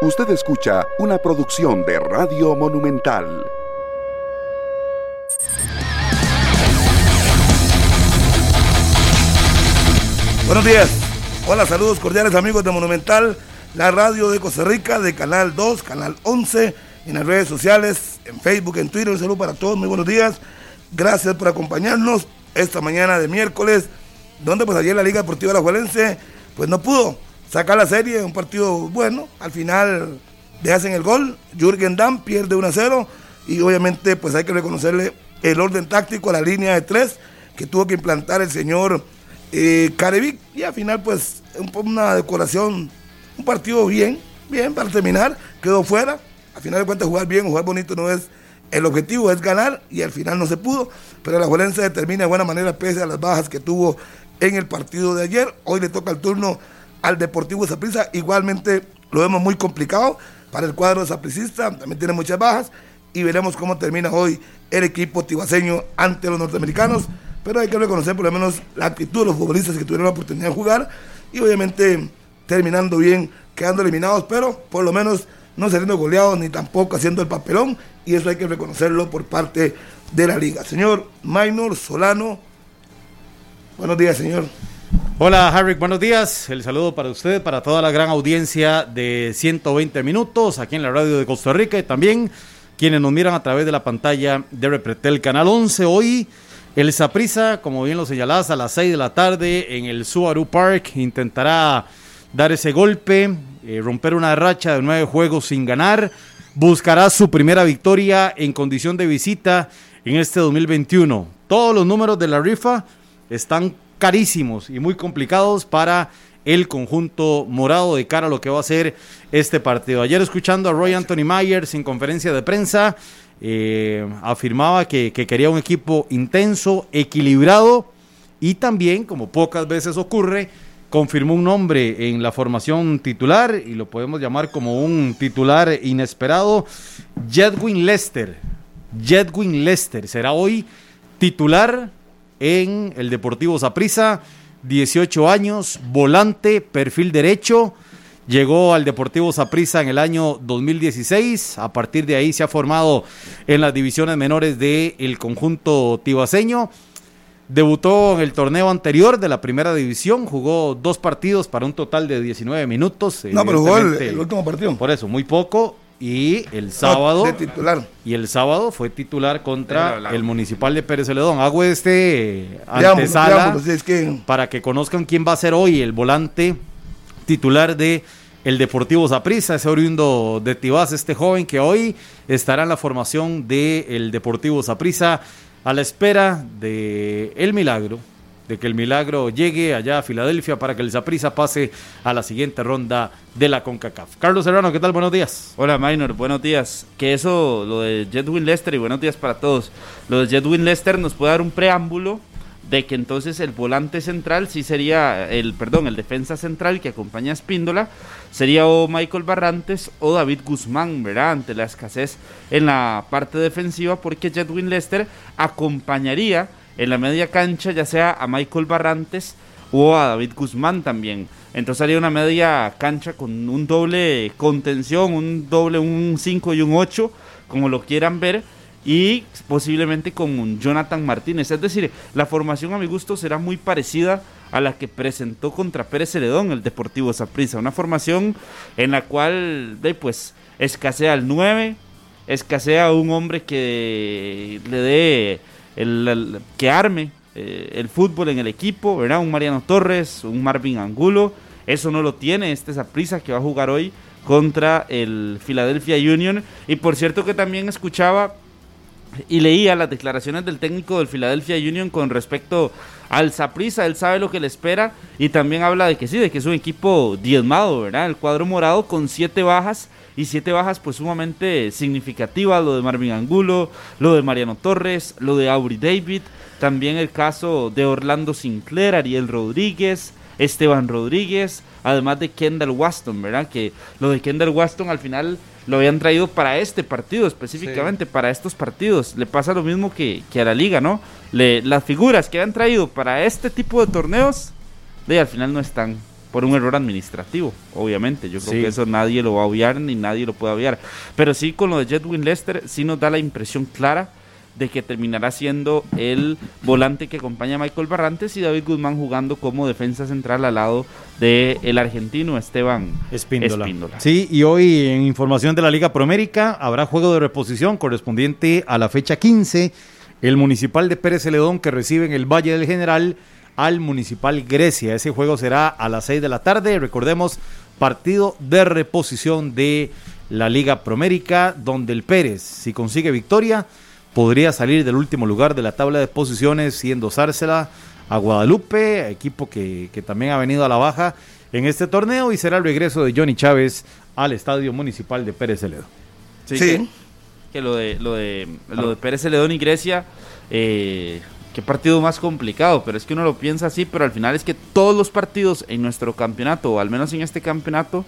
Usted escucha una producción de Radio Monumental. Buenos días. Hola, saludos cordiales amigos de Monumental, la radio de Costa Rica, de Canal 2, Canal 11, en las redes sociales, en Facebook, en Twitter. Un saludo para todos, muy buenos días. Gracias por acompañarnos esta mañana de miércoles, donde pues ayer la Liga Deportiva La Juelense pues no pudo sacar la serie, un partido bueno, al final le hacen el gol, Jürgen Damm pierde 1 a 0 y obviamente pues hay que reconocerle el orden táctico la línea de tres que tuvo que implantar el señor eh, Carevic y al final pues una decoración, un partido bien, bien para terminar, quedó fuera, al final de cuentas jugar bien, jugar bonito no es el objetivo, es ganar y al final no se pudo, pero la Juelense determina de buena manera pese a las bajas que tuvo en el partido de ayer, hoy le toca el turno al Deportivo Zaprisa. Igualmente lo vemos muy complicado para el cuadro zapricista, también tiene muchas bajas y veremos cómo termina hoy el equipo tibaseño ante los norteamericanos. Pero hay que reconocer por lo menos la actitud de los futbolistas que tuvieron la oportunidad de jugar y obviamente terminando bien, quedando eliminados, pero por lo menos no saliendo goleados ni tampoco haciendo el papelón y eso hay que reconocerlo por parte de la liga. Señor Maynor Solano, buenos días, señor. Hola Harry, buenos días. El saludo para usted, para toda la gran audiencia de 120 minutos aquí en la radio de Costa Rica y también quienes nos miran a través de la pantalla de Repretel Canal 11. Hoy el Saprisa, como bien lo señalás, a las 6 de la tarde en el Subaru Park intentará dar ese golpe, eh, romper una racha de nueve juegos sin ganar. Buscará su primera victoria en condición de visita en este 2021. Todos los números de la rifa están carísimos y muy complicados para el conjunto morado de cara a lo que va a ser este partido. Ayer escuchando a Roy Anthony Myers en conferencia de prensa, eh, afirmaba que, que quería un equipo intenso, equilibrado y también, como pocas veces ocurre, confirmó un nombre en la formación titular y lo podemos llamar como un titular inesperado, Jedwin Lester. Jedwin Lester será hoy titular en el Deportivo Saprissa, 18 años, volante, perfil derecho. Llegó al Deportivo Saprissa en el año 2016. A partir de ahí se ha formado en las divisiones menores del conjunto tibaseño. Debutó en el torneo anterior de la primera división, jugó dos partidos para un total de 19 minutos. No, pero jugó el último partido. Por eso, muy poco y el sábado de titular. y el sábado fue titular contra el municipal de Pérez Celedón. Hago este antesala para que conozcan quién va a ser hoy el volante titular de el Deportivo Zaprisa, ese oriundo de Tibás, este joven que hoy estará en la formación del el Deportivo Zaprisa a la espera de el milagro de que el milagro llegue allá a Filadelfia para que el Zaprisa pase a la siguiente ronda de la CONCACAF. Carlos Serrano, ¿qué tal? Buenos días. Hola, Minor, buenos días. Que eso, lo de Jedwin Lester, y buenos días para todos. Lo de Jedwin Lester nos puede dar un preámbulo de que entonces el volante central sí sería, el perdón, el defensa central que acompaña a Espíndola, sería o Michael Barrantes o David Guzmán, ¿verdad? Ante la escasez en la parte defensiva, porque Jedwin Lester acompañaría en la media cancha, ya sea a Michael Barrantes o a David Guzmán también. Entonces haría una media cancha con un doble contención, un doble, un 5 y un 8, como lo quieran ver, y posiblemente con Jonathan Martínez. Es decir, la formación a mi gusto será muy parecida a la que presentó contra Pérez Celedón el Deportivo Saprissa. Una formación en la cual pues escasea el 9, escasea un hombre que le dé el, que arme eh, el fútbol en el equipo, ¿verdad? Un Mariano Torres, un Marvin Angulo, eso no lo tiene este prisa que va a jugar hoy contra el Philadelphia Union. Y por cierto que también escuchaba y leía las declaraciones del técnico del Philadelphia Union con respecto al Saprisa, él sabe lo que le espera y también habla de que sí, de que es un equipo diezmado, ¿verdad? El cuadro morado con siete bajas y siete bajas pues sumamente significativas, lo de Marvin Angulo, lo de Mariano Torres, lo de Aubrey David, también el caso de Orlando Sinclair, Ariel Rodríguez, Esteban Rodríguez, además de Kendall Waston, ¿verdad? Que lo de Kendall Waston al final lo habían traído para este partido específicamente, para estos partidos. Le pasa lo mismo que, a la liga, ¿no? Le, las figuras que habían traído para este tipo de torneos, de al final no están. Por un error administrativo, obviamente. Yo creo que eso nadie lo va a obviar ni nadie lo puede obviar. Pero sí, con lo de Jedwin Lester, sí nos da la impresión clara de que terminará siendo el volante que acompaña a Michael Barrantes y David Guzmán jugando como defensa central al lado del el argentino Esteban Espíndola. Sí, y hoy en información de la Liga Promérica habrá juego de reposición correspondiente a la fecha 15. El Municipal de Pérez Celedón que recibe en el Valle del General al Municipal Grecia. Ese juego será a las 6 de la tarde. Recordemos, partido de reposición de la Liga Promérica, donde el Pérez, si consigue victoria, podría salir del último lugar de la tabla de posiciones y endosársela a Guadalupe, equipo que, también ha venido a la baja en este torneo y será el regreso de Johnny Chávez al Estadio Municipal de Pérez Celedón. Sí, Que, lo de lo de lo de Pérez Celedón y Grecia eh, qué partido más complicado, pero es que uno lo piensa así, pero al final es que todos los partidos en nuestro campeonato, o al menos en este campeonato,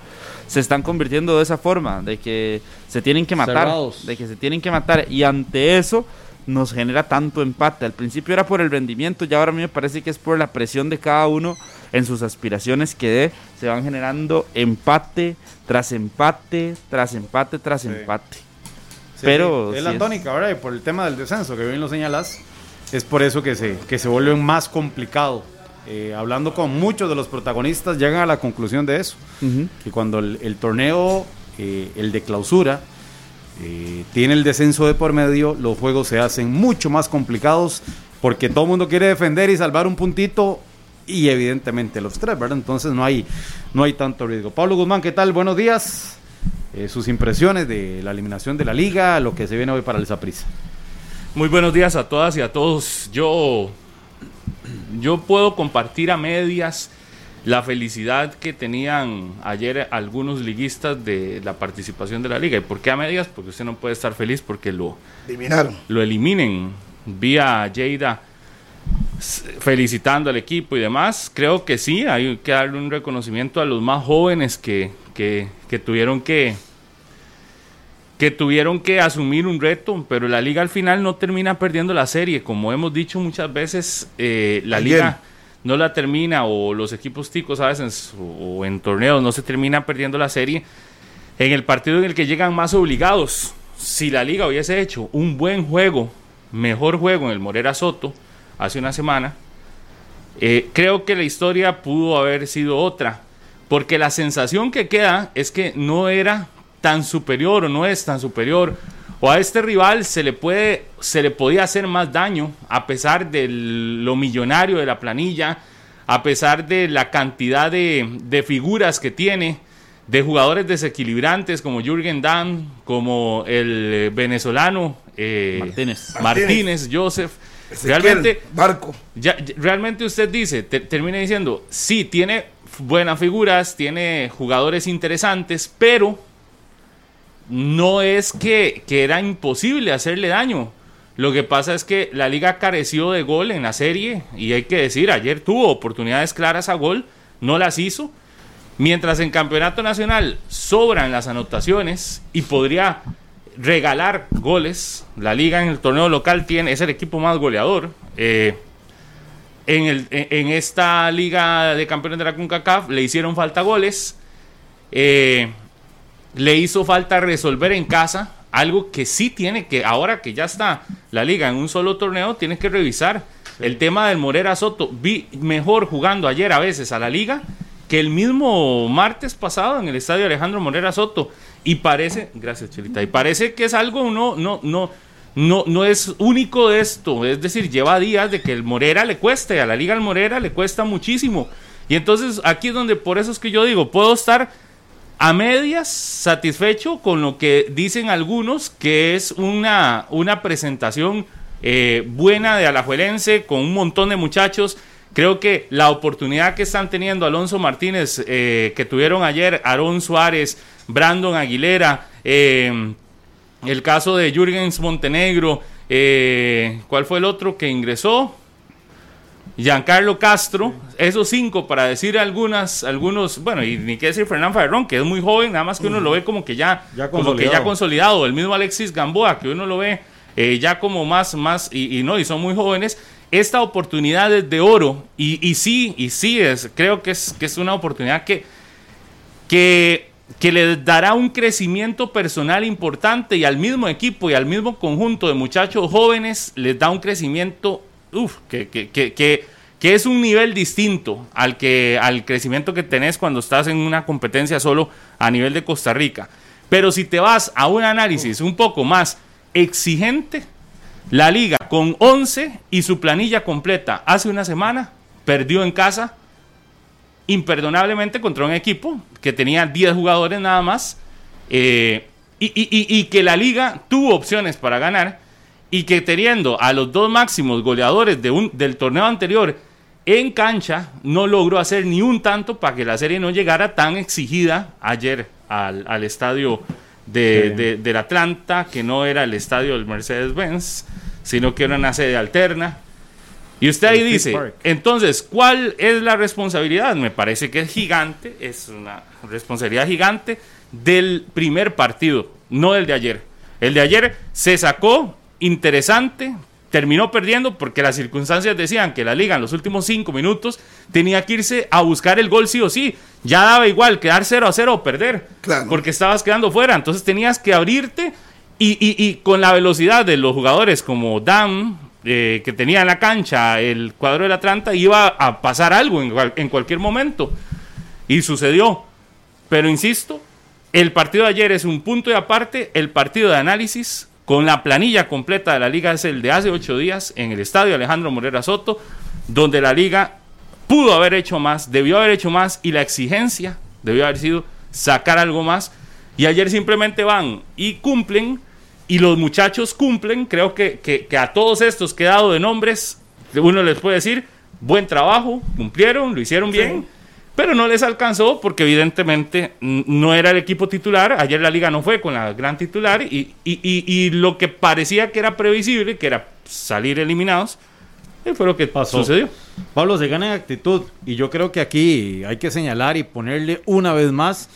se están convirtiendo de esa forma, de que se tienen que matar, de que se tienen que matar, y ante eso nos genera tanto empate. Al principio era por el rendimiento, y ahora a mí me parece que es por la presión de cada uno en sus aspiraciones que de, se van generando empate tras empate, tras empate, tras empate. pero es la tónica, ¿verdad? Y por el tema del descenso, que bien lo señalas es por eso que se, que se vuelve más complicado. Eh, hablando con muchos de los protagonistas, llegan a la conclusión de eso, que cuando el, torneo, eh, el de clausura, eh, tiene el descenso de por medio, los juegos se hacen mucho más complicados porque todo el mundo quiere defender y salvar un puntito y evidentemente los tres, ¿verdad? Entonces no hay, no hay tanto riesgo. Pablo Guzmán, ¿qué tal? Buenos días. sus impresiones de la eliminación de la liga, lo que se viene hoy para el Zaprisa. Muy buenos días a todas y a todos. Yo, yo puedo compartir a medias la felicidad que tenían ayer algunos liguistas de la participación de la liga. ¿Y por qué a medias? Porque usted no puede estar feliz porque lo eliminaron. Lo eliminen. vía Lleida felicitando al equipo y demás. Creo que sí, hay que darle un reconocimiento a los más jóvenes que, que, que tuvieron que que tuvieron que asumir un reto, pero la liga al final no termina perdiendo la serie. Como hemos dicho muchas veces, eh, la liga no la termina o los equipos ticos a veces o, en torneos no se termina perdiendo la serie en el partido en el que llegan más obligados. Si la liga hubiese hecho un buen juego, mejor juego en el Morera Soto hace una semana, eh, creo que la historia pudo haber sido otra. Porque la sensación que queda es que no era tan superior o no es tan superior. O a este rival se le puede se le podía hacer más daño a pesar de lo millonario de la planilla a pesar de la cantidad de, figuras que tiene de jugadores desequilibrantes como Jürgen Damm como el venezolano eh, Martínez. Martínez Joseph. Realmente Barco. ya, realmente usted dice termina diciendo sí tiene buenas figuras tiene jugadores interesantes pero no es que, era imposible hacerle daño. Lo que pasa es que la liga careció de gol en la serie y hay que decir, ayer tuvo oportunidades claras a gol, no las hizo. Mientras en campeonato nacional sobran las anotaciones y podría regalar goles, la liga en el torneo local tiene, es el equipo más goleador. Eh, en, el, en, esta liga de campeones de la CONCACAF le hicieron falta goles. Eh, le hizo falta resolver en casa algo que sí tiene que, ahora que ya está la liga en un solo torneo, tiene que revisar. El tema del Morera Soto, vi mejor jugando ayer a veces a la liga que el mismo martes pasado en el estadio Alejandro Morera Soto. Y parece, gracias Chelita, y parece que es algo no, no, no, no, no es único de esto. Es decir, lleva días de que el Morera le cueste, a la liga el Morera le cuesta muchísimo. Y entonces aquí es donde, por eso es que yo digo, puedo estar a medias satisfecho con lo que dicen algunos, que es una, una presentación eh, buena de Alajuelense, con un montón de muchachos. Creo que la oportunidad que están teniendo Alonso Martínez, eh, que tuvieron ayer, Aarón Suárez, Brandon Aguilera, eh, el caso de Jürgens Montenegro, ¿cuál fue el otro que ingresó? Giancarlo Castro, esos cinco para decir algunas, algunos, bueno, y ni qué decir Fernán Ferrón, que es muy joven, nada más que uno lo ve como que ya, como que ya consolidado, el mismo Alexis Gamboa, que uno lo ve eh, ya como más, más, y, no, y son muy jóvenes, esta oportunidad es de oro y, y sí, y sí, es, creo que es, que es una oportunidad que, que, que le dará un crecimiento personal importante y al mismo equipo y al mismo conjunto de muchachos jóvenes les da un crecimiento que, que, que, que, es un nivel distinto al, que, al crecimiento que tenés cuando estás en una competencia solo a nivel de Costa Rica. Pero si te vas a un análisis un poco más exigente, la liga con 11 y su planilla completa hace una semana perdió en casa imperdonablemente contra un equipo que tenía 10 jugadores nada más eh, y- y- y que la liga tuvo opciones para ganar y que teniendo a los dos máximos goleadores de un, del torneo anterior en cancha no logró hacer ni un tanto para que la serie no llegara tan exigida ayer al, al estadio de, de- del Atlanta, que no era el estadio del Mercedes-Benz, sino que era una sede alterna. Y usted ahí dice, entonces, ¿cuál es la responsabilidad? Me parece que es gigante, es una responsabilidad gigante del primer partido, no del de ayer. El de ayer se sacó interesante, terminó perdiendo porque las circunstancias decían que la liga en los últimos cinco minutos tenía que irse a buscar el gol sí o sí. Ya daba igual quedar 0 a 0 o perder, Claro. porque estabas quedando fuera. Entonces tenías que abrirte y, y- y con la velocidad de los jugadores como Dam, eh, que tenía en la cancha el cuadro del Atlanta, iba a pasar algo en, en cualquier momento. Y sucedió. Pero insisto, el partido de ayer es un punto y aparte. El partido de análisis con la planilla completa de la liga es el de hace ocho días en el estadio Alejandro Morera Soto, donde la liga pudo haber hecho más, debió haber hecho más y la exigencia debió haber sido sacar algo más. Y ayer simplemente van y cumplen y los muchachos cumplen. Creo que, que- que a todos estos que he dado de nombres, uno les puede decir, buen trabajo, cumplieron, lo hicieron bien. Pero no les alcanzó porque evidentemente no era el equipo titular. Ayer la liga no fue con la gran titular y, y- y- y lo que parecía que era previsible, que era salir eliminados, eh, fue lo que Pasó. sucedió. Pablo se gana en actitud y yo creo que aquí hay que señalar y ponerle una vez más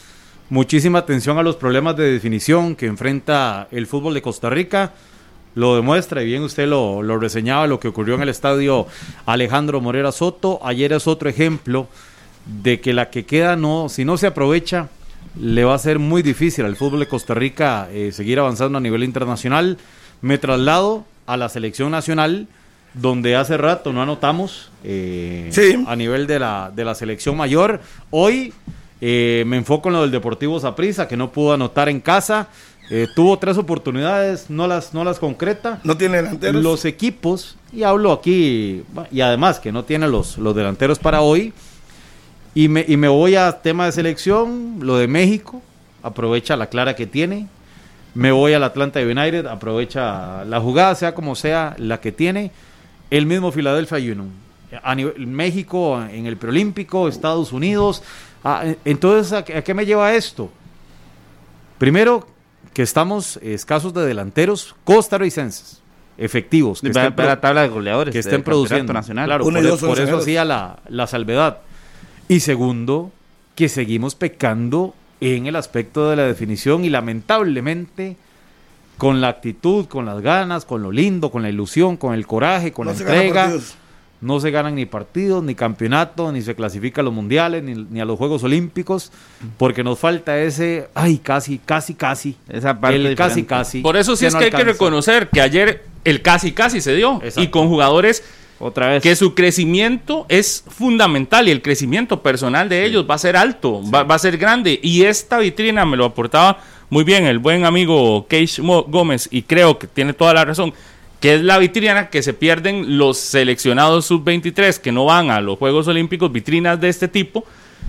muchísima atención a los problemas de definición que enfrenta el fútbol de Costa Rica. Lo demuestra y bien usted lo, lo reseñaba, lo que ocurrió en el estadio Alejandro Morera Soto. Ayer es otro ejemplo de que la que queda, no, si no se aprovecha, le va a ser muy difícil al fútbol de Costa Rica eh, seguir avanzando a nivel internacional. Me traslado a la selección nacional, donde hace rato no anotamos eh, Sí. a nivel de la, de la selección mayor. Hoy eh, me enfoco en lo del Deportivo Saprissa, que no pudo anotar en casa. Eh, tuvo tres oportunidades, no las, no las concreta. No tiene delanteros. Los equipos, y hablo aquí, y además que no tiene los, los delanteros para hoy, y me, y me voy a tema de selección, lo de México, aprovecha la clara que tiene, me voy al Atlanta United, aprovecha la jugada, sea como sea la que tiene, el mismo Philadelphia Union, a nivel, México en el preolímpico, Estados Unidos, ah, entonces ¿a, qué- a qué me lleva esto? Primero, que estamos escasos de delanteros costarricenses, efectivos, que Ve- estén, ve la tabla de goleadores que estén produciendo. nacional. Claro, Uno por, y e- por eso hacía la, la salvedad. Y segundo, que seguimos pecando en el aspecto de la definición y lamentablemente con la actitud, con las ganas, con lo lindo, con la ilusión, con el coraje, con no la entrega. No se ganan ni partidos, ni campeonatos, ni se clasifica a los mundiales, ni, ni a los Juegos Olímpicos, porque nos falta ese, ay, casi, casi, casi. Esa parte el casi, diferente. casi. Por eso sí es no que hay que reconocer que ayer el casi casi se dio Exacto. y con jugadores Otra vez. que su crecimiento es fundamental y el crecimiento personal de ellos va a ser alto, va, va a ser grande. Y esta vitrina me lo aportaba muy bien el buen amigo Keish Mo- Gómez y creo que tiene toda la razón, que es la vitrina que se pierden los seleccionados sub-23 que no van a los Juegos Olímpicos, vitrinas de este tipo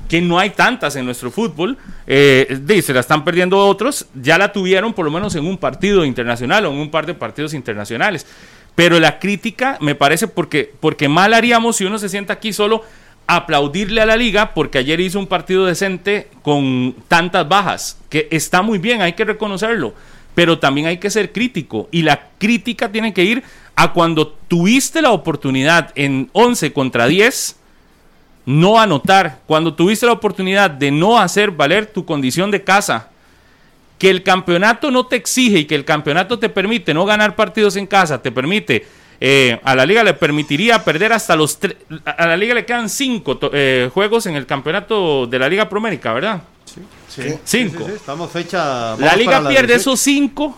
que no hay tantas en nuestro fútbol, eh, se la están perdiendo otros, ya la tuvieron por lo menos en un partido internacional o en un par de partidos internacionales. Pero la crítica me parece porque, porque mal haríamos si uno se sienta aquí solo aplaudirle a la liga porque ayer hizo un partido decente con tantas bajas, que está muy bien, hay que reconocerlo, pero también hay que ser crítico y la crítica tiene que ir a cuando tuviste la oportunidad en 11 contra 10 no anotar, cuando tuviste la oportunidad de no hacer valer tu condición de casa, que el campeonato no te exige y que el campeonato te permite no ganar partidos en casa, te permite eh, a la liga le permitiría perder hasta los tres. A la liga le quedan cinco eh, juegos en el campeonato de la Liga Promérica, ¿verdad? Sí. Cinco. Sí, sí, Estamos fecha. La liga pierde esos cinco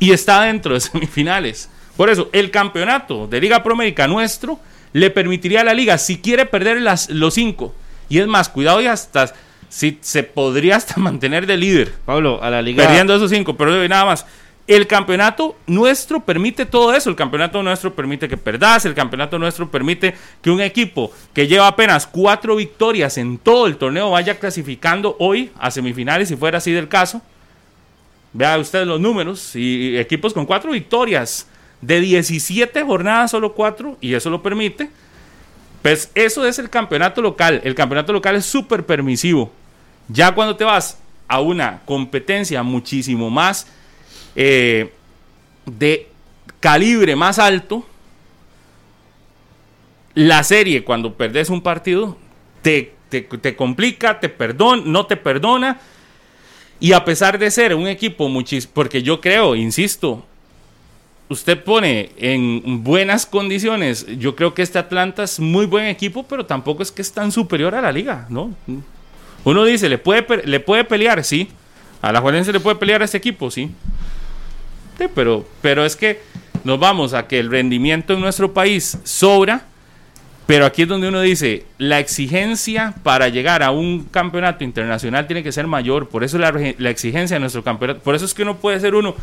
y está dentro de semifinales. Por eso, el campeonato de Liga Promérica nuestro le permitiría a la liga, si quiere perder las, los cinco, y es más, cuidado y hasta si se podría hasta mantener de líder. Pablo, a la liga. Perdiendo esos cinco, pero nada más. El campeonato nuestro permite todo eso. El campeonato nuestro permite que perdas. El campeonato nuestro permite que un equipo que lleva apenas cuatro victorias en todo el torneo vaya clasificando hoy a semifinales, si fuera así del caso. Vea usted los números. Y equipos con cuatro victorias de 17 jornadas, solo cuatro, y eso lo permite. Pues eso es el campeonato local. El campeonato local es súper permisivo. Ya cuando te vas a una competencia muchísimo más eh, de calibre más alto, la serie cuando perdes un partido te, te, complica, te perdona, no te perdona. Y a pesar de ser un equipo muchísimo, porque yo creo, insisto, usted pone en buenas condiciones, yo creo que este Atlanta es muy buen equipo, pero tampoco es que es tan superior a la liga, ¿no? Uno dice, ¿le puede, le puede pelear? Sí. A la Juarense le puede pelear a este equipo, sí pero, pero es que nos vamos a que el rendimiento en nuestro país sobra, pero aquí es donde uno dice, la exigencia para llegar a un campeonato internacional tiene que ser mayor, por eso la, la exigencia de nuestro campeonato, por eso es que no puede ser uno,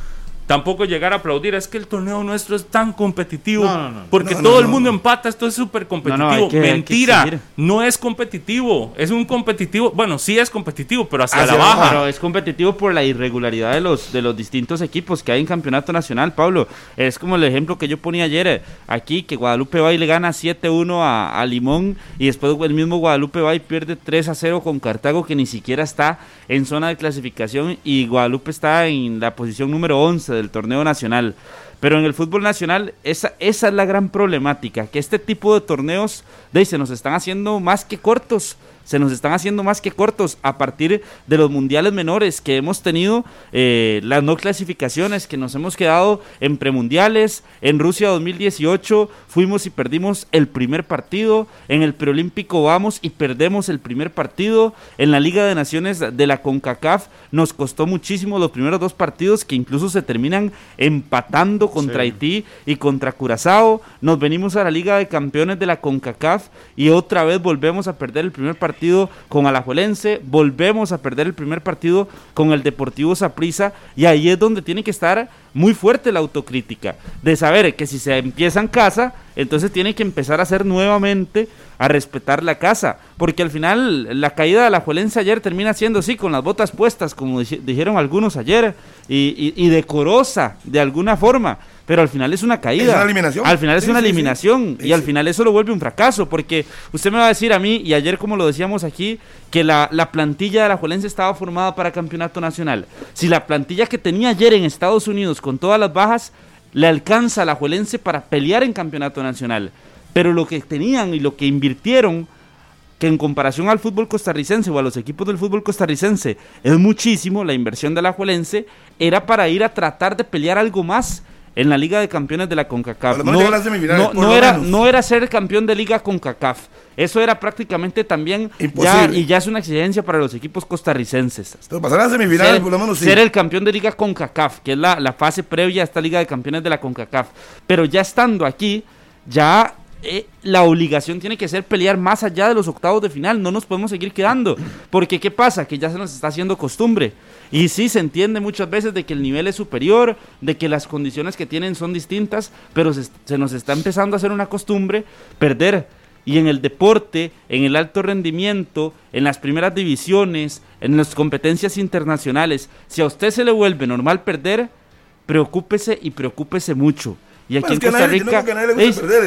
tampoco llegar a aplaudir, es que el torneo nuestro es tan competitivo, porque todo el mundo empata, esto es súper competitivo. Mentira, no es competitivo, es un competitivo, bueno, sí es competitivo, pero hacia, la baja. Pero es competitivo por la irregularidad de los, de los distintos equipos que hay en campeonato nacional, Pablo. Es como el ejemplo que yo ponía ayer, eh, aquí, que Guadalupe va y le gana 7-1 a, a, Limón, y después el mismo Guadalupe va y pierde 3-0 con Cartago, que ni siquiera está en zona de clasificación, y Guadalupe está en la posición número 11 del torneo nacional. Pero en el fútbol nacional esa, esa es la gran problemática, que este tipo de torneos de, se nos están haciendo más que cortos se nos están haciendo más que cortos a partir de los mundiales menores que hemos tenido, eh, las no clasificaciones que nos hemos quedado en premundiales, en Rusia 2018 fuimos y perdimos el primer partido, en el preolímpico vamos y perdemos el primer partido, en la Liga de Naciones de la CONCACAF nos costó muchísimo los primeros dos partidos que incluso se terminan empatando contra Haití y contra Curazao, nos venimos a la Liga de Campeones de la CONCACAF y otra vez volvemos a perder el primer partido partido con Alajuelense, volvemos a perder el primer partido con el Deportivo Saprissa y ahí es donde tiene que estar muy fuerte la autocrítica, de saber que si se empieza en casa, entonces tiene que empezar a hacer nuevamente a respetar la casa, porque al final la caída de la Juelense ayer termina siendo así, con las botas puestas, como dijeron algunos ayer, y decorosa de alguna forma, pero al final es una caída. Es una eliminación. Al final es una eliminación y al final eso lo vuelve un fracaso, porque usted me va a decir a mí, y ayer como lo decíamos aquí, que la, plantilla de la Juelense estaba formada para campeonato nacional. Si la plantilla que tenía ayer en Estados Unidos con todas las bajas, le alcanza a la Juelense para pelear en campeonato nacional. Pero lo que tenían y lo que invirtieron que en comparación al fútbol costarricense o a los equipos del fútbol costarricense es muchísimo, la inversión de la Juelense era para ir a tratar de pelear algo más en la Liga de Campeones de la CONCACAF. No, era, no era ser campeón de Liga CONCACAF. Eso era prácticamente también ya, y ya es una exigencia para los equipos costarricenses. pasar a semifinales, ser, por lo menos Ser el campeón de Liga CONCACAF, que es la, la fase previa a esta Liga de Campeones de la CONCACAF. Pero ya estando aquí, ya eh, la obligación tiene que ser pelear más allá de los octavos de final. No nos podemos seguir quedando. Porque ¿qué pasa? Que ya se nos está haciendo costumbre. Y sí, se entiende muchas veces de que el nivel es superior, de que las condiciones que tienen son distintas, pero se, se nos está empezando a hacer una costumbre perder. Y en el deporte, en el alto rendimiento, en las primeras divisiones, en las competencias internacionales, si a usted se le vuelve normal perder, preocúpese y preocúpese mucho. Y aquí en Costa Rica.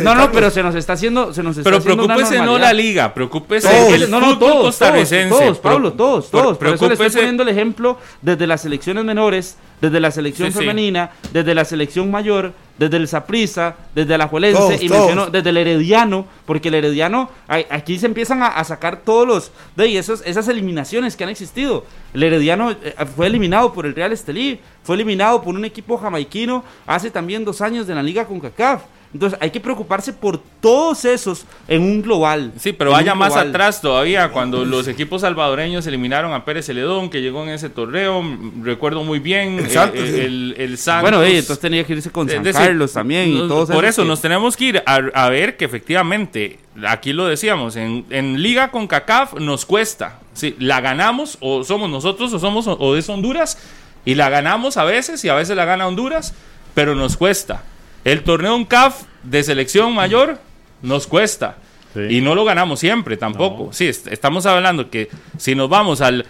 no, no, pero se nos está haciendo. Se nos está pero preocúpese no la liga, preocúpese el no, no, todos, costarricense. Todos, Pablo, todos, todos. Por, eso le estoy poniendo el ejemplo desde las selecciones menores, desde la selección femenina, desde la selección mayor, desde el Saprisa, desde el Ajuelense y menciono desde el Herediano, porque el Herediano, aquí se empiezan a, sacar todos los, de esas eliminaciones que han existido. El Herediano eh, fue eliminado por el Real Estelí, fue eliminado por un equipo jamaiquino hace también dos años de la liga con CACAF. Entonces hay que preocuparse por todos esos en un global. Sí, pero vaya más atrás todavía, cuando los equipos salvadoreños eliminaron a Pérez Celedón, que llegó en ese torneo, recuerdo muy bien, El eh, eh, sí. el, el Santos. Bueno, ey, entonces tenía que irse con San decir, Carlos también y todos Por eso que- nos tenemos que ir a, a ver que efectivamente, aquí lo decíamos, en, en Liga con CACAF nos cuesta. Sí, la ganamos o somos nosotros o somos o es Honduras y la ganamos a veces y a veces la gana Honduras, pero nos cuesta. El torneo en CAF de selección mayor nos cuesta. Sí. Y no lo ganamos siempre tampoco. No. Sí, est- estamos hablando que si nos vamos al,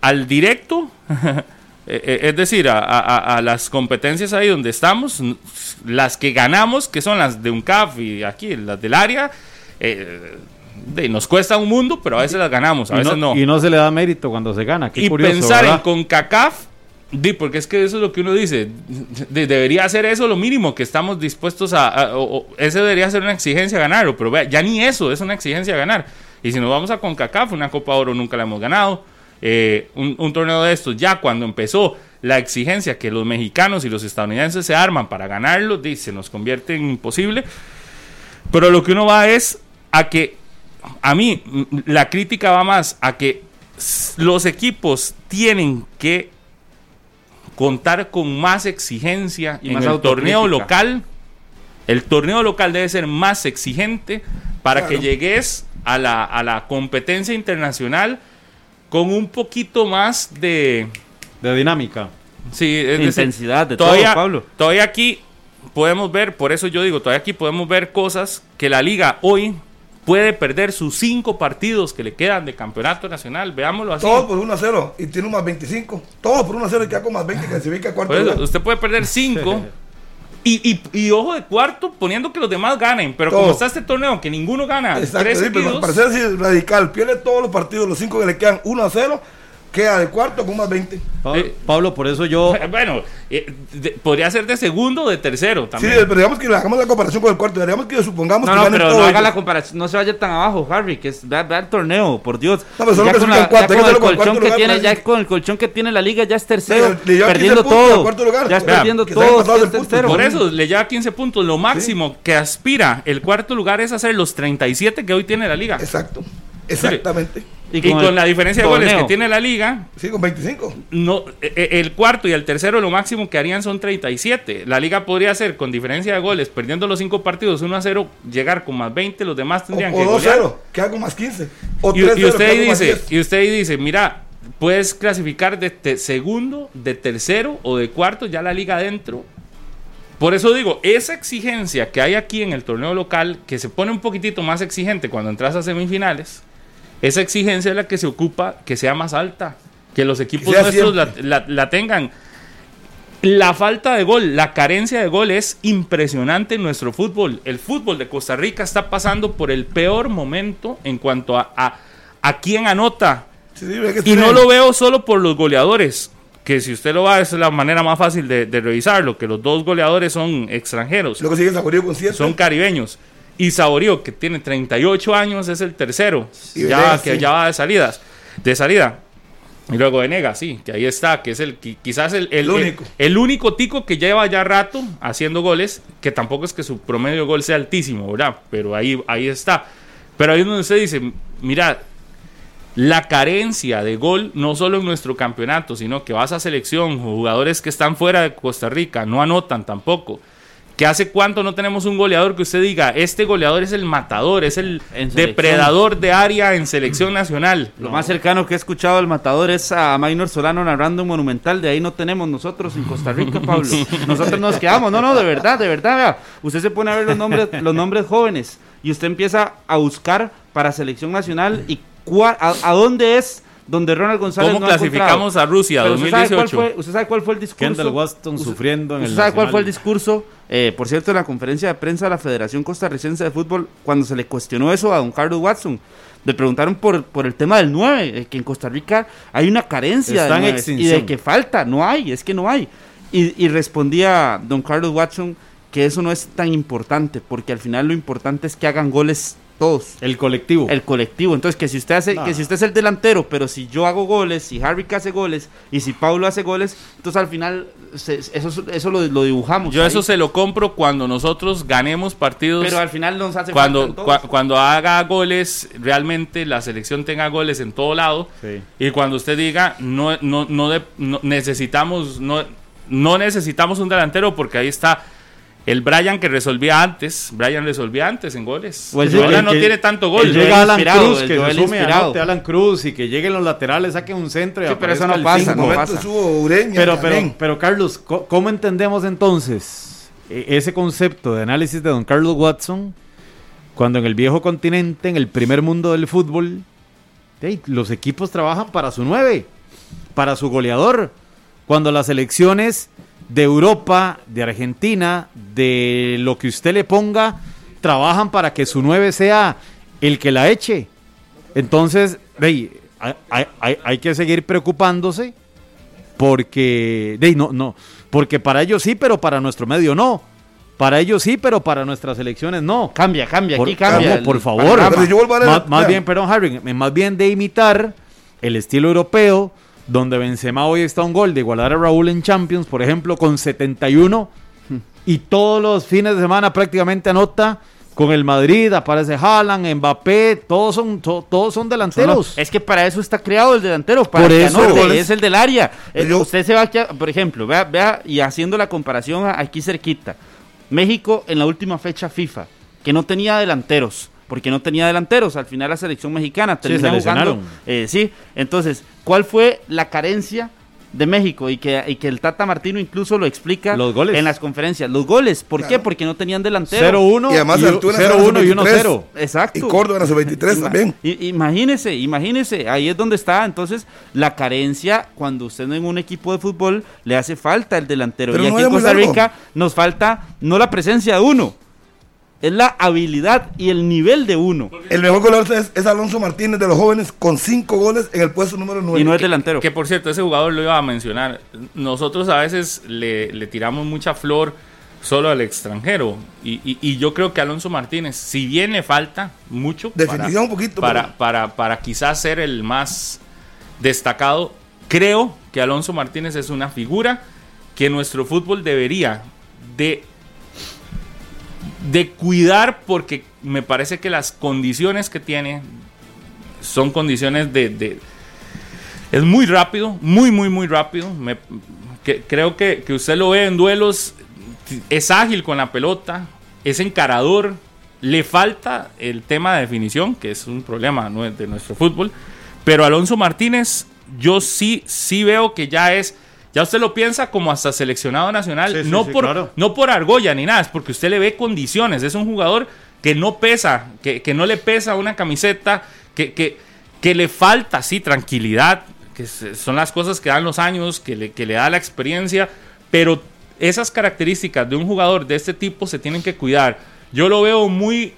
al directo, eh, eh, es decir, a, a- las competencias ahí donde estamos, las que ganamos, que son las de un CAF y aquí, las del área, eh, de- nos cuesta un mundo, pero a veces las ganamos, a veces no, no. y no se le da mérito cuando se gana. Qué y curioso, pensar en. CONCACAF, di, porque es que eso es lo que uno dice, de- debería ser eso lo mínimo que estamos dispuestos a, a- o- o- ese debería ser una exigencia ganarlo, pero vea, ya ni eso es una exigencia ganar. Y si nos vamos a CONCACAF, una Copa Oro nunca la hemos ganado, eh, un, un torneo de estos, ya cuando empezó la exigencia que los mexicanos y los estadounidenses se arman para ganarlo, di, se nos convierte en imposible. Pero lo que uno va es a que, a mí, la crítica va más a que los equipos tienen que contar con más exigencia Y en más el torneo local. El torneo local debe ser más exigente para Claro. que llegues a la, a la competencia internacional con un poquito más de... De dinámica. Sí, es decir, Intensidad de todavía, todo, Pablo. Todavía aquí podemos ver, por eso yo digo, todavía aquí podemos ver cosas que la liga hoy puede perder sus cinco partidos que le quedan de campeonato nacional. Veámoslo así. Todo por 1 a 0 y tiene un más 25. Todo por 1 a 0 y queda con más 20 que clasifica a cuarto eso, usted puede perder cinco. Y, y, y ojo de cuarto poniendo que los demás ganen. Pero Todo. como está este torneo que ninguno gana, Exacto, tres sí, pero seguidos, para ser así radical, pierde todos los partidos, los 5 que le quedan 1 a 0, queda de cuarto con más 20. Pa- Eh, Pablo, por eso yo... bueno, eh, de- podría ser de segundo o de tercero Sí, también. pero digamos que le hagamos la comparación con el cuarto, digamos que supongamos No, que no, pero todo no haga la comparación, no se vaya tan abajo, Harry, que es, vea, vea el torneo, por Dios. No, pero solo ya que con, la- cuarto, ya con el colchón que lugar, tiene, para ya decir. con el colchón que tiene la liga ya es tercero, Sí, le lleva 15 perdiendo puntos al todo, cuarto lugar. ya es Vea, perdiendo todo, puntos. Por eso le lleva 15 puntos. Lo máximo que aspira el cuarto lugar es hacer los 37 que hoy tiene la liga. Exacto, exactamente. Y, con, el la diferencia de goles que tiene la liga, Sí, con 25. no, e- e- el cuarto y el tercero lo máximo que harían son 37. La liga podría hacer con diferencia de goles, perdiendo los 5 partidos 1 a 0, llegar con más 20, los demás O, tendrían o que 2 golear. 0, queda con más 15. O Y, 3 y 0, usted queda con más dice, 10. y usted dice, mira, puedes clasificar de te- segundo, de tercero o de cuarto, ya la liga adentro. Por eso digo, esa exigencia que hay aquí en el torneo local, que se pone un poquitito más exigente cuando entras a semifinales, esa exigencia es la que se ocupa que sea más alta, que los equipos sea nuestros la, siempre. la- la tengan. La falta de gol, la carencia de gol es impresionante en nuestro fútbol. El fútbol de Costa Rica está pasando por el peor momento en cuanto a, a, a quién anota. Sí, sí, ve que Y no lo veo solo por los goleadores, que si usted lo va, es la manera más fácil de, de revisarlo, que los dos goleadores son extranjeros, Luego sigue Saborío con 7. son caribeños. Y Saborío, que tiene 38 años, es el tercero, Y ya, Venegas, que sí. ya va de salidas, de salida. Y luego Venegas, sí, que ahí está, que es el qui- quizás el, el, El único. el- el único tico que lleva ya rato haciendo goles, que tampoco es que su promedio de gol sea altísimo, ¿verdad? Pero ahí, ahí está. Pero ahí es donde usted dice, mira, la carencia de gol, no solo en nuestro campeonato, sino que vas a selección, jugadores que están fuera de Costa Rica, no anotan tampoco. Que hace cuánto no tenemos un goleador que usted diga, este goleador es el matador, es el depredador de área en selección nacional. Lo más cercano que he escuchado al matador es a Maynor Solano narrando un monumental. De ahí no tenemos nosotros en Costa Rica, Pablo. Nosotros nos quedamos. No, no, de verdad, de verdad. Vea. Usted se pone a ver los nombres, los nombres jóvenes y usted empieza a buscar para selección nacional y cua- a, a dónde es donde Ronald González ¿Cómo no clasificamos a Rusia Pero usted sabe, cuál 2018? fue, usted sabe cuál fue el discurso. Kendall Waston Usted- sufriendo en ¿Usted el sabe cuál fue el discurso? Eh, por cierto, en la conferencia de prensa de la Federación Costarricense de Fútbol, cuando se le cuestionó eso a don Carlos Watson, le preguntaron por, por el tema del 9, eh, que en Costa Rica hay una carencia Está de nueves, y extinción. de que falta, no hay, es que no hay. Y, y respondía don Carlos Watson que eso no es tan importante, porque al final lo importante es que hagan goles todos. El colectivo. El colectivo. Entonces, que si usted hace, No. que si usted es el delantero, pero si yo hago goles, si Harvick hace goles y si Paulo hace goles, entonces al final se- eso, eso lo, lo dibujamos. Yo ahí. eso se lo compro cuando nosotros ganemos partidos. Pero al final nos hace cuando, cua- cuando haga goles, realmente la selección tenga goles en todo lado. Sí. Y cuando usted diga, no, no, no, de- no- necesitamos, no, no necesitamos un delantero porque ahí está el Brian que resolvía antes. Brian resolvía antes en goles. O el Ahora no que- tiene tanto gol. Llega Alan Cruz, que se sume, anote Alan Cruz y que lleguen los laterales, saquen un centro y Sí, pero eso no pasa, no momento pasa. Ureña Pero, pero, pero Carlos, ¿cómo entendemos entonces eh, ese concepto de análisis de don Carlos Watson cuando en el viejo continente, en el primer mundo del fútbol, hey, los equipos trabajan para su nueve, para su goleador, cuando las selecciones de Europa, de Argentina, de lo que usted le ponga, trabajan para que su nueve sea el que la eche. Entonces, hey, hay, hay- que seguir preocupándose porque de, no, no, porque para ellos sí, pero para nuestro medio no. Para ellos sí, pero para nuestras elecciones no. Cambia, cambia, Por, aquí cambia. por favor. Pero yo a Más, bien, perdón, Harry, eh, más bien de imitar el estilo europeo, donde Benzema hoy está a un gol de igualar a Raúl en Champions, por ejemplo, con 71, y todos los fines de semana prácticamente anota con el Madrid, aparece Haaland, Mbappé, todos son, to- todos son delanteros. Es que para eso está creado el delantero, para Por que eso. anote, es el del área. Eh, Yo- usted se va aquí, a- por ejemplo, vea, vea, y haciendo la comparación aquí cerquita, México en la última fecha FIFA, que no tenía delanteros, porque no tenía delanteros, al final la selección mexicana Sí, termina se jugando, eh, sí, entonces, ¿cuál fue la carencia de México? Y que, y que el Tata Martino incluso lo explica Los goles. en las conferencias. Los goles, ¿por qué? Porque no tenían delantero. 0-1 Y además y Antuna 0-1 y era 1-0. Exacto. Y Córdoba sub-23 Ima- también. i- Imagínese, imagínese, ahí es donde está. Entonces, la carencia cuando usted en un equipo de fútbol le hace falta el delantero. Pero y no aquí en Costa largo. Rica nos falta no la presencia de uno, es la habilidad y el nivel de uno. El mejor goleador es, es Alonso Martínez de los jóvenes con cinco goles en el puesto número 9. Y no es delantero. Que por cierto, ese jugador lo iba a mencionar. Nosotros a veces le, le tiramos mucha flor solo al extranjero. Y, y- y yo creo que Alonso Martínez, si bien le falta mucho Definición un poquito, para, pero- para, para quizás ser el más destacado, creo que Alonso Martínez es una figura que nuestro fútbol debería de de cuidar porque me parece que las condiciones que tiene son condiciones de, es muy rápido, muy, muy, muy rápido. Me- creo que, que usted lo ve en duelos, es ágil con la pelota, es encarador, le falta el tema de definición, que es un problema de nuestro fútbol. Pero Alonso Martínez, yo sí, sí veo que ya es, ya usted lo piensa como hasta seleccionado nacional, Sí, sí, no, sí, por, claro. no por argolla ni nada, es porque usted le ve condiciones. Es un jugador que no pesa, que, que no le pesa una camiseta, que, que, que le falta, sí, tranquilidad, que son las cosas que dan los años, que le, que le da la experiencia, pero esas características de un jugador de este tipo se tienen que cuidar. Yo lo veo muy...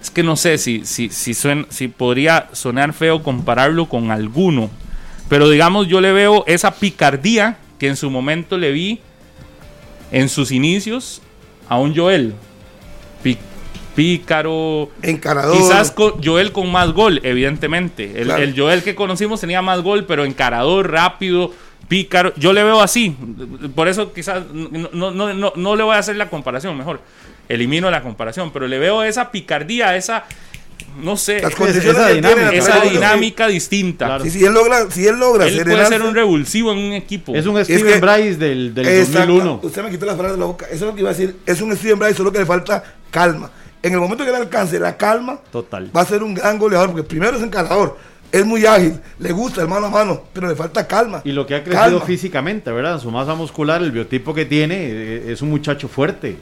Es que no sé si, si, si, suen- si podría sonar feo compararlo con alguno, pero digamos yo le veo esa picardía que en su momento le vi en sus inicios a un Joel. Pícaro. Encarador. Quizás con Joel con más gol, evidentemente. El, Claro. el Joel que conocimos tenía más gol, pero encarador, rápido, pícaro. Yo le veo así. Por eso quizás no, no, no, no le voy a hacer la comparación, mejor. Elimino la comparación, pero le veo esa picardía, esa, no sé, Las Esa condiciones dinámica, tiene la esa pelota, dinámica distinta. Claro. sí. Sí, si él logra, si él logra Él ser puede ser un revulsivo en un equipo. Es un Es Steven que- Bryce del, del Exacto. 2001. Usted me quitó las palabras de la boca. Eso es lo que iba a decir. Es un Steven Bryce, solo que le falta calma. En el momento que le alcance la calma, Total. va a ser un gran goleador, porque primero es encarador, es muy ágil, le gusta el mano a mano, pero le falta calma. Y lo que ha crecido Calma. físicamente, ¿verdad? Su masa muscular, el biotipo que tiene, eh, es un muchacho fuerte.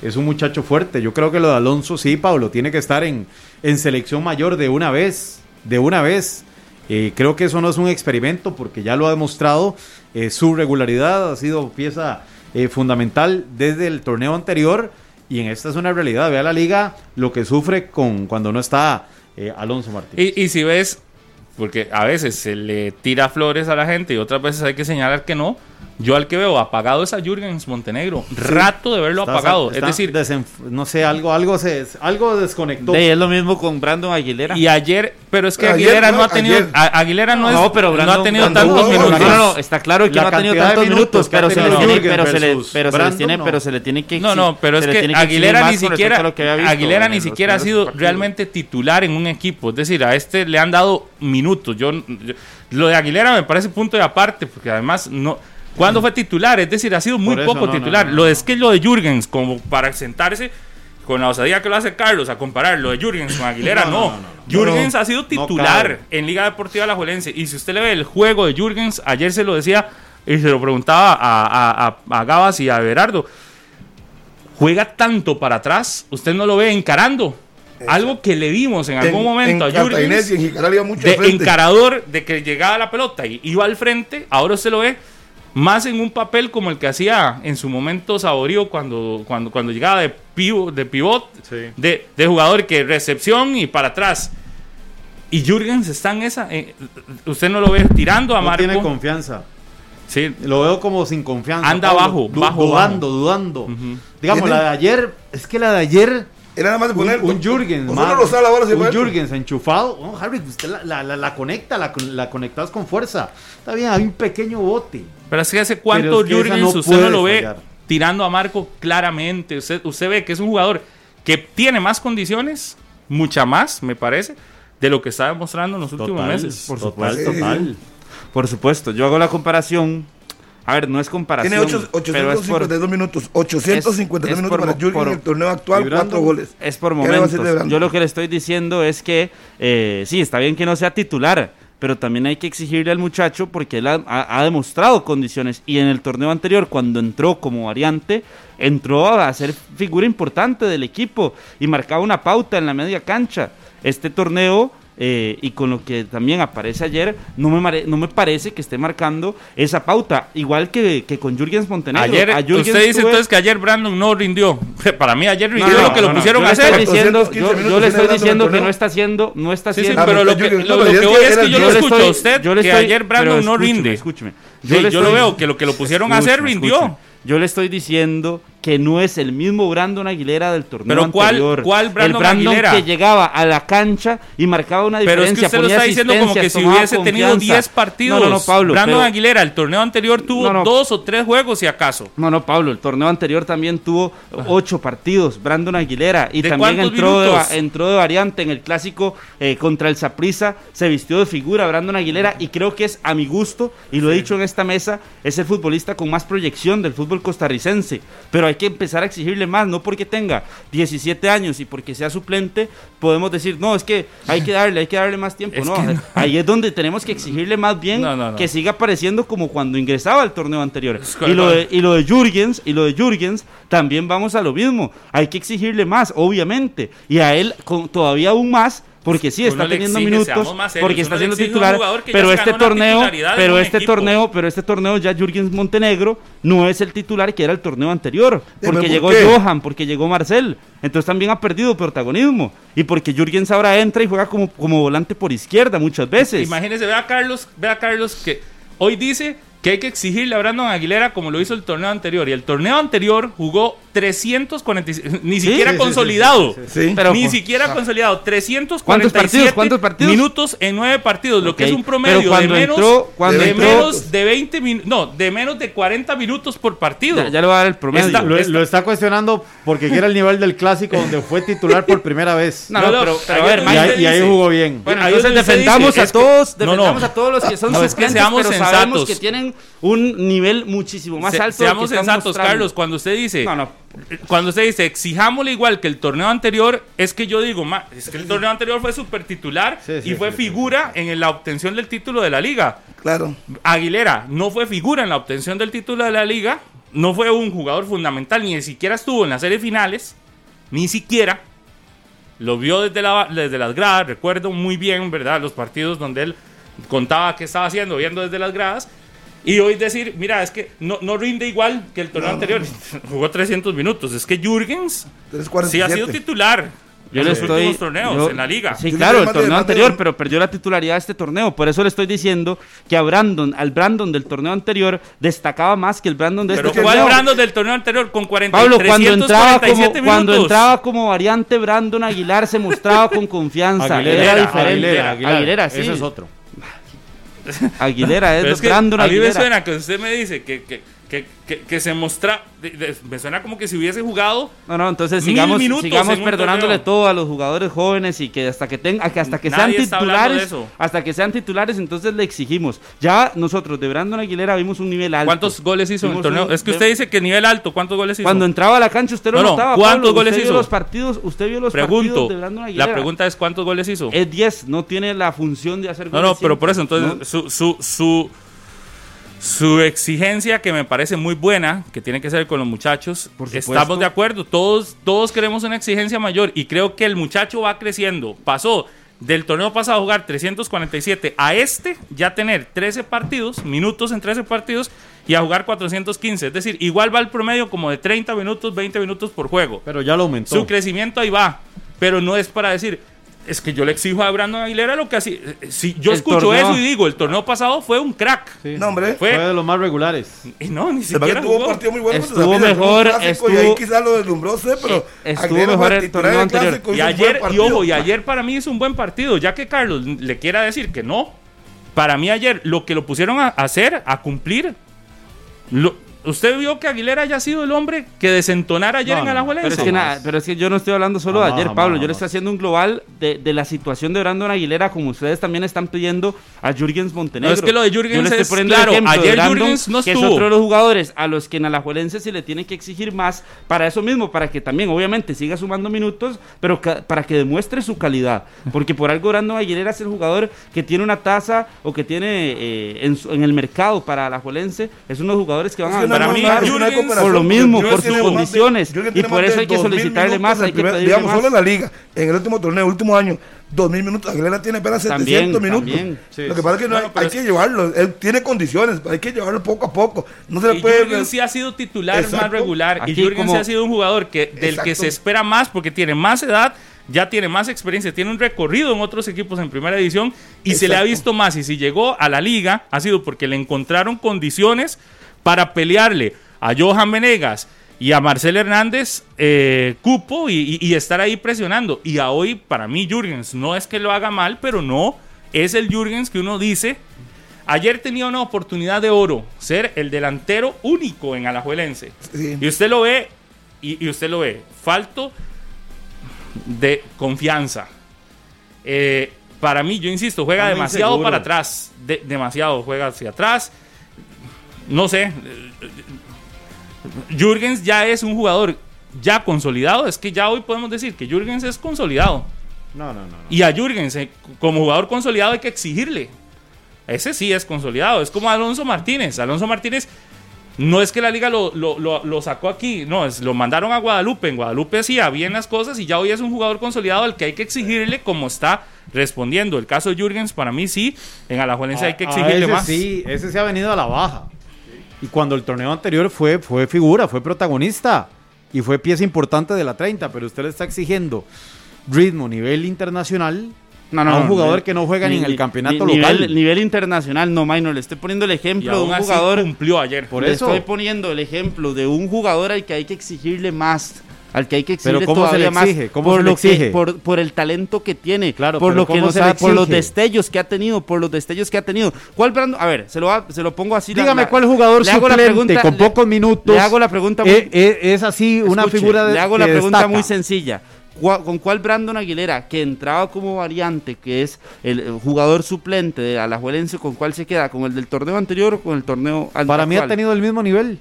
Es un muchacho fuerte. Yo creo que lo de Alonso, sí, Pablo, tiene que estar en, en selección mayor de una vez. De una vez. Eh, creo que eso no es un experimento porque ya lo ha demostrado. Eh, su regularidad ha sido pieza eh, fundamental desde el torneo anterior y en esta es una realidad. Vea la liga lo que sufre con cuando no está eh, Alonso Martínez. Y, y si ves, porque a veces se le tira flores a la gente y otras veces hay que señalar que no, Yo al que veo apagado es a Jürgens Montenegro. Rato de verlo Está- apagado. está es decir, no sé, algo, algo se, algo desconectó. De, es lo mismo con Brandon Aguilera. y ayer, pero es que Ayer, Aguilera no, no, ha tenido, a- Aguilera no, es- no, pero no Brandon, ha tenido Brandon tantos jugó, minutos. No, no, no, está claro que La no ha tenido tantos minutos ha pero se tiene, pero se le, pero se les tiene, no. pero se le tiene que No, no, pero es que Aguilera ni siquiera, Aguilera ni siquiera ha sido realmente titular en un equipo. Es decir, a este le han dado minutos. Yo, yo- lo de Aguilera me parece punto de aparte, porque además no. ¿Cuándo fue titular? Es decir, ha sido muy eso, poco no, titular. no, no. Lo es que lo de Jürgens, como para sentarse con la osadía que lo hace Carlos a comparar lo de Jürgens con Aguilera, No, no. no, no, no. Jürgens No, ha sido titular en Liga Deportiva La Juelense. Y si usted le ve el juego de Jürgens, ayer se lo decía y se lo preguntaba a, a, a- a Gabas y a Everardo juega tanto para atrás, usted no lo ve encarando. Algo que le vimos en algún En- momento en a Jürgens Cartaginés y en Jicaral iba mucho de frente. encarador, de que llegaba la pelota y iba al frente, ahora usted lo ve más en un papel como el que hacía en su momento Saborío cuando, cuando, cuando llegaba de, pivo, de pivot, Sí. de, de jugador que recepción y para atrás. Y Jürgens está en esa, eh, usted no lo ve tirando a no tiene Marco. confianza. Sí, Lo veo como sin confianza. Anda bajo, bajo, Dudando, dudando. Ujú. Digamos, Tiene- la de ayer, es que la de ayer Era nada más de un, poner. un Jürgens, lo sabe ahora sí, un. Jürgens enchufado. No, Harry, usted la, la, la, la conecta, la, con- la conectas con fuerza. Está bien, hay un pequeño bote. Pero es que hace cuánto Jürgens no usted no lo ve fallar. tirando a Marco claramente. Usted, usted ve que es un jugador que tiene más condiciones, mucha más, me parece, de lo que está demostrando en los últimos meses. por supuesto. supuesto, total. Por supuesto, yo hago la comparación. A ver, no es comparación. Tiene ocho- pero es por, 852 minutos. 852 es- es minutos por- para Jürgen por- en el torneo actual, cuatro goles. es por ¿Qué le va a momentos. Yo lo que le estoy diciendo es que eh, sí, está bien que no sea titular, pero también hay que exigirle al muchacho porque él ha, demostrado condiciones y en el torneo anterior cuando entró como variante entró a ser figura importante del equipo y marcaba una pauta en la media cancha. Este torneo eh, y con lo que también aparece ayer, no me, mare- no me parece que esté marcando esa pauta, igual que, que con Jürgens Montenegro. Ayer, Jürgens usted dice tuve- entonces que ayer Brandon no rindió. Para mí ayer rindió no, lo que no, lo no, pusieron yo a le estoy hacer. diciendo, 415 yo, yo le estoy diciendo que ¿no? no está haciendo, no está Sí, sí, haciendo. Ah, pero lo que, lo, no, lo que es voy que es que yo lo Yo escucho estoy- a usted yo le que estoy- ayer Brandon no rinde. escúcheme. Sí, yo, le lo estoy- veo, que lo que lo pusieron a hacer rindió. escúcheme. Yo le estoy diciendo que no es el mismo Brandon Aguilera del torneo Pero ¿cuál- anterior. cuál Brandon el Brandon Aguilera? que llegaba a la cancha y marcaba una Pero es diferencia. que usted lo está diciendo como que si hubiese tenido confianza. 10 partidos. No, no, no, Pablo. Brandon pero- Aguilera, el torneo anterior tuvo No, dos o tres juegos, si acaso. No, no, Pablo, el torneo anterior también tuvo ocho partidos, Brandon Aguilera, y ¿De también entró de, entró de variante en el clásico eh, contra el Saprissa, se vistió de figura Brandon Aguilera, y creo que es a mi gusto, y lo he dicho en esta mesa, es el futbolista con más proyección del fútbol costarricense, pero hay que empezar a exigirle más, no porque tenga 17 años y porque sea suplente, podemos decir, no, es que hay que darle, hay que darle más tiempo, no, ahí es donde tenemos que exigirle más bien No, que siga apareciendo como cuando ingresaba al torneo anterior. Y lo, de, y lo de Jürgens, y lo de Jürgens, también vamos a lo mismo. Hay que exigirle más, obviamente. Y a él con, todavía aún más, porque sí está teniendo exige, minutos, porque está siendo titular. Pero este torneo, pero este equipo. torneo, pero este torneo ya Jürgens Montenegro no es el titular que era el torneo anterior, porque ¿por llegó qué? Johan, porque llegó Marcel. Entonces también ha perdido protagonismo y porque Jürgens ahora entra y juega como, como volante por izquierda muchas veces. Imagínese, ve a Carlos, ve a Carlos que hoy dice que hay que exigirle a Brandon Aguilera como lo hizo el torneo anterior. Y el torneo anterior jugó 346, ni siquiera sí, sí, consolidado. sí, Sí. Pero- ni siquiera consolidado. 347 ¿Cuántos partidos? ¿Cuántos partidos? minutos en nueve partidos, lo que es un promedio de menos, entró- de, entró- menos de 20 minutos, no, de menos de 40 minutos por partido. ya, ya le voy a dar el promedio. Está- Lo, está cuestionando porque quiere el nivel del clásico donde fue titular por primera vez. No, no, No, no, pero, pero a ver, y, ahí, y ahí jugó bien. Bueno, entonces defendamos dice, a todos, no, no. defendamos a todos los que son No, es que seamos pero sabemos sensatos. que tienen un nivel muchísimo más Se- alto. seamos sensatos, mostrando. Carlos, cuando usted dice, No, no. cuando usted dice, exijámosle igual que el torneo anterior, es que yo digo, ma, es que el torneo anterior fue súper titular Sí, sí, y fue sí, sí, figura en la obtención del título de la liga. Claro. Aguilera no fue figura en la obtención del título de la liga, no fue un jugador fundamental, ni siquiera estuvo en las series finales, ni siquiera. Lo vio desde, la, desde las gradas, recuerdo muy bien, ¿verdad? Los partidos donde él contaba qué estaba haciendo, viendo desde las gradas. Y hoy decir, mira, es que no, no rinde igual que el torneo anterior. Jugó 300 minutos. Es que Jürgens sí ha 347. sido titular. Yo en le los estoy. últimos torneos, yo- en la liga. Sí, Yo claro, el torneo anterior, pero perdió la titularidad de este torneo. Por eso le estoy diciendo que a Brandon, al Brandon del torneo anterior, destacaba más que el Brandon de Pero este ¿cuál torneo. Brandon del torneo anterior con 40 Pablo, cuando entraba, como, 347 cuando entraba como variante Brandon Aguilar se mostraba con confianza. Aguilera, era diferente. Aguilera, Aguilera, Aguilar, sí. Ese es otro. Aguilera es Pero es que Brandon a mí me Aguilera. suena que usted me dice que, que, que, que, que se de- de- me suena como que si hubiese jugado No, no, entonces sigamos, en perdonándole todo a los jugadores jóvenes y que hasta que tengan, que hasta que sean Nadie titulares, eso. hasta que sean titulares, entonces le exigimos. Ya nosotros de Brandon Aguilera vimos un nivel alto. cuántos goles hizo en el torneo. un- Es que usted dice que nivel alto, ¿cuántos goles hizo? Cuando entraba a la cancha usted lo No, no, notaba. ¿cuántos Pablo, goles usted hizo? Vio los partidos, usted vio los partidos Pregunto, de Brandon Aguilera. la pregunta es ¿cuántos goles hizo? es 10, no tiene la función de hacer No, goles. no, pero siempre, por eso, entonces, ¿no? su, su, su, su exigencia, que me parece muy buena, que tiene que ser con los muchachos, Por estamos de acuerdo, todos, todos queremos una exigencia mayor y creo que el muchacho va creciendo. Pasó del torneo pasado a jugar 347 a este, ya tener 13 partidos, minutos en 13 partidos y a jugar 415. Es decir, igual va el promedio como de 30 minutos, 20 minutos por juego. Pero ya lo aumentó. Su crecimiento ahí va, pero no es para decir, es que yo le exijo a Brandon Aguilera lo que así. Si yo El escucho torneo- eso y digo, el torneo pasado fue un crack. Sí. No, hombre. Fue- Fue de los más regulares. Y no, ni Se ve que siquiera tuvo un partido muy bueno. Estuvo mejor, clásico, Y estuvo- ahí quizás lo deslumbró usted, pero. Eh, estuvo mejor el torneo anterior. Y ayer, y ojo, y ayer para mí hizo un buen partido, ya que Carlos le quiera decir que no. Para mí ayer lo que lo pusieron a hacer, a cumplir, lo- ¿usted vio que Aguilera haya sido el hombre que desentonara ayer No, en Alajuelense? Pero es, que Jamás. na- pero es que yo no estoy hablando solo de ayer, Pablo. Yo le estoy haciendo un global de, de la situación de Brandon Aguilera, como ustedes también están pidiendo a Jürgens Montenegro. No, es que lo de Jürgens es claro, ayer Brandon, Jürgens no que es estuvo. otro de los jugadores a los que en Alajuelense se le tiene que exigir más para eso mismo, para que también, obviamente, siga sumando minutos, pero ca- para que demuestre su calidad. Porque por algo Brandon Aguilera es el jugador que tiene una tasa o que tiene eh, en, el mercado para Alajuelense. Es uno de los jugadores que van Es a que Para mí, por lo mismo, por sus condiciones, y por eso hay que 2000 solicitarle más, el hay que primer- pedirle Digamos, más. solo en la liga, en el último torneo, último año, 2000 minutos. Aguilera tiene apenas 700 También, minutos. también. Sí, Lo que pasa es que no Bueno, hay, que llevarlo. Él tiene condiciones, hay que llevarlo poco a poco. No se le puede. Jürgen sí ha sido titular Exacto. más regular. Aquí y Jürgen como- sí ha sido un jugador que, del que se espera más porque tiene más edad, ya tiene más experiencia, tiene un recorrido en otros equipos en primera división y se le ha visto más. Y si llegó a la liga, ha sido porque le encontraron condiciones para pelearle a Johan Venegas y a Marcel Hernández eh, cupo y, estar ahí presionando. Y a hoy, para mí, Jürgens no es que lo haga mal, pero no es el Jürgens que uno dice. Ayer tenía una oportunidad de oro, ser el delantero único en Alajuelense. Sí. Y usted lo ve, y, y usted lo ve, falto de confianza. Eh, para mí, yo insisto, juega Está demasiado para atrás. de- demasiado, juega hacia atrás. No sé. Jürgens ya es un jugador ya consolidado. Es que ya hoy podemos decir que Jürgens es consolidado. No, no, no. no. Y a Jürgens, eh, como jugador consolidado, hay que exigirle. Ese sí es consolidado. Es como Alonso Martínez. Alonso Martínez no es que la liga lo, lo- lo- lo sacó aquí, no, es, lo mandaron a Guadalupe. En Guadalupe hacía bien las cosas y ya hoy es un jugador consolidado al que hay que exigirle como está respondiendo. El caso de Jürgens, para mí sí. En Alajuelense hay que exigirle ese más. Sí, ese se ha venido a la baja. Y cuando el torneo anterior fue, fue figura, fue protagonista y fue pieza importante de la 30, pero usted le está exigiendo ritmo, nivel internacional No, a un jugador que no juega ni en el campeonato nivel, local. Nivel internacional, no, Minor. Le estoy poniendo el ejemplo de un jugador. cumplió ayer. Por le eso. estoy poniendo el ejemplo de un jugador al que hay que exigirle más. Al que hay que exigirle Pero ¿cómo se le todavía más por se le lo que- por, por el talento que tiene, Claro, por lo que ¿cómo nos ha- por los destellos que ha tenido, por los destellos que ha tenido. ¿Cuál Brandon? A ver, se lo, va- se lo pongo así. Dígame la- cuál jugador le hago la suplente pregunta- con le- pocos minutos Le hago la pregunta muy- eh, eh, es así una Escuche, figura de Le hago la que pregunta destaca. muy sencilla. ¿Cuá- ¿Con cuál Brandon Aguilera, que entraba como variante, que es el eh, jugador suplente de Alajuelense, con cuál se queda? ¿Con el del torneo anterior o con el torneo Para mí ha tenido el mismo nivel.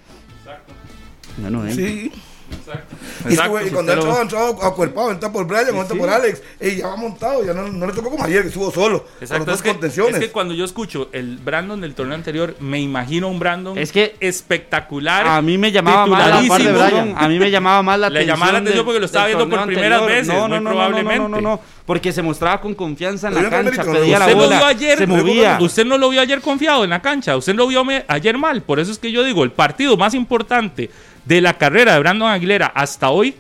Bueno, eh. Sí. Y, es que, Exacto. güey, y cuando entraba, lo- entraba acuerpado, entraba por Brian, entra por Alex, y ya va montado, ya no, no le tocó como ayer, que estuvo solo, con Exacto, es dos que, contenciones. es que cuando yo escucho el Brandon del torneo anterior, me imagino un Brandon Es que espectacular. A mí me llamaba más la. A mí me llamaba más la Le atención. llamaba la atención porque lo estaba viendo por primeras anterior. veces, No, muy no, no, no, probablemente. No, no, no, no, porque se mostraba con confianza en la cancha, pedía la bola, vio ayer, se movía. Usted no lo vio ayer confiado en la cancha. Usted lo vio ayer mal. Por eso es que yo digo, el partido más importante de la carrera de Brandon Aguilera hasta hoy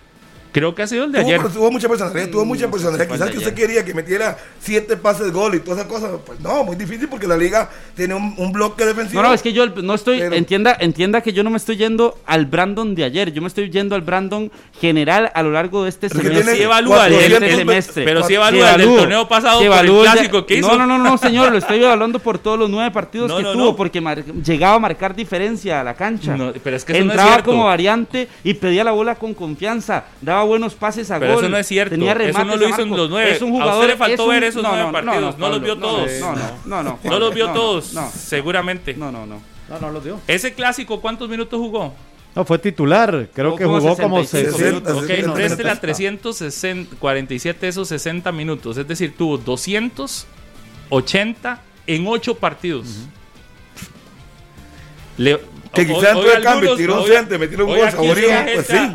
Creo que ha sido el de Tuvo, ayer. tuvo mucha personalidad, tuvo mucha personalidad. fue el Quizás que usted ayer. quería que metiera siete pases de gol y todas esas cosas. Pues no, muy difícil porque la liga tiene un, un bloque defensivo. No, no, es que yo no estoy, Pero- entienda, entienda que yo no me estoy yendo al Brandon de ayer, yo me estoy yendo al Brandon general a lo largo de este semestre. Sí evalúa el, ve- semestre. pero sí Sí evalúa el torneo pasado por el clásico que hizo. No, no, no, no, señor, lo estoy evaluando por todos los nueve partidos No, que no, tuvo, no. porque mar- llegaba a marcar diferencia a la cancha. No, pero es que eso no es Entraba como variante y pedía la bola con confianza, daba buenos pases a Pero gol. eso no es cierto, Tenía eso no lo hizo en los nueve. Es un A usted jugador, le faltó un- ver esos nueve partidos, no los vio todos. No, no, no, no. No los vio no, todos, No, seguramente. no, no, no. No, no los dio. Ese clásico, ¿cuántos minutos jugó? No, fue titular. Creo que jugó como 65 60. minutos. Ok, minutos. 347 esos 60 minutos. Es decir, tuvo 280 en 8 partidos. Le- Que quizás entró de cambio, algunos- tiró un centro, metió un gol, hay pues sí.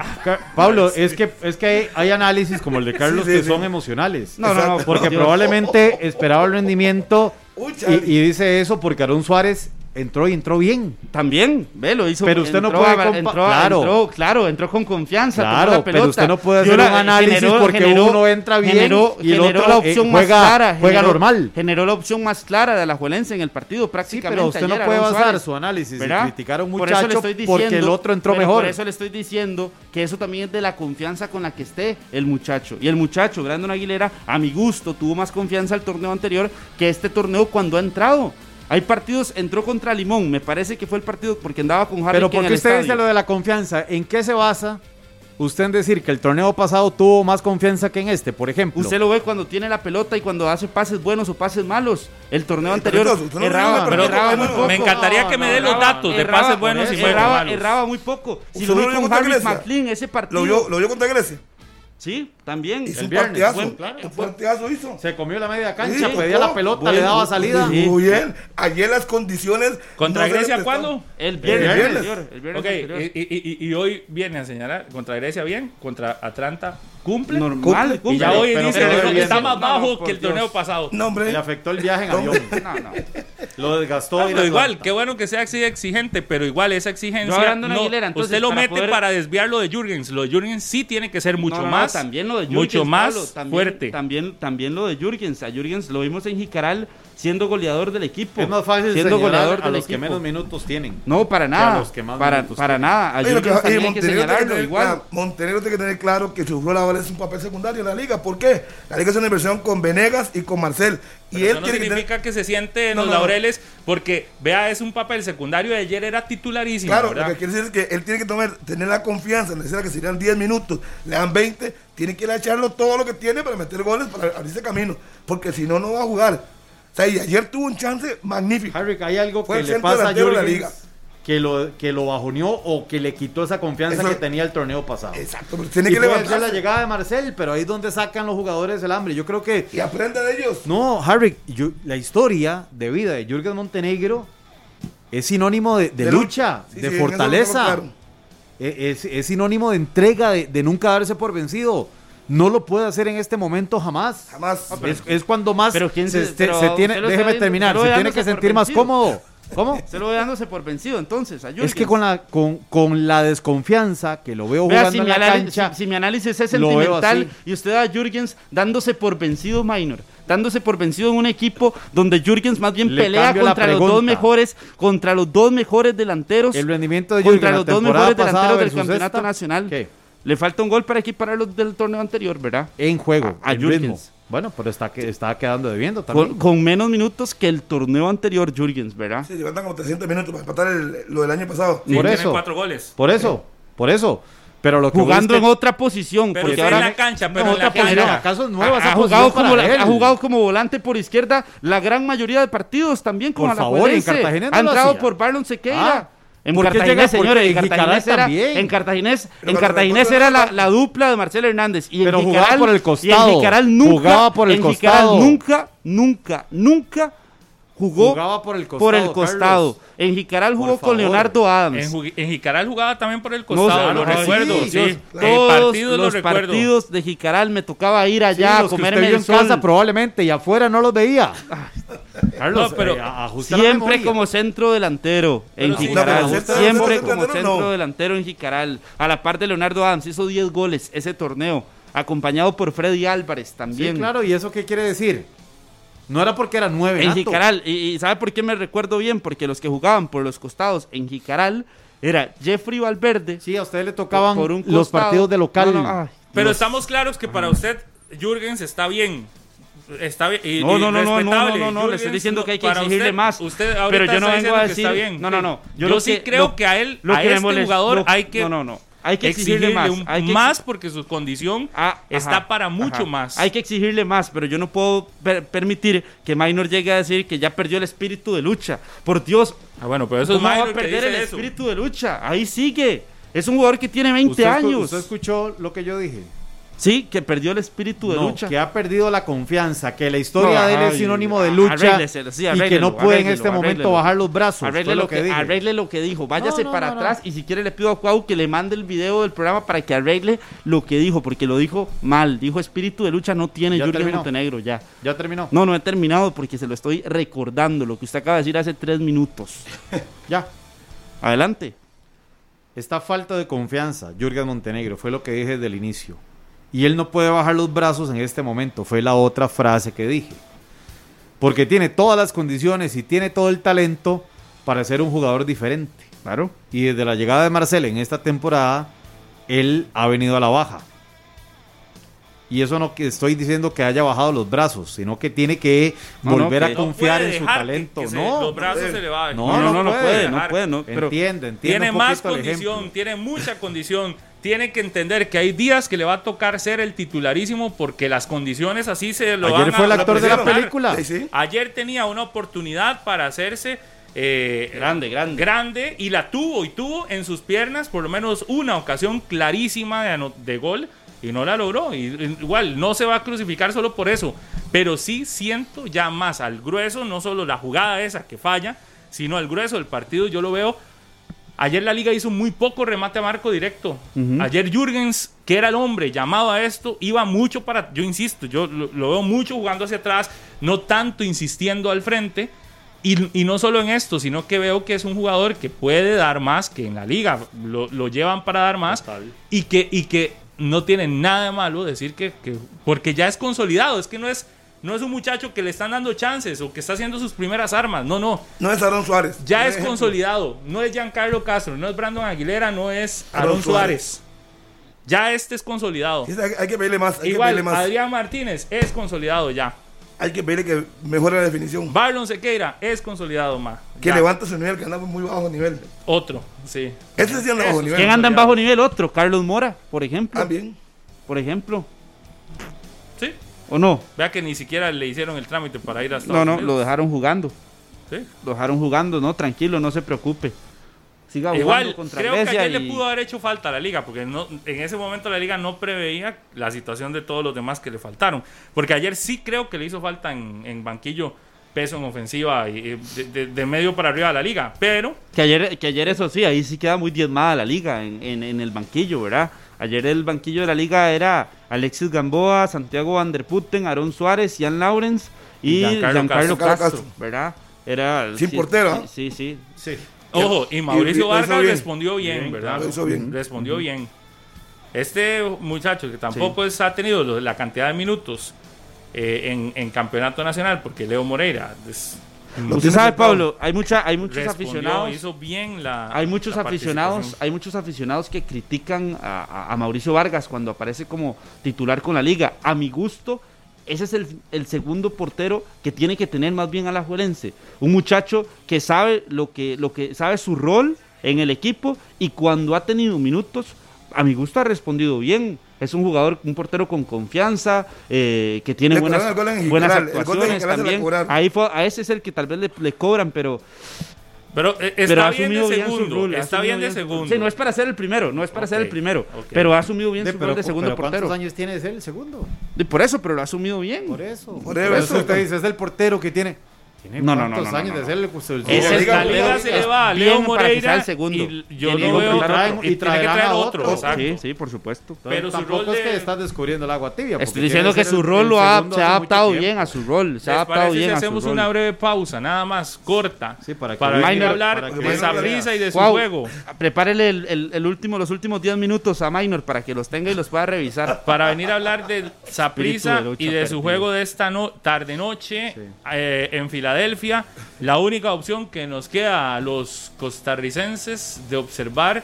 Pablo, es que, es que hay, hay análisis como el de Carlos Sí, sí, que sí. son emocionales. No, no, no, Porque Dios. probablemente esperaba el rendimiento Uy, y, y dice eso porque Aaron Suárez entró y entró bien. También, ve, lo hizo. Pero usted no puede entró, claro. entró, claro, entró con confianza. Claro, la pero usted no puede hacer la- un análisis porque uno entra bien generó, y el generó otro, la eh, opción juega- más clara. juega generó- normal. Generó la opción más clara de Alajuelense en el partido Sí, prácticamente. pero usted no puede Aaron basar Suárez. su análisis y criticar a un Por eso le muchacho estoy porque el diciendo- otro entró mejor. Por eso le estoy diciendo que eso también es de la confianza con la que esté el muchacho. Y el muchacho, Brandon Aguilera, a mi gusto, tuvo más confianza el torneo anterior que este torneo cuando ha entrado. Hay partidos, entró contra Limón, me parece que fue el partido porque andaba con Harry Pero en ¿por el qué usted dice estadio. lo de la confianza? ¿En qué se basa usted en decir que el torneo pasado tuvo más confianza que en este, por ejemplo? Usted lo ve cuando tiene la pelota y cuando hace pases buenos o pases malos. El torneo anterior erraba, Pero erraba muy poco. me encantaría que me dé los Erraba- datos de pases buenos y erraba, malos. erraba muy poco. Si ¿Usted lo vi con contra Harry? McLean, ese partido. ¿Lo vio, ¿Lo vio contra Grecia? Sí, también. Hizo El un viernes, partidazo. buen- claro. un partidazo hizo. Se comió la media cancha, Sí, pedía no, la pelota, le daba salida. Sí. Muy bien. Ayer las condiciones. ¿Contra no Grecia cuándo? El viernes, El viernes. anterior, el viernes Ok, anterior. y, y- y- y hoy viene a señalar contra Grecia bien, contra Atlanta cumple. Normal. Cumple. Y ya hoy pero bien. está más bajo no, que el Dios. torneo pasado. No, hombre. Le afectó el viaje en avión. No, no. Lo desgastó. Pero igual, qué bueno que sea así exigente, pero igual esa exigencia. no, Aguilera, entonces, usted lo para mete poder- para desviar lo de Jürgens. Lo de Jürgens sí tiene que ser mucho No, no, no, más. también lo de Jürgens, mucho más Pablo, también- fuerte. También, también lo de Jürgens. A Jürgens lo vimos en Jicaral siendo goleador del equipo. Es más fácil siendo goleador a los que menos minutos tienen. No, para a nada. los que más para minutos para nada. A que- hay que Montenegro tiene que igual. Montenegro tiene que tener claro que su rol ahora es un papel secundario en la liga. ¿Por qué? La liga es una inversión con Venegas y con Marcel. Y Pero él eso no tiene que significa tener. que se siente en No, los no. laureles, porque vea, es un papel secundario de ayer, era titularísimo. Claro, ¿verdad? lo que quiere decir es que él tiene que tomar, tener la confianza, necesita que serían 10 minutos, le dan 20, tiene que ir a echarlo todo lo que tiene para meter goles, para abrirse camino, porque si no, no va a jugar. O sea, y ayer tuvo un chance magnífico. Harry, hay algo Fue que le pasa a la liga. que lo, que lo bajoneó o que le quitó esa confianza Eso- que tenía el torneo pasado. Exacto, pero tiene Y que ser la levantarse llegada de Marcel, pero ahí es donde sacan los jugadores el hambre. Yo creo que y aprenda de ellos. No, Harry, yo- la historia de vida de Jürgen Montenegro es sinónimo de, de De lu- lucha, Sí, de sí, fortaleza. E- Es, es sinónimo de entrega, de, de nunca darse por vencido. No lo puede hacer en este momento jamás. Jamás. Es, es cuando más Pero quién se, se- pero se tiene, déjeme terminar, se tiene que sentir más cómodo. ¿Cómo? Se lo ve dándose por vencido entonces a Es que Jürgens. con la, con, con la desconfianza que lo veo Vea, jugando si en mi, la anali- cancha, si- si mi análisis es sentimental y usted a Jürgens dándose por vencido minor, dándose por vencido en un equipo donde Jürgens más bien Le pelea contra los dos mejores, contra los dos mejores delanteros, el rendimiento de contra Jürgen la los dos mejores delanteros del campeonato esta, nacional. ¿qué? Le falta un gol para equiparar los del torneo anterior, ¿verdad? en juego, A en Jürgens. ritmo. Bueno, pero está, que- está quedando debiendo también. Con, con menos minutos que el torneo anterior, Jürgens, ¿verdad? Se levantan como 300 minutos para empatar el- lo del año pasado. Sí, por tiene eso. cuatro goles. Por eso, por eso. Pero lo que Jugando viste- en otra posición, Pero porque ahora en la cancha, pero No, en la otra posición. cancha. ¿Acaso ha, jugado posición como para la- él? ha jugado como volante por izquierda la gran mayoría de partidos también con Por favor, en. Cartagena no ha entrado hacía. por Barlon Sequeira. Ah, En ¿por qué Cartaginés, señores, en en Cartaginés, era, en Cartaginés, en Cartaginés era la, la- la dupla de Marcelo Hernández. Y en Pero jugaba Jicaral, por el Y en costado. Jicaral nunca, Jugaba por el en Jicaral costado. nunca, nunca, nunca jugó Jugaba por el por costado, el costado. Carlos. En Jicaral Por jugó con. Leonardo En, Adams. Ju- en Jicaral jugaba también por el No, costado, claro, lo sí, recuerdo. sí, Sí, En Todos los recuerdo. partidos de Jicaral me tocaba ir Sí, allá a comerme en casa probablemente y afuera no los veía. Carlos, No, pero eh, Siempre como centro delantero en Pero sí, Jicaral. no, Siempre como centro no. delantero en Jicaral. A la par de Leonardo Adams, hizo 10 goles ese torneo. Acompañado por Freddy Álvarez Sí, también. claro, ¿y eso qué quiere decir? No era porque era nueve. En nato. Jicaral. Y, y ¿sabe por qué me recuerdo bien? Porque los que jugaban por los costados en Jicaral era Jeffrey Valverde. Sí, a ustedes le tocaban por un los partidos de local. No, no, ay, Pero Dios. estamos claros que para usted Jürgens está bien. Está bien. y- No, y no, no, no, no, respetable. no, no, le estoy diciendo que hay que exigirle usted- más. Usted ahorita pero yo no está vengo a decir. está bien. No, no, no. Yo, lo sí que- creo lo- que a él, lo a que este jugador lo- hay que. No, no, no. Hay que exigirle, exigirle más. un- hay que más porque su condición Ah, está ajá, para mucho ajá. más. Hay que exigirle más, pero yo no puedo per- permitir que Minor llegue a decir que ya perdió el espíritu de lucha. Por Dios, Ah, bueno, pero eso es ¿cómo va Minor a perder el eso. espíritu de lucha? Ahí sigue. Es un jugador que tiene 20 ¿Usted, años. ¿Usted escuchó lo que yo dije? Sí, que perdió el espíritu de No, lucha. que ha perdido la confianza, que la historia No, de él es sinónimo de lucha arrégleselo, sí, y que no puede en este momento bajar los brazos. Arregle lo, que que, dije. arregle lo que dijo. Váyase No, no, para no, no. atrás y si quiere le pido a Cuau que le mande el video del programa para que arregle lo que dijo, porque lo dijo mal. Dijo espíritu de lucha no tiene Ya terminó. Montenegro ya. Ya terminó. No, no he terminado porque se lo estoy recordando, lo que usted acaba de decir hace tres minutos. Ya. Adelante. Esta falta de confianza, Jürgen Montenegro, fue lo que dije desde el inicio. Y él no puede bajar los brazos en este momento, fue la otra frase que dije. Porque tiene todas las condiciones y tiene todo el talento para ser un jugador diferente. Claro. Y desde la llegada de Marcel en esta temporada, él ha venido a la baja. Y eso no que estoy diciendo que haya bajado los brazos, sino que tiene que No, no, volver que a confiar en su que- talento. se- no, los brazos se le va No, No, no, puede puede, no puede, entiende, entiende. Tiene un más condición, tiene mucha condición. Tiene que entender que hay días que le va a tocar ser el titularísimo porque las condiciones así se lo van Ayer a fue el actor de la película. Sí, sí. Ayer tenía una oportunidad para hacerse eh, Grande, grande. grande y la tuvo y tuvo en sus piernas por lo menos una ocasión clarísima de, de gol y no la logró. Y igual no se va a crucificar solo por eso, pero sí siento ya más al grueso, no solo la jugada esa que falla, sino al grueso del partido. Yo lo veo. Ayer la liga hizo muy poco remate a marco directo. Ayer Jürgens, que era el hombre llamado a esto, iba mucho para, yo insisto, yo lo, lo veo mucho jugando hacia atrás, no tanto insistiendo al frente. Y, y no solo en esto, sino que veo que es un jugador que puede dar más, que en la liga lo, lo llevan para dar más y que, y que no tiene nada de malo decir que, que- porque ya es consolidado, es que no es, no es un muchacho que le están dando chances o que está haciendo sus primeras armas, no, no, No es Aaron Suárez. ya es ejemplo. consolidado, no es Giancarlo Castro, no es Brandon Aguilera, no es Aaron Aaron Suárez. Ya este es consolidado. Sí, Hay, hay que pedirle más. Hay que Igual, pedirle más. Adrián Martínez es consolidado ya. Hay que pedirle que mejore la definición. Barlon Sequeira es consolidado más. Que Ya. levante su nivel, que anda muy bajo nivel. Otro, sí. Este sí anda bajo nivel. ¿Quién anda en bajo nivel? Otro, Carlos Mora, por ejemplo. También. Por ejemplo. Sí. ¿O no? Vea que ni siquiera le hicieron el trámite para ir a Estados No, no, lo dejaron jugando. Sí. Lo dejaron jugando, no, tranquilo, no se preocupe. Siga jugando Igual, contra creo que ayer y- le pudo haber hecho falta a la liga, porque no, en ese momento la liga no preveía la situación de todos los demás que le faltaron. Porque ayer sí creo que le hizo falta en, en banquillo peso en ofensiva y de, de- de medio para arriba de la liga. Pero Que ayer, que ayer eso sí, ahí sí queda muy diezmada la liga en, en- en el banquillo, ¿verdad? Ayer el banquillo de la liga era Alexis Gamboa, Santiago Van der Putten, Aaron Suárez, Ian Lawrence y Y Giancarlo Giancarlo Castro. Castro, Castro. ¿verdad? Era, Sin sí, portero, ¿ah? Sí, sí. Sí. Ojo, y Mauricio y Vargas bien. respondió bien, Bien, ¿verdad? lo hizo bien. Respondió bien. Este muchacho que tampoco es- ha tenido la cantidad de minutos eh, en, en campeonato nacional, porque Leo Moreira es- Usted sabe. Pablo, hay, mucha, hay muchos respondió, aficionados. hizo bien la. Hay muchos la aficionados, hay muchos aficionados que critican a, a- a Mauricio Vargas cuando aparece como titular con la liga. A mi gusto, ese es el, el segundo portero que tiene que tener más bien a la Juelense. Un muchacho que sabe lo que, lo que sabe su rol en el equipo y cuando ha tenido minutos, a mi gusto ha respondido bien. Es un jugador, un portero con confianza, eh, que tiene Le buenas, el gol en buenas. El gol actuaciones también. Ahí fue- a ese es el que tal vez le, le cobran, pero Pero eh, está pero ha bien bien su segundo. rol. está bien de su rol. segundo. Sí, no es para ser el primero, no es para ser el primero, pero ha asumido bien De- su pero, rol de segundo pero ¿cuántos portero. años tiene de ser el segundo? Y por eso, pero lo ha asumido bien. Por eso. Por Por eso. eso usted dice, es el portero que tiene. Tiene No, no, no, no, años no, de no. ser el, pues, el- Es la el liga- la liga se le va a Leo Moreira el segundo. y yo que veo y, y tiene que traer a otro, otro. exacto. Sí, sí, por supuesto. Pero su tampoco rol es que de- estás descubriendo el agua tibia. Estoy diciendo que su rol el lo ha, se ha adaptado bien a su rol. Se ha ¿Les adaptado bien si a su hacemos una breve pausa, nada más, corta, Sí, para que- a hablar de Minor Saprissa y de su juego? Prepárele el, último, los últimos 10 minutos a Minor para que los tenga y los pueda revisar. Para venir a hablar de lucha y de su juego de esta no- tarde-noche eh, en Filadelfia. La única opción que nos queda a los costarricenses de observar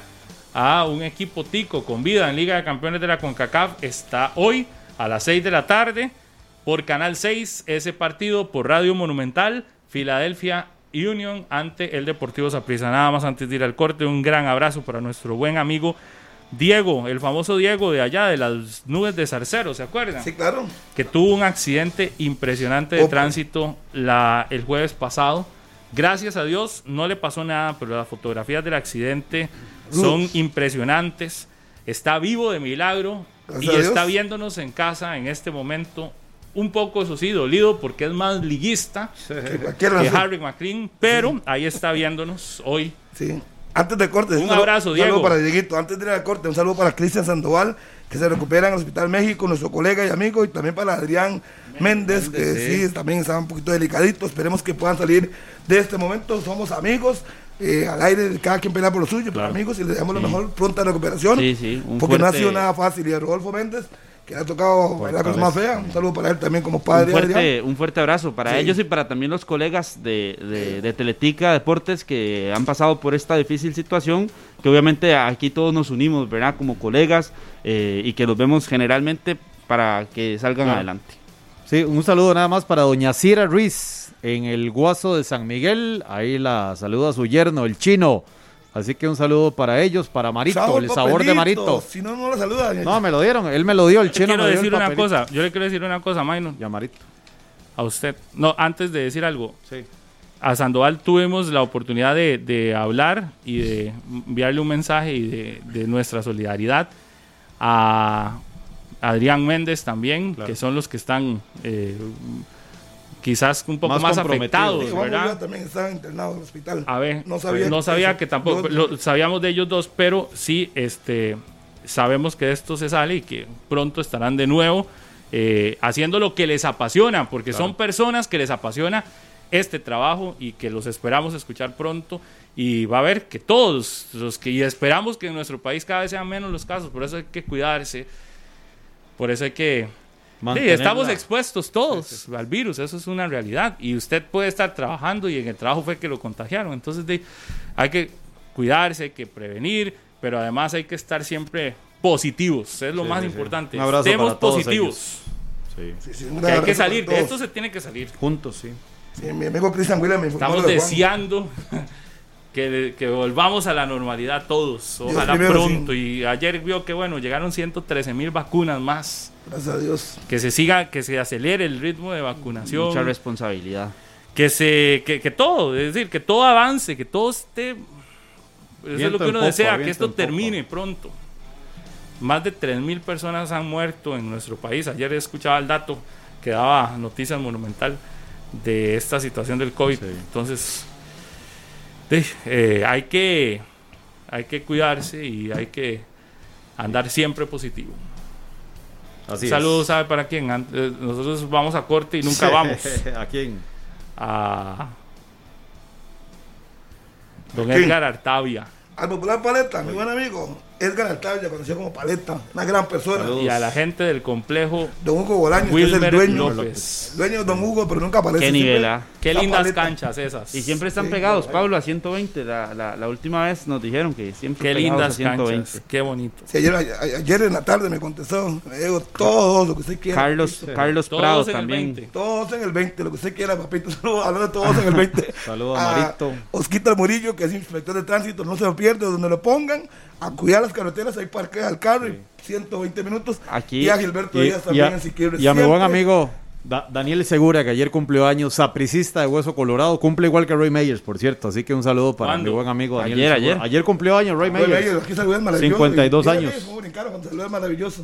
a un equipo tico con vida en Liga de Campeones de la CONCACAF está hoy a las 6 de la tarde por Canal 6, ese partido por Radio Monumental, Filadelfia Union ante el Deportivo Saprissa. Nada más antes de ir al corte, un gran abrazo para nuestro buen amigo Diego, el famoso Diego de allá de las nubes de Zarcero, ¿se acuerdan? Sí, claro. que tuvo un accidente impresionante de Opa. tránsito la, el jueves pasado. Gracias a Dios no le pasó nada, pero las fotografías del accidente son impresionantes. Está vivo de milagro Gracias y está viéndonos en casa en este momento. Un poco, eso sí, dolido porque es más liguista Que. Harry McLean, pero ahí está viéndonos hoy. Sí. Antes del corte, Un saludo- abrazo, un Diego. saludo para Dieguito. Antes de ir al corte, un saludo para Cristian Sandoval, que se recupera en el Hospital México, nuestro colega y amigo, y también para Adrián Méndez, que sí. también está un poquito delicadito. Esperemos que puedan salir de este momento. Somos amigos. eh, al aire, cada quien pelea por lo suyo, pero amigos, y les damos la mejor pronta recuperación. Sí, sí, un porque no ha fuerte- sido nada fácil. Y a Rodolfo Méndez, que le ha tocado la cosa más fea. Un saludo para él también como Un padre. Adrián. fuerte, un fuerte abrazo para Sí. ellos y para también los colegas de, de, de Teletica Deportes que han pasado por esta difícil situación, que obviamente aquí todos nos unimos, ¿verdad? Como colegas eh, y que los vemos generalmente para que salgan adelante. Sí, un saludo nada más para doña Cira Ruiz en el Guaso de San Miguel. Ahí la saluda su yerno, el chino. Así que un saludo para ellos, para Marito, el sabor de. Marito. Si no, no la saluda. No, me lo dieron, él me lo dio, el Yo chino quiero me dio el decir una cosa, yo le quiero decir una cosa, Maino, Ya, Marito. a usted. No, antes de decir algo, Sí. a Sandoval tuvimos la oportunidad de, de hablar y de enviarle un mensaje y de, de nuestra solidaridad a Adrián Méndez también, Claro. que son los que están eh, quizás un poco Más más, afectados, Sí, ¿verdad? También estaba internado en el hospital. A ver, no sabía, no sabía que tampoco, Yo- lo- sabíamos de ellos dos, pero sí, este, sabemos que esto se sale y que pronto estarán de nuevo eh, haciendo lo que les apasiona, porque son personas que les apasiona este trabajo y que los esperamos escuchar pronto y va a ver que todos los que y esperamos que en nuestro país cada vez sean menos los casos, por eso hay que cuidarse, por eso hay que Sí, estamos la- expuestos todos al virus, eso es una realidad. Y usted puede estar trabajando y en el trabajo fue que lo contagiaron. Entonces de- hay que cuidarse, hay que prevenir, pero además hay que estar siempre positivos, es lo Sí, más sí, sí. importante. Un abrazo Estemos para todos positivos, Sí. Sí, sí, un que gran hay que salir, de esto se tiene que salir. Juntos, sí. Sí, mi amigo Cristian William me informó Estamos deseando que, que volvamos a la normalidad todos, ojalá pronto. Y ayer vio que bueno, llegaron 113 mil vacunas más, Gracias a Dios. que se siga, que se acelere el ritmo de vacunación. Mucha responsabilidad. que se que, que todo, es decir, que todo avance, que todo esté eso es lo que uno desea, que esto termine pronto. Más de 3.000 personas han muerto en nuestro país. Ayer escuchaba el dato que daba Noticias Monumental de esta situación del COVID. Sí. Entonces, eh, hay que hay que cuidarse y hay que andar siempre positivo. Así. Saludos, ¿sabe para quién? Eh, Nosotros vamos a corte y nunca vamos ¿A quién? a Don quién? Edgar Artavia Al popular Paleta, mi buen amigo, Edgar Altavia, conocido como Paleta, una gran persona. Saludos. y a la gente del complejo Don Hugo Bolaños, que es el dueño. López. Dueño de Don Hugo, pero nunca aparece. Qué nivel, ¿ah? Qué lindas Paleta. canchas esas. Y siempre están Sí, pegados, Pablo, a 120. La, la, la última vez nos dijeron que siempre Qué pegados lindas a 120. canchas. Qué bonito. Sí, ayer, a- ayer en la tarde me contestó, me dijo todo lo que usted quiera. Carlos, papito. Carlos Prado Todos en el también. 20. Todos en el 20, lo que usted quiera, papito. Saludos, de todos en el 20. Saludos a Marito. Osquita Murillo, que es inspector de tránsito, no se lo pierde, donde lo pongan, a cuidar las carreteras, ahí parquea el carro y 120 minutos. Aquí- y a Gilberto Y, Díaz y también a, en Siquirres. y a mi buen amigo Da- Daniel Segura, que ayer cumplió años, sapricista de Hueso Colorado, cumple igual que Roy Meyers, por cierto. Así que un saludo para ¿Cuándo? mi buen amigo Daniel Ayer, Segura. ayer. Ayer cumplió años Roy Meyers. ellos, aquí saludos maravilloso. 52 Y- y- años. y- saludos.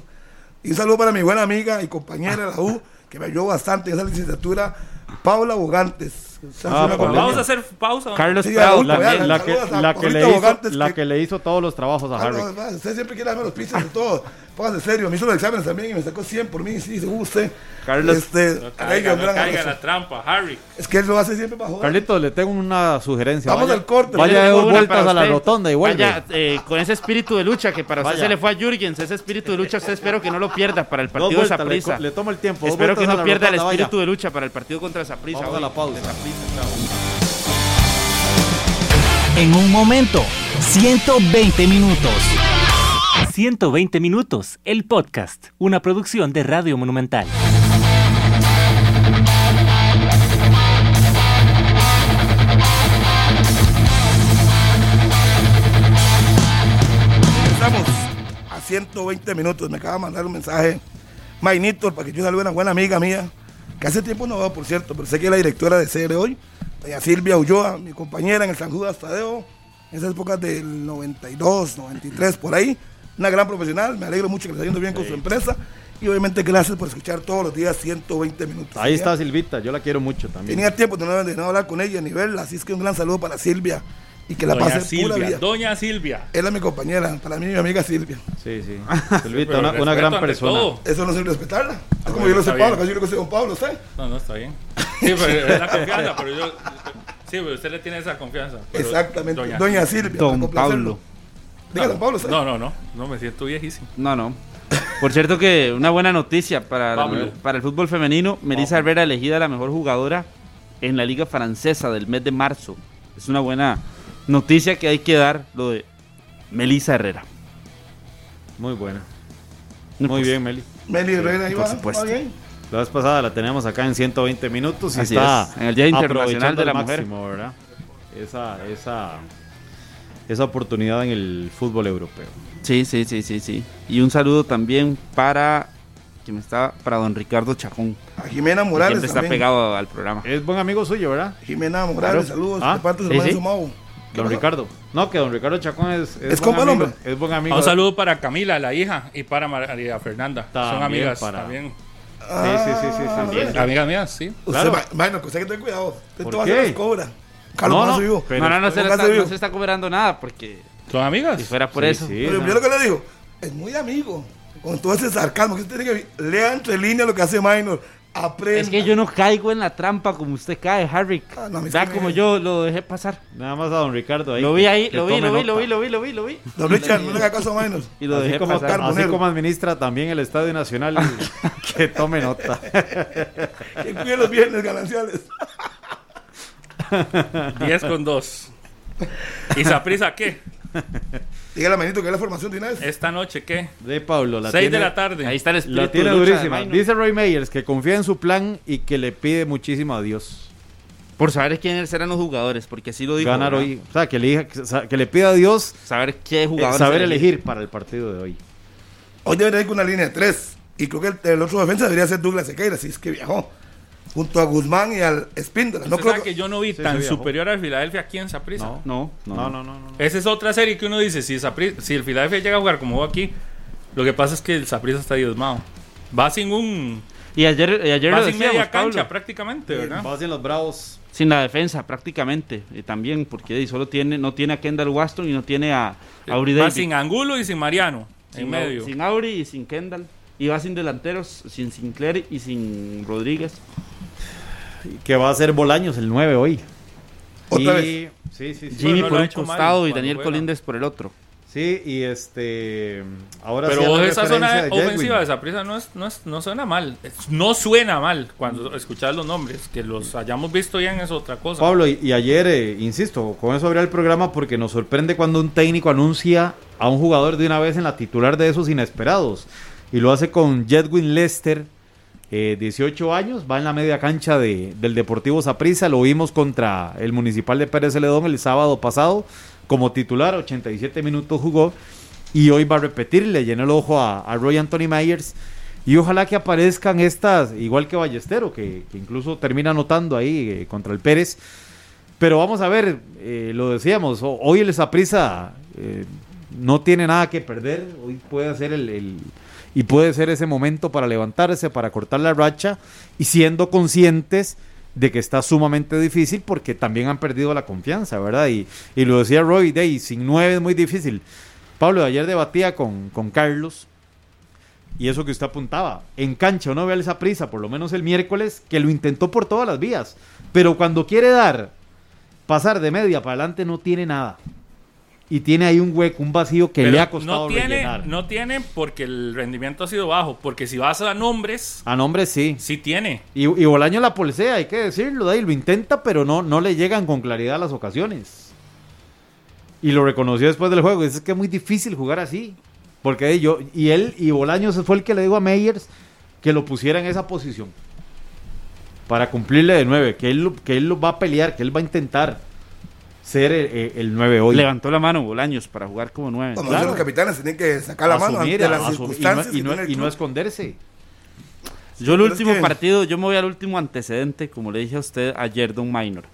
Y un saludo para mi buena amiga y compañera de la U, que me ayudó bastante en esa licenciatura, Paula Bogantes. Ah. Vamos a hacer pausa. Carlos Sí, Prado La, también. la que, la, que le hizo, Bogantes, la que- le hizo todos los trabajos a Ah, Harry. usted siempre quiere darme los pisos y todo. Póngase serio. Me hizo los exámenes también y me sacó 100 por mí. Sí, según usted. Carlos, Este, No caiga, no caiga la trampa, Harry. Es que él lo hace siempre para joder. Carlitos, le tengo una sugerencia. Vamos Vaya- al corte. Vaya de vueltas a la usted. rotonda y vuelve. Vaya, eh, con ese espíritu de lucha que para usted Vaya. se le fue a Jürgens, ese espíritu de lucha usted espero que no lo pierda para el partido de vueltas, le, Saprissa. co- le tomo el tiempo. Espero que no pierda el rotonda, vaya. espíritu de lucha para el partido contra Saprissa. Vamos a la pausa. En un momento, 120 minutos. 120 minutos, el podcast, una producción de Radio Monumental. Estamos a 120 minutos. Me acaba de mandar un mensaje. Mainito, para que yo salude a una buena amiga mía, que hace tiempo no veo, por cierto, pero sé que es la directora de CR hoy, doña Silvia Ulloa, mi compañera en el San Judas Tadeo, en esas épocas del 92, 93, por ahí. Una gran profesional, me alegro mucho que le está yendo bien con su empresa. Y obviamente gracias por escuchar todos los días 120 minutos. Ahí está Silvita, yo la quiero mucho también. Tenía tiempo de no, de no hablar con ella ni verla, así es que un gran saludo para Silvia y que la Doña pase pura Silvia, vida. Doña Silvia. Él es mi compañera, para mí mi amiga Silvia. Sí, sí. Silvita, una, una gran persona. todo. Eso no es respetarla. Es como bueno, yo lo sé Pablo, casi yo lo sé con Pablo, ¿usted? No, no, está bien. Sí, pero es la confianza, pero yo... Sí, pero usted le tiene esa confianza. Exactamente. Doña, Doña, Silvia. Don. Pablo. Diga, don Pablo. No, no, no. No, me siento viejísimo. No, no. Por cierto que una buena noticia para, el, para el fútbol femenino, Melissa Herrera elegida la mejor jugadora en la liga francesa del mes de marzo. Es una buena noticia que hay que dar lo de Melissa Herrera. Muy buena. No, Muy pues, bien, Meli. Meli Herrera, por supuesto. bien. La vez pasada la teníamos acá en 120 minutos y Así está es, en el Día Internacional de la Mujer. máximo, ¿verdad? Esa, esa, esa oportunidad en el fútbol europeo. Sí, sí, sí, sí, sí. Y un saludo también para quien está para don Ricardo Chacón, A Jimena que Morales siempre está también. pegado al programa. Es buen amigo suyo, ¿verdad? Jimena Morales, Claro. saludos Ah, de parte de su sí, hermano sí. Sumau. ¿Qué Don? Ricardo. No, que don Ricardo Chacón es, Es buen compa el amigo, hombre. Es buen amigo. Un saludo para Camila, la hija, y para María Fernanda. Son amigas para- también. Sí, sí, sí, sí, sí, También. sí. Amigas mías, sí. Usted, Claro. bueno, que usted que tener cuidado. Usted ¿Por todo qué? se las cobra. Carlos, No, no, no, vivo. pero- no, no, no se, está, vivo. no se está cobrando nada porque ¿Son amigas? si fuera por Sí, eso. sí, Pero no. yo lo que le digo, es muy amigo. Con todo ese sarcasmo que usted tiene que lea entre líneas lo que hace Minor. Aprenda. Es que yo no caigo en la trampa como usted cae, Harry. Ah, no, como yo lo dejé pasar. Nada más a don Ricardo ahí. Lo vi ahí, lo vi, lo vi, lo vi, lo vi, lo vi, lo vi. Don Richard, no le haga caso a Minor. Y lo Así dejé como, pasar. así como administra también el Estadio Nacional, que tome nota. Que cuide los viernes gananciales. 10 con 2. ¿Y Saprisa qué? Dígale a Manito que es la formación de vez. ¿Esta noche qué? De Pablo, la 6 tiene, de la tarde. Ahí está el espíritu la tiene durísima. Dice Roy Meyers que confía en su plan y que le pide muchísimo a Dios Por saber quiénes eran los jugadores, porque así lo dijo. ganar ¿verdad? hoy. O sea, que le, diga- que sa- que le pida a Dios Saber qué eh, jugadores. saber elegir para el partido de hoy. Hoy debería ir con una línea de tres. Y creo que el, el otro defensa debería ser Douglas Sequeira, si es que viajó. Junto a Guzmán y al Espíndola. No creo que, que yo no vi Sí, tan superior al Philadelphia aquí en Saprisa. No. No, no, No, no, no. no. Esa es otra serie que uno dice, si, Saprissa- si el Philadelphia llega a jugar como jugó aquí, lo que pasa es que el Saprissa está diezmado. Va sin un... Y ayer, y ayer Va lo sin decíamos, media cancha Pablo, prácticamente, ¿verdad? Vas en los bravos. sin la defensa prácticamente. Y también porque solo tiene, no tiene a Kendall Waston y no tiene a, a Uri Va sin Angulo y sin Mariano en Sin- medio. Sin Auri y sin Kendall. Y va sin delanteros, sin Sinclair y sin Rodríguez. Que va a ser Bolaños el 9 hoy. Otra y, Sí, sí, sí. Jimmy no por un costado y Daniel juega. Colíndez por el otro. Sí, y este. Ahora Pero esa zona de ofensiva de Saprissa no, es, no, es- no suena mal. Es- No suena mal cuando escuchas los nombres. Que los hayamos visto bien es otra cosa. Pablo, y, y ayer, eh, insisto, con eso abría el programa porque nos sorprende cuando un técnico anuncia a un jugador de una vez en la titular de esos inesperados. Y lo hace con Jedwin Lester, eh, 18 años, va en la media cancha de- del Deportivo Saprissa. Lo vimos contra el Municipal de Pérez Celedón el sábado pasado como titular, 87 minutos jugó. Y hoy va a repetir, le llenó el ojo a, a Roy Anthony Myers. Y ojalá que aparezcan estas, igual que Ballestero, que, que incluso termina anotando ahí eh, contra el Pérez. Pero vamos a ver, eh, lo decíamos, ho- hoy el Saprissa no tiene nada que perder, hoy puede ser el- y puede ser ese momento para levantarse, para cortar la racha y siendo conscientes de que está sumamente difícil porque también han perdido la confianza, ¿verdad? Y, y lo decía Roy Day, sin nueve es muy difícil. Pablo, ayer debatía con, con Carlos y eso que usted apuntaba, en cancha uno ve a esa prisa, por lo menos el miércoles, que lo intentó por todas las vías, pero cuando quiere dar, pasar de media para adelante no tiene nada. Y tiene ahí un hueco, un vacío que Pero le ha costado no tiene, rellenar. no tiene porque el rendimiento ha sido bajo. Porque si vas a nombres, A nombre sí. sí tiene. Y, y Bolaño la polsea, hay que decirlo, de ahí lo intenta, pero no, no le llegan con claridad las ocasiones. Y lo reconoció después del juego. Es que es muy difícil jugar así. Porque yo, y él, y Bolaño se fue el que le dijo a Meyers que lo pusiera en esa posición. Para cumplirle de nueve, que él, que él lo va a pelear, que él va a intentar ser el, el- el 9 hoy. Levantó la mano Bolaños para jugar como nueve. Cuando Claro. los capitanes tienen que sacar la mano Asumir, ante las asumir, circunstancias y, no, y, no, y esconderse. Yo el Pero es último que- partido, yo me voy al último antecedente, como le dije a usted ayer, Don Minor.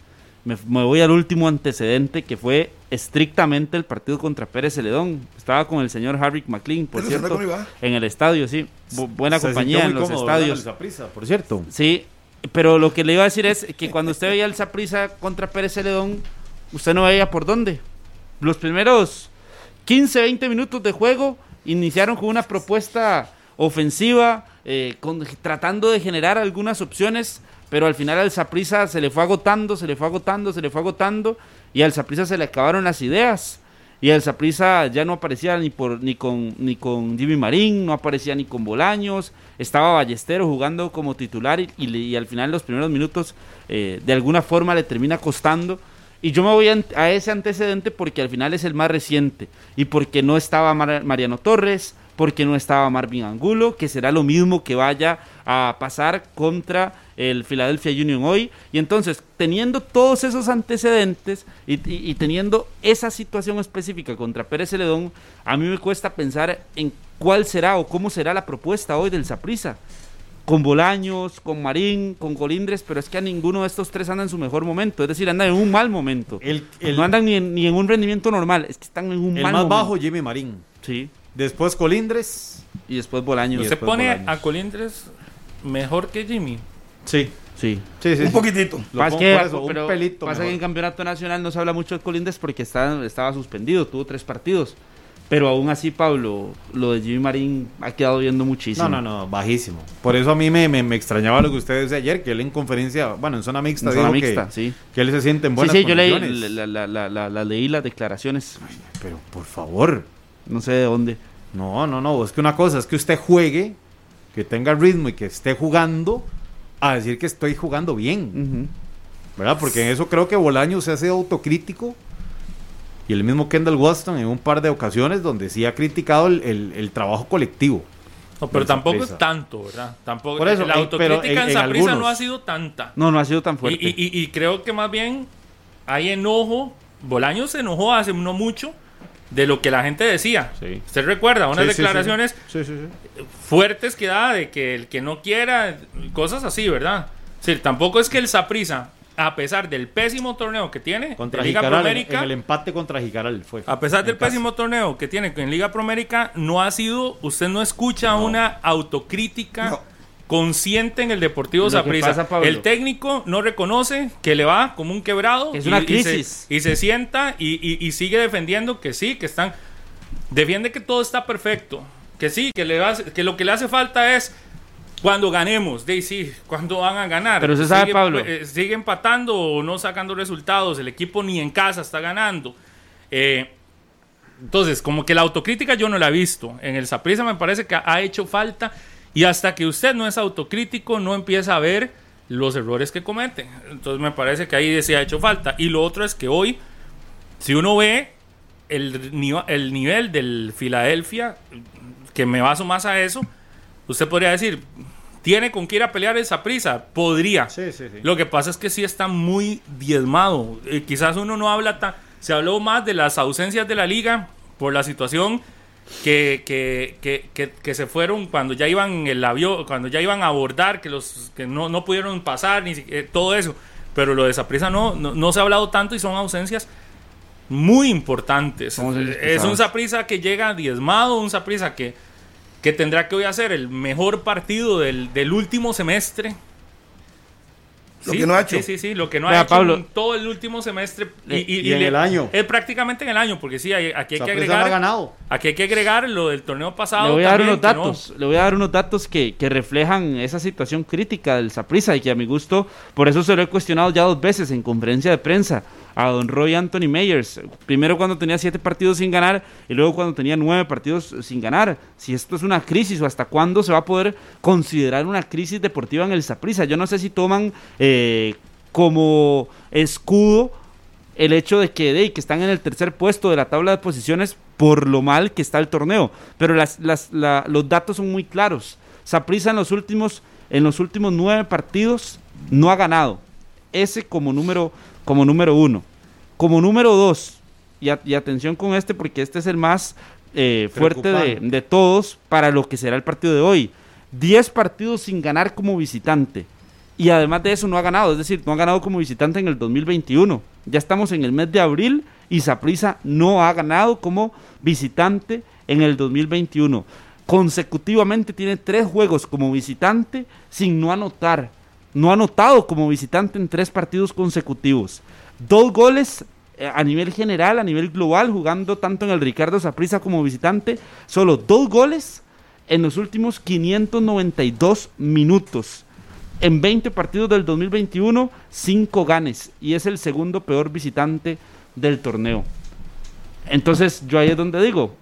Me, me voy al último antecedente que fue estrictamente el partido contra Pérez Celedón. Estaba con el señor Harry McLean, por cierto, en el estadio, sí. Bu- buena Se compañía en los cómodo, estadios. En por cierto. Sí, pero lo que le iba a decir es que cuando usted veía el Saprissa contra Pérez Celedón, usted no veía por dónde. Los primeros 15, 20 minutos de juego iniciaron con una propuesta ofensiva, eh, tratando de generar algunas opciones, pero al final al Saprissa se le fue agotando, se le fue agotando, se le fue agotando, y al Saprissa se le acabaron las ideas. Y el Saprissa ya no aparecía ni por ni con ni con Jimmy Marín, no aparecía ni con Bolaños, estaba Ballestero jugando como titular y al final los primeros minutos eh, de alguna forma le termina costando. Y yo me voy a, ese antecedente porque al final es el más reciente y porque no estaba Mar- Mariano Torres, porque no estaba Marvin Angulo, que será lo mismo que vaya a pasar contra el Philadelphia Union hoy. Y entonces, teniendo todos esos antecedentes y, teniendo esa situación específica contra Pérez Celedón, a mí me cuesta pensar en cuál será o cómo será la propuesta hoy del Saprissa. Con Bolaños, con Marín, con Colindres, pero es que a ninguno de estos tres anda en su mejor momento. Es decir, andan en un mal momento. El, el- no andan ni en, ni en un rendimiento normal, es que están en un el mal más momento. bajo, Jimmy Marín. Sí. Después Colindres. Y después Bolaños. Y ¿Usted después pone Bolaños. a Colindres mejor que Jimmy? Sí. Sí. Sí, sí. Un sí. Lo Pasa que, por eso, un pero pelito pasa que en campeonato nacional no se habla mucho de Colindres porque está, estaba suspendido, tuvo tres partidos. Pero aún así, Pablo, lo de Jimmy Marín ha quedado viendo muchísimo. No, no, no, bajísimo. Por eso a mí me, me, me extrañaba lo que usted decía ayer, que él en conferencia, bueno, en zona mixta, En zona mixta, que, sí. que él se siente en Sí, buenas sí, yo leí, condiciones. la, la- la- la- la leí las declaraciones. Pero por favor, No sé de dónde. no, no, no, es que una cosa es que usted juegue, que tenga ritmo y que esté jugando, a decir que estoy jugando bien. ¿verdad? Porque en eso creo que Bolaño se hace autocrítico. Y el mismo Kendall Waston en un par de ocasiones donde sí ha criticado el, el- el trabajo colectivo. No, pero tampoco es tanto, ¿verdad? Tampoco, Por eso, la en- autocrítica en- en, no ha sido tanta. No, no ha sido tan fuerte. y- y- y creo que más bien hay enojo. Bolaños se enojó hace no mucho de lo que la gente decía. Sí. ¿Usted recuerda? Unas Sí, declaraciones Sí, fuertes que da de que el que no quiera, cosas así, ¿verdad? Sí, tampoco es que el Saprissa, a pesar del pésimo torneo que tiene Contra Liga Jicaral, en, Promérica, en el empate contra Jicaral fue. a pesar del pésimo torneo que tiene en Liga Promérica, no ha sido, usted no escucha una autocrítica No. consciente en el Deportivo Saprissa. El técnico no reconoce que le va como un quebrado. Que es una y, crisis. Y se, y se sienta y, y- y sigue defendiendo que sí, que están... Defiende que todo está perfecto. Que sí, que, le va- que lo que le hace falta es cuando ganemos. De sí, cuando van a ganar. Pero usted sabe, Sigue, Pablo. eh, sigue empatando o no sacando resultados. El equipo ni en casa está ganando. Eh, entonces, como que la autocrítica yo no la he visto. En el Saprissa me parece que ha hecho falta. Y hasta que usted no es autocrítico, no empieza a ver los errores que comete. Entonces me parece que ahí sí ha hecho falta. Y lo otro es que hoy, si uno ve el, el nivel del Filadelfia, que me baso más a eso, usted podría decir, ¿tiene con qué ir a pelear esa prisa? Podría. Sí, sí, sí. Lo que pasa es que sí está muy diezmado. Eh, quizás uno no habla tan... Se habló más de las ausencias de la liga por la situación que, que, que, que, que se fueron cuando ya iban en el avión, cuando ya iban a abordar, que los que no, no pudieron pasar, ni siquiera- todo eso. Pero lo de esa prisa no, no, no se ha hablado tanto y son ausencias muy importantes. Ausencias Es un. Saprisa que llega diezmado, un Saprisa que, que tendrá que hoy hacer el mejor partido del, del último semestre Lo Sí, que no ha hecho. Sí, sí, sí, lo que no ha hecho Pablo. en todo el último semestre. Y, y- Y y en le- el año. Es prácticamente en el año, porque sí, hay- aquí hay que agregar. ganado. Aquí hay que agregar lo del torneo pasado. Le voy a dar unos no- datos, le voy a dar unos datos que, que reflejan esa situación crítica del Saprissa y que a mi gusto, por eso se lo he cuestionado ya dos veces en conferencia de prensa a don Roy Anthony Meyers. Primero cuando tenía siete partidos sin ganar y luego cuando tenía nueve partidos sin ganar. Si esto es una crisis o hasta cuándo se va a poder considerar una crisis deportiva en el Saprissa. Yo no sé si toman eh, como escudo el hecho de que, de, que están en el tercer puesto de la tabla de posiciones por lo mal que está el torneo. Pero las, las- la- los datos son muy claros. Saprissa en los últimos en los últimos nueve partidos no ha ganado. Ese como número como número uno. Como número dos y, a- y atención con este porque este es el más eh, fuerte de, de todos para lo que será el partido de hoy. Diez partidos sin ganar como visitante. Y además de eso no ha ganado, es decir, no ha ganado como visitante en el 2021. Ya estamos en el mes de abril y Saprissa no ha ganado como visitante en el 2021. Consecutivamente tiene tres juegos como visitante sin no anotar. No ha anotado como visitante en tres partidos consecutivos. Dos goles eh, a nivel general, a nivel global, jugando tanto en el Ricardo Saprissa como visitante. Solo dos goles en los últimos 592 minutos. En 20 partidos del 2021, 5 ganes. Y es el segundo peor visitante del torneo. Entonces, yo ahí es donde digo.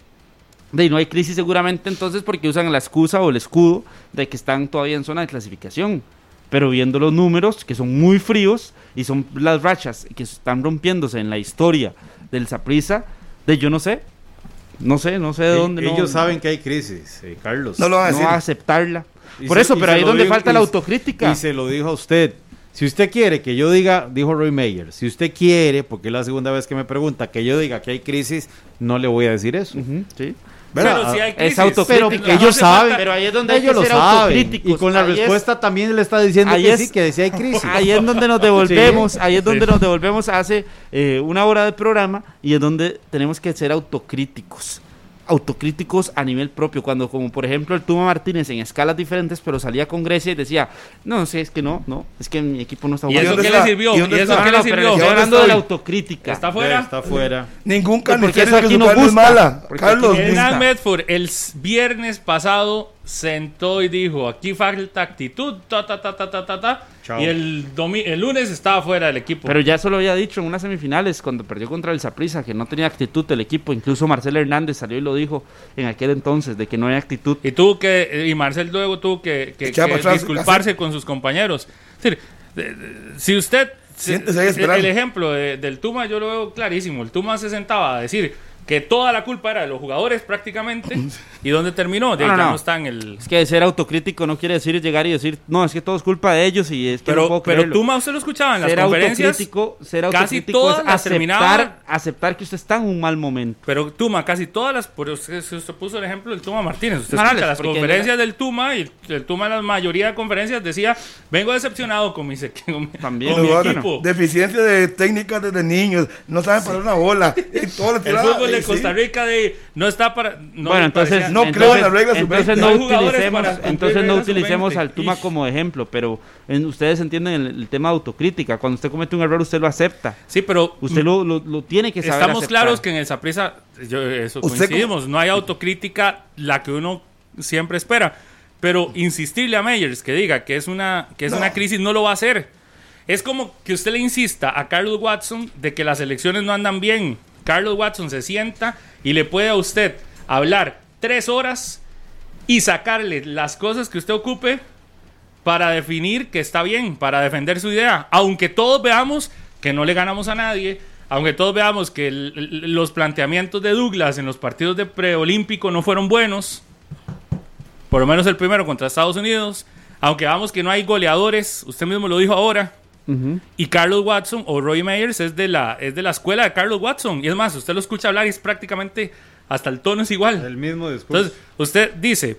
De no hay crisis seguramente entonces porque usan la excusa o el escudo de que están todavía en zona de clasificación. Pero viendo los números, que son muy fríos, y son las rachas que están rompiéndose en la historia del Saprissa, de yo no sé. No sé, no sé de dónde. no- Ellos saben que hay crisis, eh, Carlos. No lo van a no decir. va a aceptarla. Y Por se- eso, pero ahí es donde digo- falta y la autocrítica. Y se lo dijo a usted. Si usted quiere que yo diga, dijo Roy Mayer, si usted quiere, porque es la segunda vez que me pregunta, que yo diga que hay crisis, no le voy a decir eso. Sí. ¿Verdad? Pero si hay Es crisis. autocrítica. Pero ellos saben, Pero ahí es donde hay ellos que lo ser saben. Y con la Ahí es- respuesta también le está diciendo ahí que es- sí, que sí hay crisis. Ahí es donde nos devolvemos, Sí. ahí es donde Sí. nos devolvemos hace eh, una hora de programa y es donde tenemos que ser autocríticos. Autocríticos a nivel propio, cuando como por ejemplo el Tuma Martínez en escalas diferentes, pero salía con Grecia y decía, no, sí, es que no, no, es que mi equipo no está ¿Y ¿Y eso qué está? le sirvió? ¿Y ¿Y, dónde eso qué No, le no, sirvió? estoy ¿Y hablando de la autocrítica. ¿Está fuera? Está fuera. Ningún Porque carnicero eso dice que aquí es gusta. mala. Porque Carlos, Hernán. Medford el viernes pasado sentó y dijo, aquí falta actitud, ta, ta, ta, ta, ta, ta, ta", Chao. y el, domi- el lunes estaba fuera del equipo. Pero ya eso lo había dicho en unas semifinales cuando perdió contra el Saprissa, que no tenía actitud el equipo. Incluso Marcelo Hernández salió y lo dijo en aquel entonces, de que no hay actitud. y tuvo que, y Marcel luego tuvo que, que- disculparse con sus compañeros. Es decir, si usted, si- Siéntese ahí el, el ejemplo de- del Tuma yo lo veo clarísimo. El Tuma se sentaba a decir que toda la culpa era de los jugadores prácticamente. ¿Y dónde terminó? De, No, no, ya no. no está en el... Es que ser autocrítico no quiere decir llegar y decir, no, es que todo es culpa de ellos y es que no Pero, puedo pero creerlo. Tuma usted lo escuchaba en las ser conferencias. autocrítico, ser casi autocrítico todas es las aceptar, aceptar que usted está en un mal momento. Pero Tuma, casi todas las. Por usted, usted puso el ejemplo del Tuma Martínez. Usted No, no, escucha las conferencias del Tuma y el Tuma en la mayoría de conferencias decía: Vengo decepcionado con mi, se- con También. con mi Bueno, equipo. Deficiencia de técnicas desde niños. No saben parar una bola. Y todo El sí. Costa Rica de, no está para. No bueno, entonces no entonces, creo en las reglas entonces sub-20. no utilicemos, entonces no utilicemos sub-20. al Tuma Ish. como ejemplo, pero en- ustedes entienden el, el tema de autocrítica. Cuando usted comete un error, usted lo acepta. Sí, pero. Usted lo, lo- lo tiene que saber Estamos aceptar. claros que en el Saprissa, yo- eso Usted coincidimos, no hay autocrítica la que uno siempre espera. Pero insistirle a Meyers que diga que es una, que es No. una crisis no lo va a hacer. Es como que usted le insista a Carlos Watson de que las elecciones no andan bien. Carlos Watson se sienta y le puede a usted hablar tres horas y sacarle las cosas que usted ocupe para definir que está bien, para defender su idea. Aunque todos veamos que no le ganamos a nadie, aunque todos veamos que los planteamientos de Douglas en los partidos de preolímpico no fueron buenos, por lo menos el primero contra Estados Unidos, aunque veamos que no hay goleadores, usted mismo lo dijo ahora, Y Carlos Watson o Roy Meyers es de la, es de la escuela de Carlos Watson. Y es más, usted lo escucha hablar y es prácticamente hasta el tono es igual. El mismo discurso. Entonces, usted dice,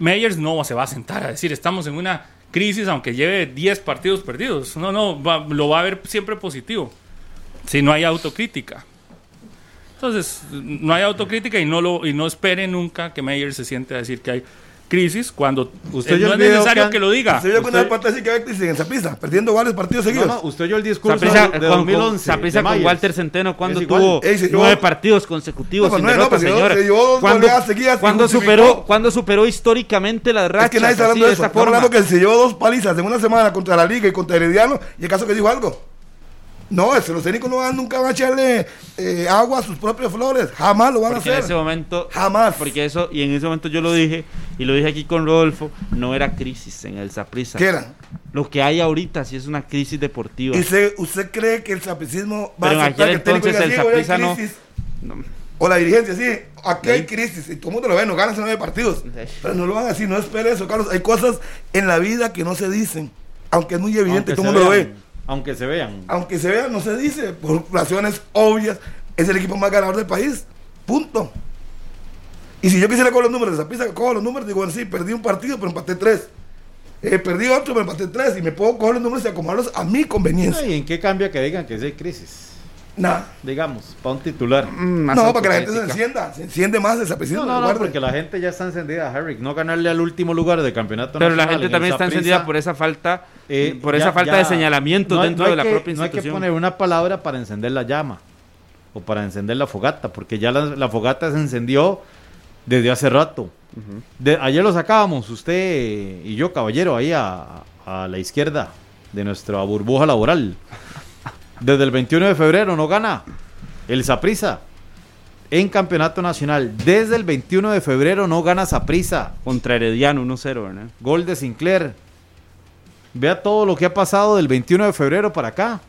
Meyers no se va a sentar a decir, estamos en una crisis aunque lleve 10 partidos perdidos. No, no, va- lo va a ver siempre positivo. Si no hay autocrítica. Entonces, no hay autocrítica y no, lo, y no espere nunca que Meyers se siente a decir que hay crisis cuando Usted eh, no es necesario que que, lo diga. ¿Se vio vez parte decir que había crisis en Zaprisa? Perdiendo varios partidos No, seguidos. no, usted oyó el discurso Saprissa de, de con, 2011. Saprissa de con. Walter Centeno cuando tuvo Ey, se llevó- nueve partidos consecutivos No, sin no, no, derrota, se señora. se cuando, superó, cuando superó históricamente las rachas Es que nadie está así, hablando de de eso. esta forma. hablando que se llevó dos palizas en una semana contra la Liga y contra Herediano. ¿Y el caso que dijo algo? No, es que los técnicos no van, nunca van a echarle eh, agua a sus propias flores. Jamás lo van Porque a en hacer. ese momento, Jamás. porque eso, y en ese momento yo lo dije, y lo dije aquí con Rodolfo, no era crisis en el Saprissa. ¿Qué era? Lo que hay ahorita sí es una crisis deportiva. ¿Y usted, usted cree que el sapricismo va Pero a en aceptar que el entonces diga, el Saprissa no- crisis"? No. O la dirigencia, sí, aquí hay crisis y todo el mundo lo ve, no ganan nueve partidos. Pero no lo van a decir, no espere eso, Carlos. Hay cosas en la vida que no se dicen, aunque es muy evidente, Aunque todo el mundo lo ve. Aunque se vean. Aunque se vea, no se dice, por razones obvias, es el equipo más ganador del país. Punto. Y si yo quisiera coger los números de esa pista, cojo los números, digo, sí, perdí un partido, pero empaté tres. Eh, perdí otro, pero empaté tres. Y me puedo coger los números y acomodarlos a mi conveniencia. ¿Y en qué cambia que digan que sí hay crisis? Nada. Digamos, para un titular. Mm, No, para que la gente se encienda, se enciende más esa. No, no, no, porque la gente ya está encendida, Harry. No ganarle al último lugar del campeonato Pero la gente en también está encendida por esa falta, eh, por ya- esa falta ya- de no hay- dentro no de la que- propia No hay que institución. poner una palabra para encender la llama o para encender la fogata, porque ya la, la fogata se encendió desde hace rato. De- ayer lo sacábamos, usted y yo, caballero, ahí a, a la izquierda de nuestra burbuja laboral. Desde el 21 de febrero no gana el Saprisa en campeonato nacional. Desde el 21 de febrero no gana Saprisa. Contra Herediano 1-0, ¿verdad? Gol de Sinclair. Vea todo lo que ha pasado del 21 de febrero para acá.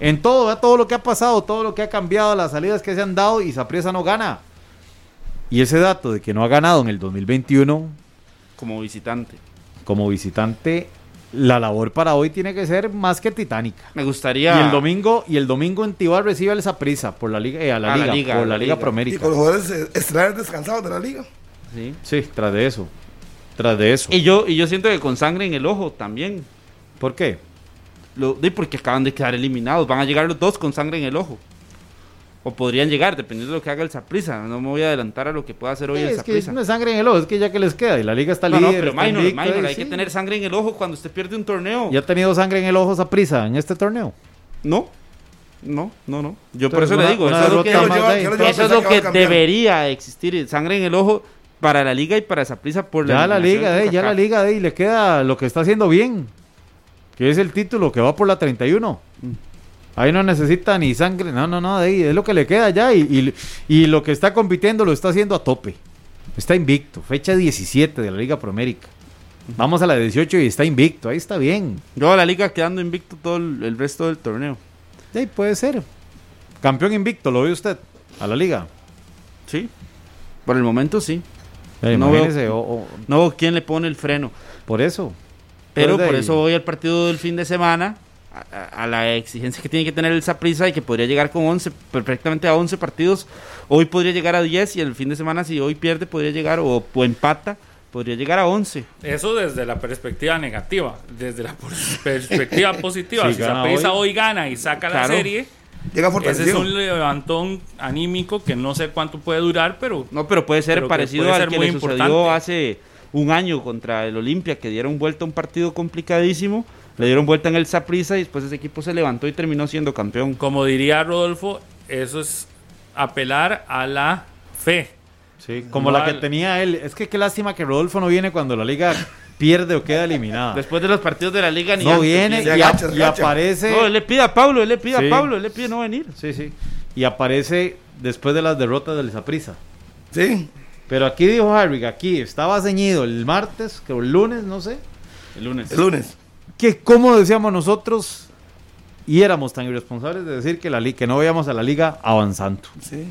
En todo, vea todo lo que ha pasado, todo lo que ha cambiado, las salidas que se han dado y Saprissa no gana. Y ese dato de que no ha ganado en el 2021 Como visitante. como visitante, la labor para hoy tiene que ser más que titánica. Me gustaría. Y el domingo y el domingo en Tibar recibe el Saprissa por la liga, eh, a la A la liga, liga, por a la la liga liga. Y con los jugadores eh, estelares descansados de la liga. Sí. Sí, tras de eso. Tras de eso. Y yo, y yo siento que con sangre en el ojo también. ¿Por qué? Lo, di porque acaban de quedar eliminados. Van a llegar los dos con sangre en el ojo. O podrían llegar, dependiendo de lo que haga el Saprissa. No me voy a adelantar a lo que pueda hacer hoy Sí, el es que no es sangre en el ojo, es que ya que les queda y la liga está No, no, pero está minor, hay sí. que tener sangre en el ojo cuando usted pierde un torneo. ¿Ya ha tenido sangre en el ojo Saprissa en este torneo? No, no, no, no. Yo por eso una- le digo, eso es lo que, de ahí. ¿qué lo lleva a eso es lo que debería existir, sangre en el ojo para la liga y para Saprissa por la Ya la liga de de, ya la liga de y le queda lo que está haciendo bien, que es el título que va por la 31. Mm. Ahí no necesita ni sangre, no, no, no, de ahí es lo que le queda ya y, y, y lo que está compitiendo lo está haciendo a tope. Está invicto, fecha 17 de la Liga Promérica. Vamos a la 18 y está invicto, ahí está bien. Yo a la liga quedando invicto todo el, el resto del torneo. Ahí puede ser. Campeón invicto, ¿lo ve usted? A la liga. Sí. Por el momento sí. No veo- o- o- No veo quién le pone el freno. por eso. Pero por ahí- eso voy al partido del fin de semana. A, la exigencia que tiene que tener el Saprissa y que podría llegar con 11, perfectamente a 11 partidos. Hoy podría llegar a 10 y el fin de semana si hoy pierde podría llegar o, o empata, podría llegar a 11. Eso desde la perspectiva negativa. Desde la pers- perspectiva positiva. Si Saprissa hoy. hoy gana y saca la serie, Llega ese es fortalecido. un levantón anímico que no sé cuánto puede durar, pero No, pero puede ser Pero que parecido puede al ser que muy le sucedió importante. hace un año contra el Olimpia, que dieron vuelta a un partido complicadísimo. Le dieron vuelta en el Saprissa y después ese equipo se levantó y terminó siendo campeón. como diría Rodolfo, eso es apelar a la fe. Sí, como No la que al- tenía él. Es que qué lástima que Rodolfo no viene cuando la liga pierde o queda eliminada. Después de los partidos de la liga ni No antes viene y, agacha, y aparece. No, él le pide a Pablo, él le pide Sí. a Pablo, él le pide no venir. Sí, sí. Y aparece después de las derrotas del Saprissa. Sí. Pero aquí dijo Harry, aquí estaba ceñido el martes, que el lunes, no sé. El lunes. El lunes. Que como decíamos nosotros y éramos tan irresponsables de decir que la li- que no veíamos a la liga avanzando. Sí.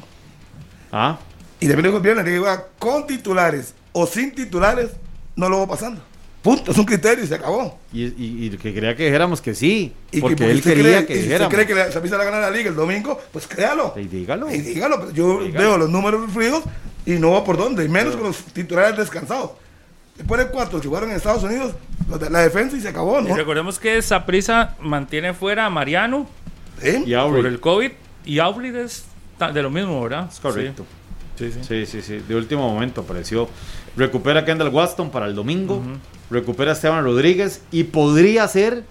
Ah, Y también dijo bien, la liga iba con titulares o sin titulares, no lo va pasando. Punto, es un criterio y se acabó. y, y- y que quería que dijéramos que sí, Y porque que, él usted quería cree- que y si usted dijéramos. cree que la Saprissa va a ganar la liga el domingo, pues créalo. Y dígalo. Y dígalo, pero yo Dígalo. veo los números fríos y no va por dónde, y menos con los titulares descansados. Le pone cuatro jugaron en Estados Unidos, de la defensa y se acabó, Y ¿no? recordemos que Saprissa mantiene fuera a Mariano ¿Sí? Y por el COVID y Aubry es de lo mismo, ¿verdad? Es correcto. Sí, sí. Sí, sí, sí. De último momento apareció. Recupera a Kendall Waston para el domingo. Recupera a Esteban Rodríguez. Y podría ser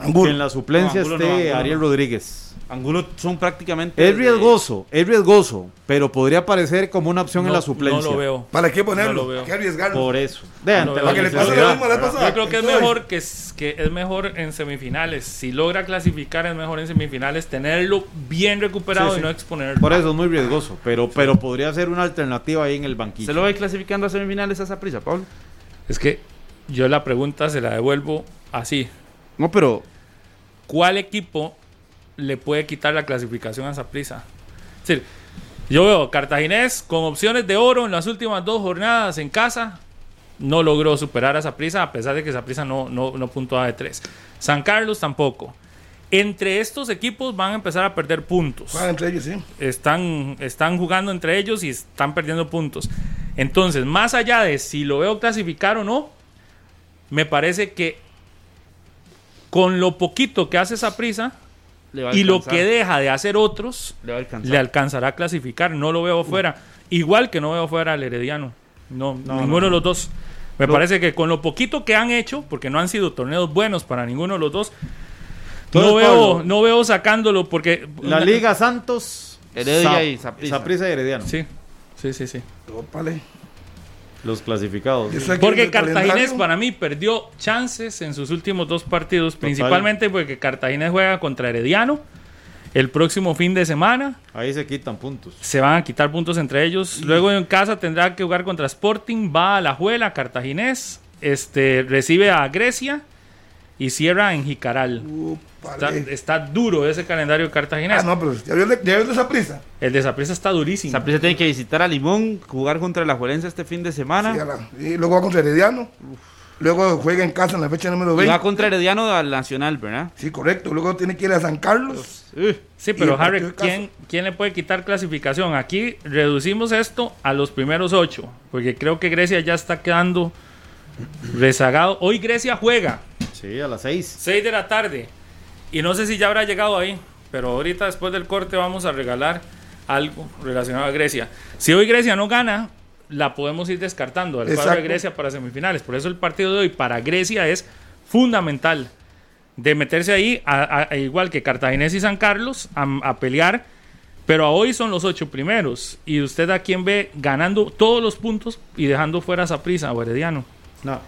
que en la suplencia No, Angulo no, esté no. Ariel Rodríguez. Angulo son prácticamente. Es riesgoso, es riesgoso, pero podría aparecer como una opción en la suplencia. No lo veo. ¿Para qué ponerlo? No lo veo. ¿Para qué arriesgarlo? Por eso. De No ante lo la veo. Para que le pase necesidad. lo mismo a la vez pasada. Yo creo que es mejor que, es- que es mejor en semifinales. Si logra clasificar es mejor en semifinales tenerlo bien recuperado Sí, sí. y no exponerlo. Por eso es muy riesgoso, pero, pero podría ser una alternativa ahí en el banquillo. ¿Se lo ve clasificando a semifinales a esa prisa, Pablo? Es que yo la pregunta se la devuelvo así. No, pero. ¿Cuál equipo le puede quitar la clasificación a Saprissa? Es decir, yo veo Cartaginés con opciones de oro en las últimas dos jornadas en casa. No logró superar a Saprissa a pesar de que Saprissa no, no, no puntuaba de tres. San Carlos tampoco. Entre estos equipos van a empezar a perder puntos. Juegan entre ellos, sí. están, están jugando entre ellos y están perdiendo puntos. Entonces, más allá de si lo veo clasificar o no, me parece que con lo poquito que hace esa prisa y lo que deja de hacer otros, Le va a alcanzar. le alcanzará a clasificar. No lo veo fuera. Igual que no veo fuera al Herediano. No, ninguno de los dos. Me parece que con lo poquito que han hecho, porque no han sido torneos buenos para ninguno de los dos, Entonces, no veo, Pablo, no veo sacándolo porque La Liga Santos, Heredia y y Herediano. Sí, sí, sí, sí. Ópale. Los clasificados. Porque Cartaginés calendario- para mí perdió chances en sus últimos dos partidos, principalmente porque Cartaginés juega contra Herediano el próximo fin de semana. Ahí se quitan puntos. Se van a quitar puntos entre ellos. Luego en casa tendrá que jugar contra Sporting, va a la Juela, Cartaginés, este, recibe a Grecia y cierra en Jicaral. Está, Ópale. está duro ese calendario de Cartaginés. Ah, no, pero ya vio, el- ya vio esa prisa. El de Saprissa está durísimo. Saprissa tiene que visitar a Limón, jugar contra la Juelense este fin de semana. Sí, la- y luego va contra Herediano. Luego juega en casa en la fecha número y 20. va contra Herediano al Nacional, ¿verdad? Sí, correcto. Luego tiene que ir a San Carlos. Sí, Y pero el Harry, de. ¿quién, ¿quién le puede quitar clasificación? Aquí reducimos esto a los primeros ocho, porque creo que Grecia ya está quedando rezagado. Hoy Grecia juega, Sí, a las seis. 6 de la tarde, y no sé si ya habrá llegado ahí, pero ahorita después del corte vamos a regalar algo relacionado a Grecia. Si hoy Grecia no gana, la podemos ir descartando al cuadro de. Grecia para semifinales. Por eso el partido de hoy para Grecia es fundamental de meterse ahí, a- a- a igual que Cartaginés y San Carlos, a, a pelear. Pero a hoy son los ocho primeros. Y usted a quien ve ganando todos los puntos y dejando fuera a Saprissa o Herediano. No.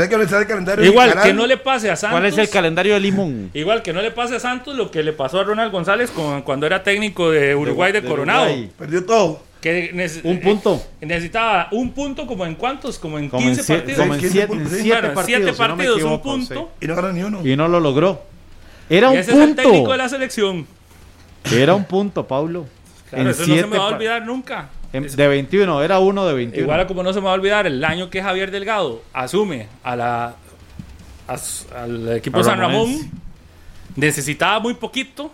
Hay que revisar el calendario. de Igual que no le pase a Santos. ¿Cuál es el calendario de Limón? Igual que no le pase a Santos lo que le pasó a Ronald González con- cuando era técnico de Uruguay de, de Coronado. Uruguay. Perdió todo. Que Un punto. eh, necesitaba un punto como en cuántos, como en Como en 15 sie- partidos. como en 15 siete, puntos, en sí. siete partidos. siete si no partidos, un equivoco, punto. Y no ganó ni uno. sí. Y no lo logró. Era Y un ese es el punto. técnico de la selección. Era un punto, Pablo. Claro, En eso no se siete me va a olvidar nunca. Es- de 21, era uno de 21. Igual como no se me va a olvidar el año que Javier Delgado asume a la a al equipo San Ramón, necesitaba muy poquito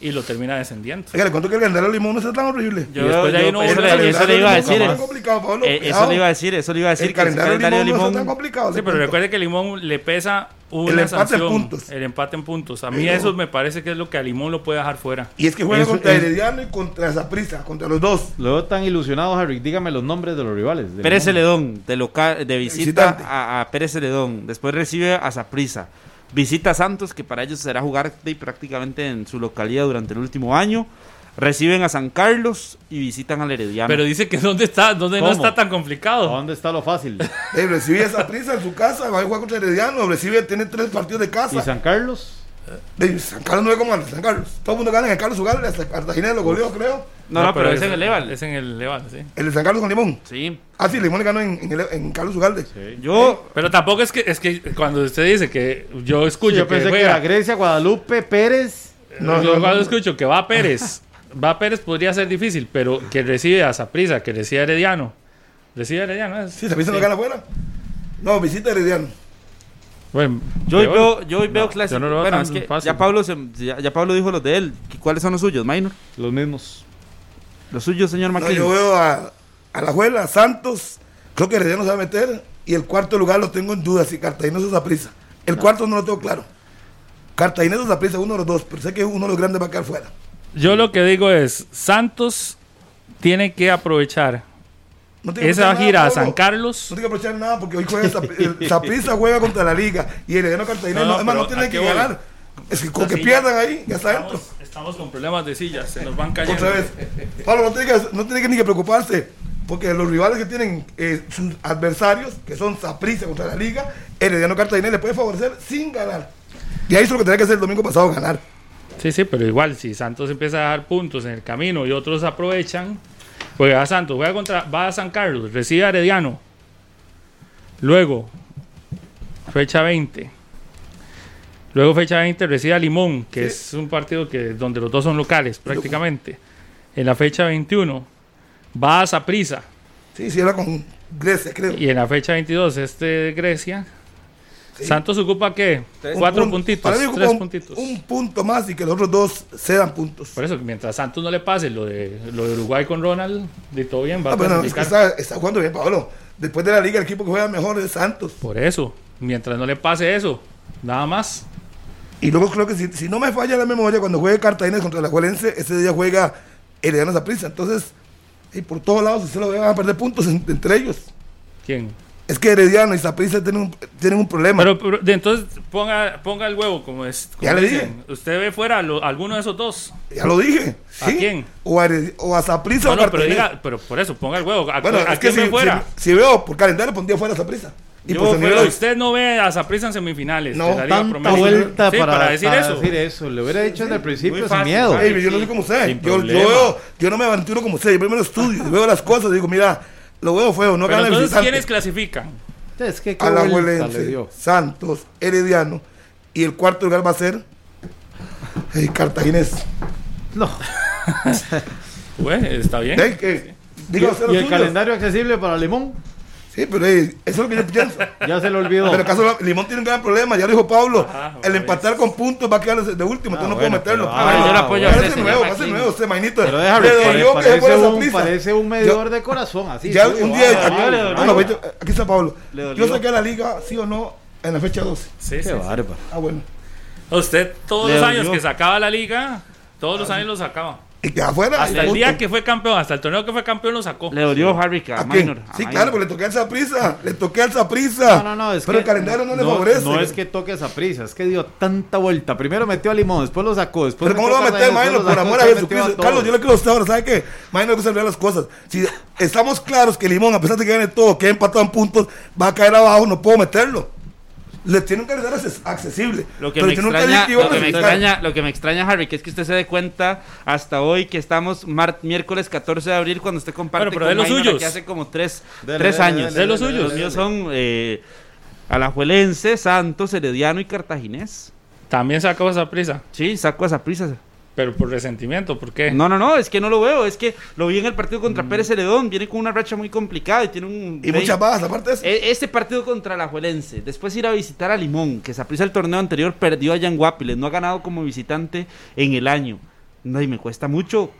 y lo termina descendiendo. Oiga, le cuento que el de Limón no está tan horrible. Yo- después de ahí no eso, le, a eso le iba a El decir. eh. está complicado, Pablo. Eh, eso le iba a decir, eso le iba a decir. El que calendario de calendario Limón no Limón. está tan complicado. Sí, pero cuento. recuerde que Limón le pesa una El empate en puntos. el empate en puntos. A mí Pero- eso me parece que es lo que a Limón lo puede dejar fuera. Y es que juega Eso contra es- Herediano y contra Zaprisa, contra los dos. Lo veo tan ilusionado, Harry. Dígame los nombres de los rivales. Pérez. Celedón, de, local, de visita Visitante. a, a Pérez Celedón. Después recibe a Saprissa. Visita a Santos, que para ellos será jugar prácticamente en su localidad durante el último año. Reciben a San Carlos y visitan al Herediano. Pero dice que dónde está, dónde no está tan ¿A complicado. dónde está lo fácil? Eh, recibe a Zaprisa en su casa, va a jugar contra Herediano, recibe, tiene tres partidos de ¿Y casa. San Carlos? De San Carlos no es como San Carlos. Todo el mundo gana en el Carlos Ugalde, hasta Cartagena lo goleó, creo. No, no, pero, es en el Eval. Es en el Eval, sí. El de San Carlos con Limón. Sí. Ah, sí, Limón le ganó en, en, el- en Carlos Ugalde. Yo, Pero tampoco es que, es que cuando usted dice que yo escucho yo que pensé que juega, era Grecia, Guadalupe, Pérez. No, yo no, cuando no. escucho que va Pérez, va Pérez podría ser difícil, pero que recibe a Saprisa, que recibe a Herediano. Recibe a Herediano, ¿es? Sí, Zaprisa no gana afuera. No, visita a Herediano. Bueno, yo hoy veo, yo hoy veo No, clásico. yo no lo veo bueno, es que ya Pablo, se- ya, ya Pablo dijo los de él. ¿Cuáles son los suyos, Minor? Los mismos. Los suyos, señor No, McLean. yo veo a, a la Juela, Santos, creo que Herediano se va a meter. Y el cuarto lugar lo tengo en duda, si Cartagena o Zaprisa. El cuarto no lo tengo claro. Cartagena o Zaprisa, uno de los dos, pero sé que uno de los grandes va a quedar fuera. Yo lo que digo es Santos tiene que aprovechar No esa gira nada, a San. Carlos. No tiene que aprovechar nada porque hoy juega Zap- el Saprissa juega contra la Liga y el Herediano Cartagena No, no, no, es más, no tiene ¿a que voy? ganar. Es que con que pierdan ahí, ya está dentro. Estamos, con problemas de sillas, se nos van cayendo. Otra vez. Pablo, no tiene, que, no tiene que ni que preocuparse. Porque los rivales que tienen eh, sus adversarios, que son Saprissa contra la Liga, Herediano Cartagena le puede favorecer sin ganar. Y ahí es lo que tenía que hacer el domingo pasado, ganar. Sí, sí, pero igual, si Santos empieza a dar puntos en el camino y otros aprovechan, juega a Santos, juega contra, va a San Carlos, recibe a Herediano. Luego, fecha 20. Luego, fecha 20, recibe a Limón, que es un partido que donde los dos son locales prácticamente. En la fecha 21, va a Saprissa. Sí, sí, era con Grecia, creo. Y en la fecha 22, este de Grecia. Santos ocupa qué? Cuatro punto. puntitos, tres un, puntitos. un punto más y que los otros dos cedan puntos. Por eso, mientras Santos no le pase lo de, lo de Uruguay con Ronald, de todo bien, va Ah, a bueno, es que está, está jugando bien, Pablo. Después de la liga, el equipo que juega mejor es Santos. Por eso, mientras no le pase eso, nada más. Y luego creo que si, si no me falla la memoria, cuando juegue Cartagena contra la Juelense, ese día juega Herediano Zaprisa. Entonces, y por todos lados usted lo ve, van a perder puntos en- entre ellos. ¿Quién? Es que Herediano y Zaprisa tienen un, tienen un problema. Pero, entonces ponga, ponga el huevo, como es. como Ya le dicen. Usted ve fuera a alguno de esos dos. ya lo dije. ¿A quién? O a, o a Zaprisa No, o no, pero diga, pero por eso, ponga el huevo. ¿A, bueno, a es que quién si, ve fuera? si- si veo por calendario, pondría fuera a Zaprisa. Y Yo fuera, nivel- usted no ve a Zaprisa en semifinales. No, Liga Tanta vuelta Sí, para, decir para eso. decir eso. Le hubiera dicho desde el principio sin fácil, miedo. Harry. Ey, yo no soy como usted. Sin Yo, yo, veo, yo no me aventuro como usted. Yo primero estudio, y veo las cosas y digo, mira, lo veo feo, no Pero gana el entonces. ¿quiénes clasifican? Es que qué a la vuelta le Huelense, dio. Santos, Herediano y el cuarto lugar va a ser el Cartaginés. No. Pues, está bien. Ey, que- diga usted ¿Y los el calendario accesible para Limón? Sí, pero eso es lo que yo pienso. Ya se lo olvidó. Pero acaso Limón tiene un gran problema, ya lo dijo Pablo. Ajá, el empatar con puntos va a quedar de último, Ah, tú no bueno, puedes meterlo. pero- ah, yo lo apoyo a Parece usted, nuevo, parece Martín. nuevo usted, Mainito. Pero déjame, Le dolió que se fuera parece, esa un, prisa. parece un medidor de corazón, así. Ya un día, Ah, aquí, le dolió. bueno, vete, aquí está Pablo. Yo saqué a la liga, sí o no, en la fecha 12. Sí, Qué sí, bárbaro. Ah, bueno. Usted todos los años que sacaba la liga, todos los años lo sacaba. Y que afuera. Hasta el punto. día que fue campeón, hasta el torneo que fue campeón lo sacó. Le dolió Harry a ¿A? Minor. a Sí, Minor. claro, porque le toqué al Zaprisa. Le toqué al Zaprisa. No, no, no, es Pero que el calendario no, le favorece. No es que toque esa prisa, es que dio tanta vuelta. Primero metió a Limón, después lo sacó, después Pero ¿cómo lo va a meter, después Por amor a Jesucristo. Carlos, yo le quiero ahora. ¿Sabe qué? Maino, hay que saber las cosas. Si estamos claros que Limón, a pesar de que gane todo, que empatado en puntos, va a caer abajo, no puedo meterlo. Le tiene un calendario acces- accesible. Lo que, Pero me extraña, que lo, que me extraña, lo que me extraña, Harry, que es que usted se dé cuenta hasta hoy que estamos mar- miércoles 14 de abril cuando usted comparte pero con de los suyos. aquí hace como tres, Dele, tres dele, años. dele, De los dele, suyos. Los míos son eh, Alajuelense, Santos, Herediano y Cartaginés. También sacó esa prisa. Sí, saco a esa prisa. Pero por resentimiento, ¿por qué? No, no, no, es que no lo veo. Es que lo vi en el partido contra Pérez Celedón. Viene con una racha muy complicada y tiene un. Y muchas bajas, aparte de eso. E- Este partido contra la Juelense, después ir a visitar a Limón, que Saprissa el torneo anterior perdió a Yanguapiles, no ha ganado como visitante en el año. No, y me cuesta mucho,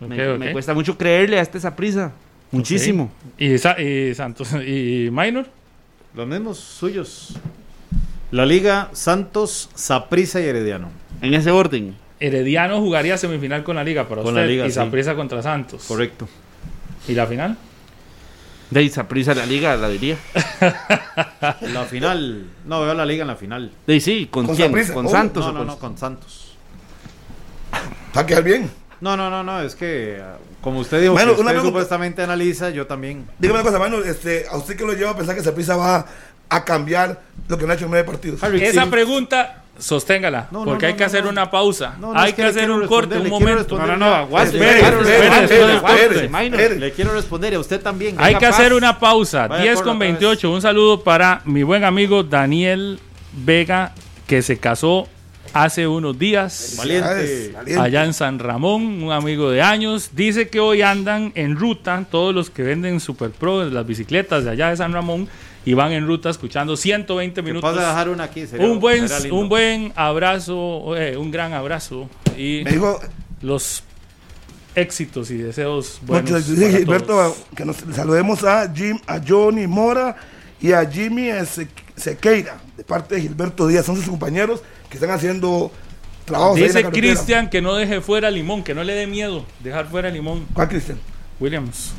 me, cuesta mucho creerle a este Saprissa. Muchísimo. ¿Y, Sa- y Santos y Minor? Los mismos suyos. La Liga, Santos, Saprissa y Herediano. En ese orden. Herediano jugaría semifinal con la Liga para Con usted la Liga, y sí. Saprissa contra Santos. Correcto. ¿Y la final? De ahí Saprissa la liga, la diría. La final. No, veo la Liga en la final. De ahí sí, ¿con, Con quién? ¿Con Oh, Santos No, o no, con no, con Santos. Para quedar bien. No, no, no, no, es que ah, como usted dijo, que usted supuestamente analiza, yo también. Dígame una cosa, Maino. Este, ¿A usted qué lo lleva a pensar que Zaprisa va a cambiar lo que no ha hecho en nueve partidos? Harry, Esa sí. pregunta, sosténgala, No, porque no, hay que no, hacer no. una pausa. No, no, hay es que, hacer un corte, un momento. No, no, no, aguante. Le quiero responder a usted también. Hay que hacer una pausa. Vaya, 10 corra con otra vez. 28. Un saludo para mi buen amigo Daniel Vega, que se casó hace unos días. Valiente. allá en San Ramón, un amigo de años. Dice que hoy andan en ruta, todos los que venden Super Pro, las bicicletas de allá de San Ramón, y van en ruta escuchando 120 Me minutos. pasa a dejar una aquí. sería- Un buen, un buen abrazo, eh, un gran abrazo y Me dijo, los éxitos y deseos buenos. muchas para dice Gilberto, todos. que nos saludemos a Jim, a Johnny Mora y a Jimmy Se- Sequeira, de parte de Gilberto Díaz. Son sus compañeros que están haciendo trabajos Dice. Cristian que no deje fuera Limón, que no le dé miedo dejar fuera Limón. ¿Cuál Cristian? Williams.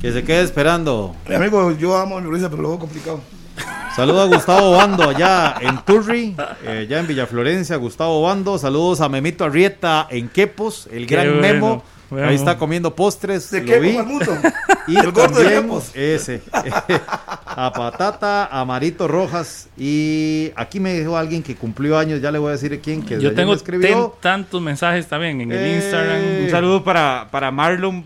Que se quede esperando. Mi amigo, yo amo a mi risa, pero lo veo complicado. Saludos a Gustavo Bando allá en Turri, eh, ya en Villaflorencia. Gustavo Bando. Saludos a Memito Arrieta en Quepos, el Qué gran bueno, Memo. bueno. Ahí está comiendo postres. ¿De lo qué, vi. Y El gordo de Quepos. ese. a Patata, a Marito Rojas. Y aquí me dijo alguien que cumplió años, ya le voy a decir quién, que Yo tengo me escribió. ten- tantos mensajes también en el Eh, Instagram. Un saludo para, para Marlon,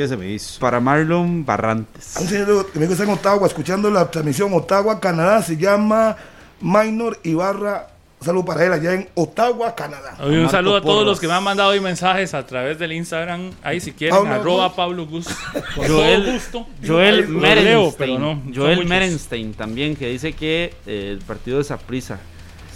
¿Qué se me hizo? para Marlon Barrantes. Un señor que me está en Ottawa, escuchando la transmisión Ottawa, Canadá, se llama Minor Ibarra. Un saludo para él allá en Ottawa, Canadá. Oye, un Marco saludo a todos Porras. los que me han mandado hoy mensajes a través del Instagram. Ahí si quieren, Pablo arroba Gus. Pablo Gus. Con Joel- todo gusto. Joel leo, Merenstein, pero no, Joel. Merenstein también, que dice que eh, el partido de Saprisa.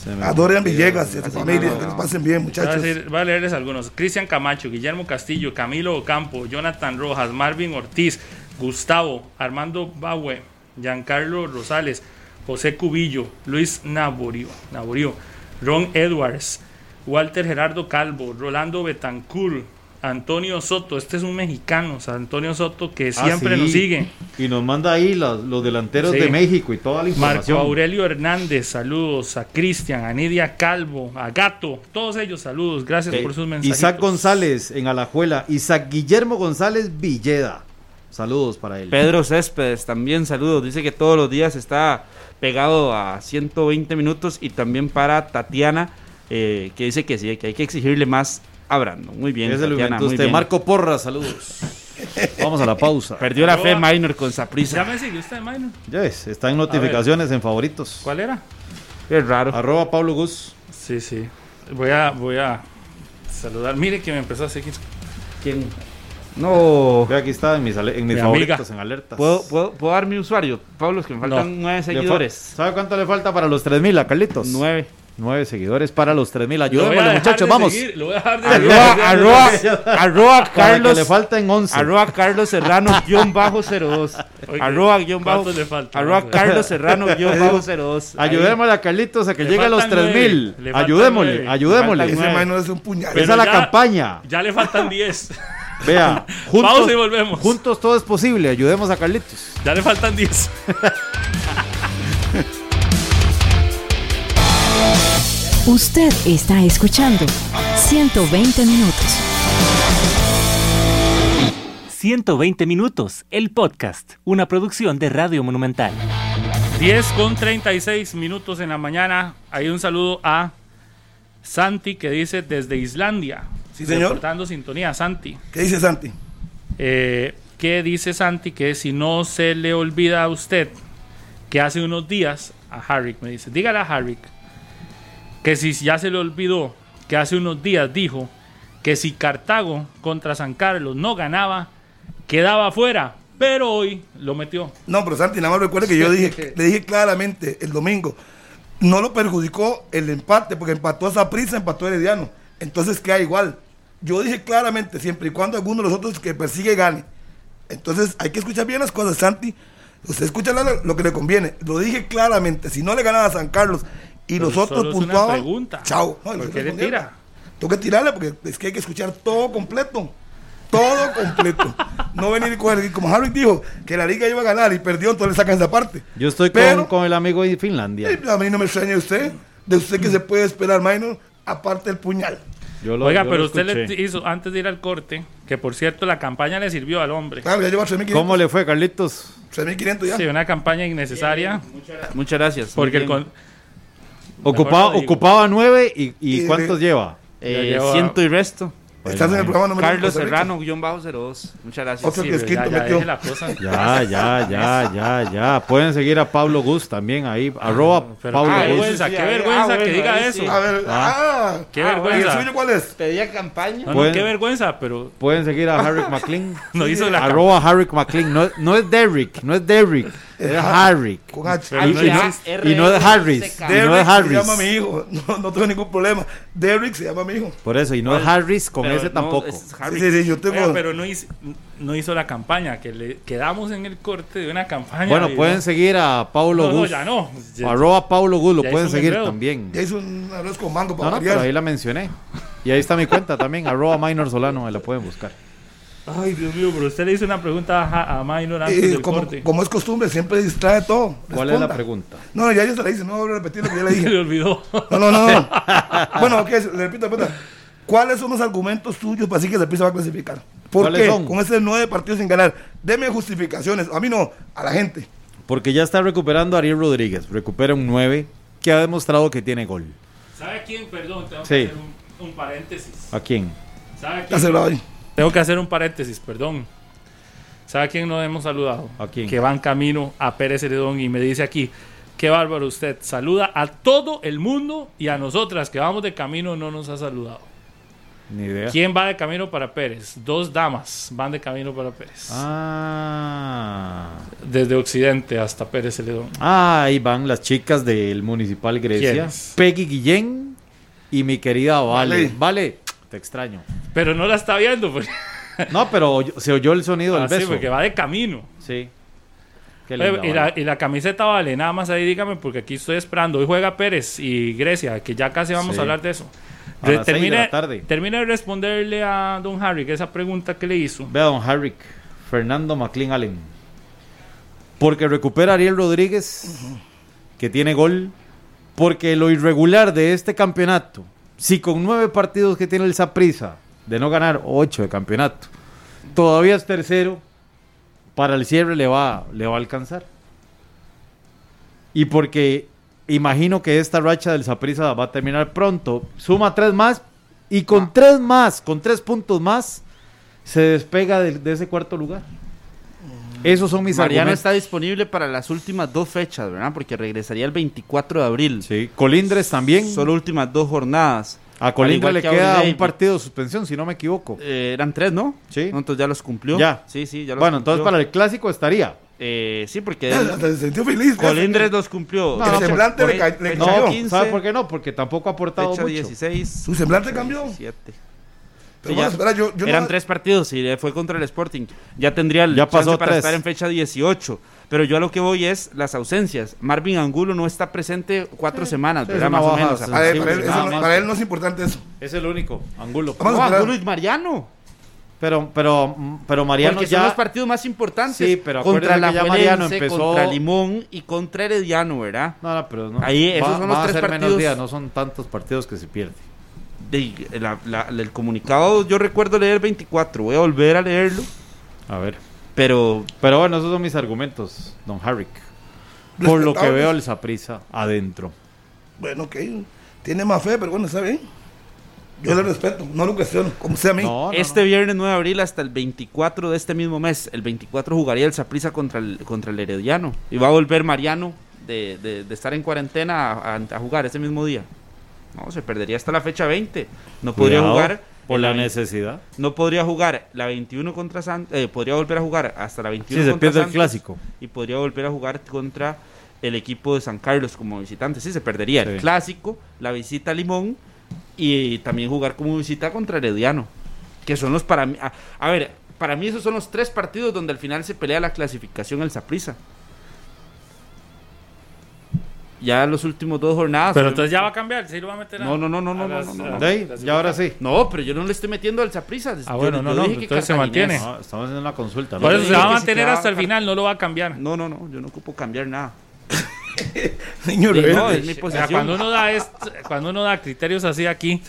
Se me- A Dorian Villegas y a su familia, no, que les pasen bien, Voy a, muchachos. decir- voy a leerles algunos. Cristian Camacho, Guillermo Castillo, Camilo Ocampo, Jonathan Rojas, Marvin Ortiz, Gustavo, Armando Baue, Giancarlo Rosales, José Cubillo, Luis Naborio, Naborio Ron Edwards, Walter Gerardo Calvo, Rolando Betancourt, Antonio Soto, este es un mexicano, o sea, Antonio Soto, que Ah, siempre sí. nos sigue. Y nos manda ahí los, los delanteros Sí. de México y toda la Marco información. Aurelio Hernández, saludos a Cristian, a Nidia Calvo, a Gato, todos ellos saludos, gracias Eh, por sus mensajes. Isaac González en Alajuela. Isaac Guillermo González Villeda. Saludos para él. Pedro Céspedes también saludos. Dice que todos los días está pegado a 120 minutos. Y también para Tatiana, eh, que dice que sí, que hay que exigirle más a Brandon. Muy bien, inventó muy usted. bien. Marco Porra, saludos. Vamos a la pausa. Perdió la fe Minor con ¿Ya Saprisa. me sigue usted, Minor? Ya ves, está en notificaciones en favoritos. ¿Cuál era? Es raro. Arroba Pablo Gus. Sí, sí. Voy a, voy a saludar. Mire que me empezó a seguir. ¿Quién? No. Ve aquí está en mis, ale- en mis Mi favoritos, amiga. en alertas. ¿Puedo, puedo, puedo dar mi usuario? Pablo, es que me faltan No. nueve seguidores. ¿Sabe cuánto le falta para los 3000 a Carlitos? Nueve. Nueve seguidores para los 3000. Lo voy a Ayúdenme, muchachos, vamos. seguir, lo voy a dejar de Arroba, Carlos. le falten 11. Arroba Carlos Serrano guion bajo 02. Oye, Arroba guion bajo. ¿cuántos le faltan? Arroba Carlos Serrano guion bajo 02. Ahí. Ayudémosle a Carlitos a que Le llegue a los faltan 3000. nueve, le faltan Ayudémosle, ayudémosle. Le Ese. Minor es un puñal. Pero Esa es la ya- campaña. Ya le faltan 10. Vea, Pausa juntos, y volvemos. juntos todo es posible. Ayudemos a Carlitos. Ya le faltan 10. Usted está escuchando 120 minutos. 120 minutos, el podcast, una producción de Radio Monumental. 10 con 36 minutos en la mañana. Hay un saludo a Santi que dice desde Islandia. Sí, señor. Reportando sintonía, Santi. ¿Qué dice Santi? Eh, ¿Qué dice Santi? Que si no se le olvida a usted que hace unos días, a Harrick me dice, dígale a Harrick que si ya se le olvidó que hace unos días dijo que si Cartago contra San Carlos no ganaba, quedaba fuera, pero hoy lo metió. No, pero Santi, nada más recuerde que yo dije, le dije claramente el domingo, no lo perjudicó el empate, porque empató a Saprissa, empató a Herediano. Entonces queda igual. Yo dije claramente, siempre y cuando alguno de los otros que persigue gane. Entonces hay que escuchar bien las cosas, Santi. Usted escucha lo, lo que le conviene. Lo dije claramente. Si no le ganaba a San Carlos y Pero los otros solo es una puntuaban, pregunta. chao. No, ¿Por qué le tira? Tengo que tirarle porque es que hay que escuchar todo completo. Todo completo. No venir y coger. y Como Harry dijo que la liga iba a ganar y perdió, entonces le sacan esa parte. Yo estoy Pero- con, con el amigo de Finlandia. A mí no me extraña usted. De usted que se puede esperar, Minor, aparte del puñal. Yo lo- Oiga, yo pero lo usted le hizo antes de ir al corte, que por cierto la campaña le sirvió al hombre. Claro, ya lleva 3.500. ¿Cómo le fue, Carlitos? 3.500 ya. Sí, una campaña innecesaria, Muchas gracias. porque el con- Ocupaba, ocupaba nueve y, y Y- ¿cuántos lleva? Eh, ciento y resto. Estás en el programa número Carlos. Serrano guion bajo 02. Muchas gracias. Otro Sí, que ya, ya metió. Ya, ya, ya, ya, ya. Pueden seguir a Pablo Gus también ahí. Arroba Pero Pablo qué ah, Gus. vergüenza, sí, qué ah, vergüenza ah, que bueno, diga eso. A ver, ah. Qué ¿Y el vergüenza. suyo cuál es? Pedía campaña. No, qué vergüenza, pero Pueden seguir a Harrick McLean. no hizo la Arroba Harrick McLean. No, no es Derrick, no es Derrick. Es Harrick. Con H. Y, no es Harris. No es se Harris. llama mi hijo. No, no tengo ningún problema. Derrick se llama mi hijo. Por eso, y no es Harris con ese no, tampoco. es Sí, sí, sí, yo tengo. Oiga, pero no hizo, no hizo la campaña, que le quedamos en el corte de una campaña. Bueno, y pueden no- seguir a Paulo No, no, Gus. ya no. Ya- Arroba Paulo Gus, lo pueden seguir enredo. también. Ya hizo un arroz con mango No, para no, pero ahí la mencioné. Y ahí está mi cuenta también, arroba Minor Solano, me la pueden buscar. Ay, Dios mío, pero usted le hizo una pregunta a, a Minor antes Eh, del como, corte. como es costumbre, siempre distrae todo. ¿Cuál es la pregunta? No, ya yo se la hice, no voy a repetir lo que ya le Se dije. le olvidó. No, no, no. no. bueno, ok, le repito, repito. ¿Cuáles son los argumentos suyos para decir que Saprissa va a clasificar? ¿Por ¿Cuáles qué? son? Con ese nueve partidos sin ganar. Deme justificaciones. A mí no, a la gente. Porque ya está recuperando a Ariel Rodríguez. Recupera un 9 que ha demostrado que tiene gol. ¿Sabe a quién? Perdón, tengo Sí. que hacer un, un paréntesis. ¿A quién? ¿Sabe a Ya quién? Tengo que hacer un paréntesis, perdón. ¿Sabe a quién nos hemos saludado? ¿A quién? Que van camino a Pérez Heredón y me dice aquí, qué bárbaro usted. Saluda a todo el mundo y a nosotras que vamos de camino no nos ha saludado. Ni idea. ¿Quién va de camino para Pérez? Dos damas van de camino para Pérez. Ah. Desde Occidente hasta Pérez Celedón. Ah, ahí van las chicas del Municipal Grecia. ¿Quiénes? Peggy Guillén y mi querida Vale. Vale. Vale, te extraño. Pero no la está viendo. Pues. No, pero se oyó el sonido del Así, beso. porque va de camino. Sí. Qué Oye, linda, y, la, y la camiseta vale, nada más ahí dígame, porque aquí estoy esperando. Hoy juega Pérez y Grecia, que ya casi vamos Sí. a hablar de eso. De termine, la tarde. termine de responderle a Don Harry que esa pregunta que le hizo. Vea, don Harrick, Fernando McLean Allen. Porque recupera a Ariel Rodríguez, que tiene gol. Porque lo irregular de este campeonato, si con nueve partidos que tiene el Saprisa de no ganar ocho de campeonato, todavía es tercero, para el cierre le va, le va a alcanzar. Y porque imagino que esta racha del Saprisa va a terminar pronto, suma tres más y con tres más, con tres puntos más, se despega de, de ese cuarto lugar. Esos son mis Mariano argumentos. está disponible para las últimas dos fechas, ¿verdad? Porque regresaría el 24 de abril. Sí, Colindres también. Solo últimas dos jornadas. A Colindres al le que queda un partido de suspensión, si no me equivoco. Eh, eran tres, ¿no? Sí. No, Entonces ya los cumplió. Ya. Sí, sí, ya los Bueno, entonces cumplió. para el clásico estaría. Eh, sí, porque se sintió feliz. Colindres los cumplió. No, El no, semblante le, ca- le fecha No, cambió. 15, ¿sabe por qué no? Porque tampoco ha aportado Fecha mucho. 16. Su semblante cambió. 17. Pero Sí, bueno, ya. espera, yo, yo Eran no- tres partidos y fue contra el Sporting. Ya tendría el Ya pasó chance para tres. estar en fecha 18. Pero yo a lo que voy es las ausencias. Marvin Angulo no está presente cuatro semanas, sí, ¿verdad? Más o menos. para, él, sí, eso nada no, más. para él no es importante eso. Es el único, Angulo. No. Angulo y Mariano. Pero, pero, pero Mariano Porque son ya. los partidos más importantes. Sí, pero contra la que ya Mariano empezó- contra Limón y contra Herediano, ¿verdad? No, no, pero no. Ahí, esos Va- son los va a tres menos partidos. días, no son tantos partidos que se pierden. De- la- la- el comunicado yo recuerdo leer 24. Voy a volver a leerlo. A ver. Pero Pero bueno, esos son mis argumentos, don Harrick. Por lo que veo el Saprisa adentro. Bueno, ok. Tiene más fe, pero bueno, está bien. Yo le respeto, no lo cuestiono, como sea a mí. No, no, este no. viernes 9 de abril hasta el 24 de este mismo mes, el 24 jugaría el Saprissa contra el, contra el Herediano. Y va a volver Mariano de, de- de estar en cuarentena a, a- a jugar ese mismo día. No, se perdería hasta la fecha 20. No podría Cuidado, jugar. Por la la- necesidad. No podría jugar la 21 contra San, eh, podría volver a jugar hasta la 21 Sí, se contra pierde el Santos clásico. y podría volver a jugar contra el equipo de San Carlos como visitante. Sí, se perdería el clásico, la visita a Limón y también jugar como visita contra Herediano, que son los para mí. A, a ver, para mí esos son los tres partidos donde al final se pelea la clasificación el Saprissa. Ya los últimos dos jornadas. Pero entonces ya va a cambiar, sí lo va a meter a- No, no, no, no, a no, no, no, a- no. De ahí, las- y ahora sí. No, pero yo no le estoy metiendo al Saprissa. Ah, bueno, no, no, entonces se mantiene. No, estamos haciendo una consulta. Por eso se va a mantener hasta el final, no lo va a cambiar. No, no, no, yo no ocupo cambiar nada. Niño Sí, rebelde. no, es mi O sea, posición. cuando uno da cuando uno da criterios así aquí,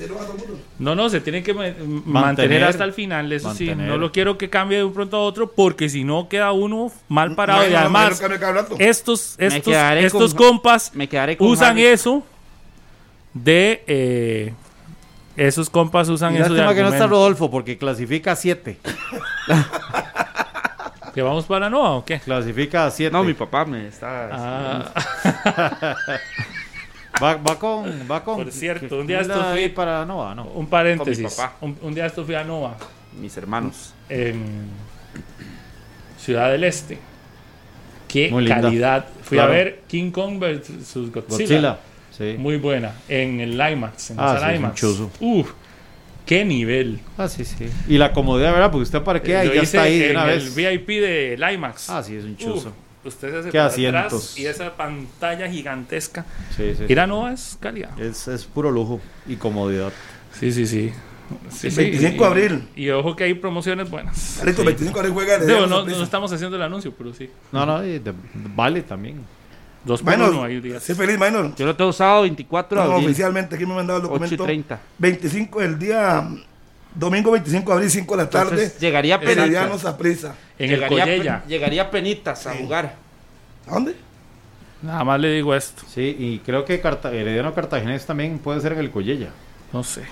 no, no, se tiene que ma- mantener, hasta el final, eso sí, no lo quiero que cambie de un pronto a otro, porque si no queda uno mal parado No, y no, además no estos Me estos estos con- compas Me quedaré con usan eso de eh, esos compas usan Y eso de lástima que no está. Rodolfo porque clasifica a 7. que vamos para Noa o qué Clasifica a 7. No, mi papá me está. Ah, Va, va con. Va con Por cierto, un día esto fui- para Nova, ¿no? un paréntesis Con mi papá. un, un día esto fui a Nova Mis hermanos. en Ciudad del Este. Qué Muy linda. calidad. Fui Claro. a ver King Kong versus Godzilla. Godzilla. Sí. Muy buena. En el IMAX. En Ah, sí, es un IMAX. chuzo. Uf, qué nivel. Ah, sí, sí. Y la comodidad, ¿verdad? Porque usted parquea y Lo ya hice está ahí de una el vez. VIP del IMAX. Ah, sí, es un Uf, chuzo. Usted se hace Qué para asientos. atrás y esa pantalla gigantesca. Sí, sí. Ir a Nova es calidad. Es, es puro lujo y comodidad. Sí, sí, sí. Sí, sí, 25 de abril. Y ojo que hay promociones buenas. Carlito, 25 de abril juega de Digo, no, no estamos haciendo el anuncio, pero sí. No, no, y de- vale también. Dos por Minor, uno hay días. sí, feliz, Minor. Yo lo tengo sábado 24 de No, abril. oficialmente aquí me han mandado el 8 y documento. 30. 25 el día domingo 25 de abril, 5 de la tarde. Entonces, llegaría Herediano Penitas. Saprissa. En el Llegaría, Collella. Pe- llegaría Penitas a jugar. ¿A dónde? Nada más le digo esto. Sí, y creo que Carta Herediano Cartaginés también puede ser en el Collella. No sé.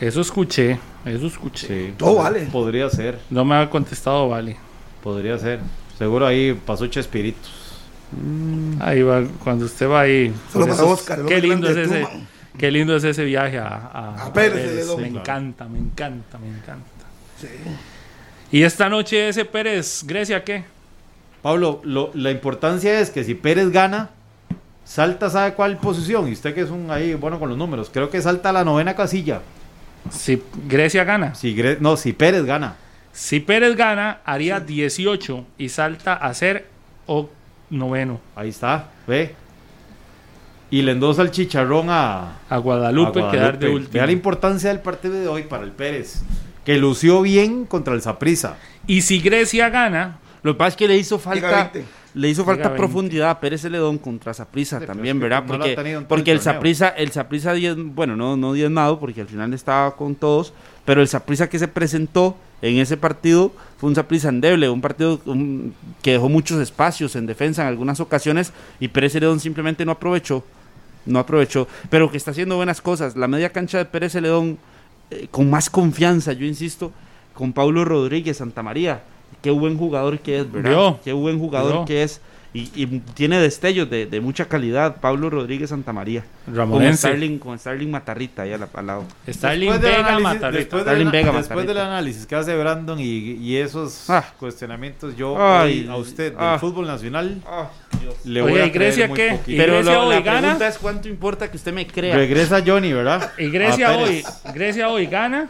Eso escuché. Eso escuché. Sí, Todo vale. Podría ser, No me ha contestado, vale. podría ser. Seguro ahí pasó Chespiritos. Ahí va, cuando usted va ahí. Solo para esos- Oscar, el qué lindo es ese. Truman. Qué lindo es ese viaje a, a, A Pérez. Me Sí, claro. encanta, me encanta, me encanta. Sí. Y esta noche ese Pérez, Grecia, ¿qué? Pablo, lo- la importancia es que si Pérez gana, salta, ¿sabe cuál posición? Y usted que es un ahí bueno con los números, creo que salta a la novena casilla. Si Grecia gana. Si Gre- no, si Pérez gana. Si Pérez gana, haría 18 y salta a ser o noveno. Ahí está, ve. Y le endosa el chicharrón a, A Guadalupe, a quedar de último. Vea la importancia del partido de hoy para el Pérez. Que lució bien contra el Saprissa. Y si Grecia gana, Lo que pasa es que le hizo falta 20. le hizo falta 20. profundidad a Pérez Celedón contra Sí, pero también, es que ¿verdad? no lo ha Porque, todo porque el. Saprissa, el Saprissa dien- bueno, no no diezmado porque al final estaba con todos, pero el Saprissa que se presentó en ese partido fue un Saprissa endeble, un partido un- que dejó muchos espacios en defensa en algunas ocasiones y Pérez Celedón simplemente no aprovechó. No aprovechó, pero que está haciendo buenas cosas. La media cancha de Pérez Celedón eh, con más confianza, yo insisto, con Paulo Rodríguez Santamaría. Qué buen jugador que es, ¿verdad? Qué buen jugador que es. Y, y tiene destellos de, de mucha calidad. Pablo Rodríguez Santamaría. Con Ramonense. Starling, con Starling Matarrita ahí al, al lado. Starling Después Vega, análisis- Matarrita. después ana- Vega, después Matarrita. del análisis que hace Brandon y, y esos Ah. cuestionamientos, yo Ay, a usted del ah. fútbol nacional Ah, le Oye, voy a ¿y Grecia muy qué? poquito. ¿Y Pero Grecia lo- hoy la gana? pregunta es cuánto importa que usted me crea. Regresa Johnny, ¿verdad? Y Grecia A hoy. Grecia hoy gana,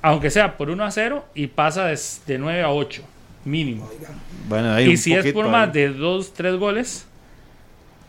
aunque sea por 1 a 0, y pasa de, de 9 a 8, mínimo. Bueno, ahí Y un si es por ahí. más de 2, 3 goles,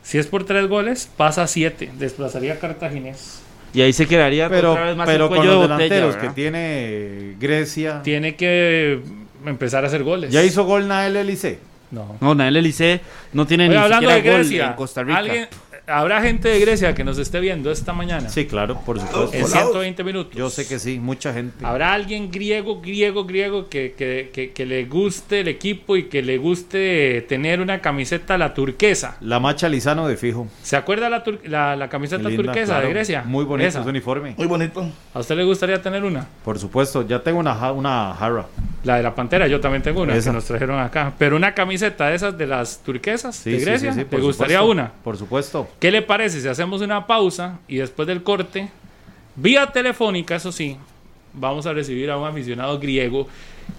si es por 3 goles, pasa a 7, desplazaría a Cartaginés. Y ahí se quedaría pero, otra vez más pero el con los de botella. delanteros que tiene Grecia. Tiene que empezar a hacer goles. ¿Ya hizo gol Nael Elise? No. No, Nael Elise no tiene Oye, ni hablando siquiera de gol Grecia, en Costa Rica. ¿alguien- ¿habrá gente de Grecia que nos esté viendo esta mañana? Sí, claro, por supuesto. En Volados. 120 minutos. Yo sé que sí, mucha gente. ¿Habrá alguien griego, griego, griego que, que, que, que le guste el equipo y que le guste tener una camiseta la turquesa? La macha Lizano de fijo. ¿Se acuerda la, tur- la, la camiseta linda, turquesa claro. de Grecia? Muy bonito Esa. su uniforme. Muy bonito. ¿A usted le gustaría tener una? Por supuesto, ya tengo una, una jarra. La de la Pantera, yo también tengo una Esa. que nos trajeron acá. Pero una camiseta de esas de las turquesas Sí, de Grecia, sí, sí, ¿te gustaría supuesto. una? Por supuesto. ¿Qué le parece si hacemos una pausa y después del corte, vía telefónica, eso sí, vamos a recibir a un aficionado griego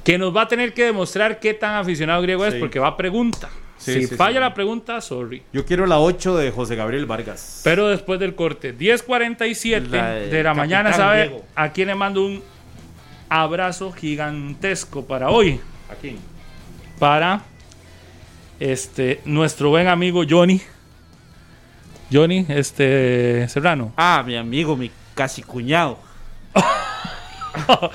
que nos va a tener que demostrar qué tan aficionado griego es porque va a pregunta. Sí, si sí, falla sí. la pregunta, sorry. Yo quiero la 8 de José Gabriel Vargas. Pero después del corte, 10.47 La de, de la mañana, ¿sabe Griego. a quién le mando un abrazo gigantesco para hoy? Aquí. Para este, nuestro buen amigo Johnny. Johnny, este, Serrano. Ah, mi amigo, mi casi cuñado.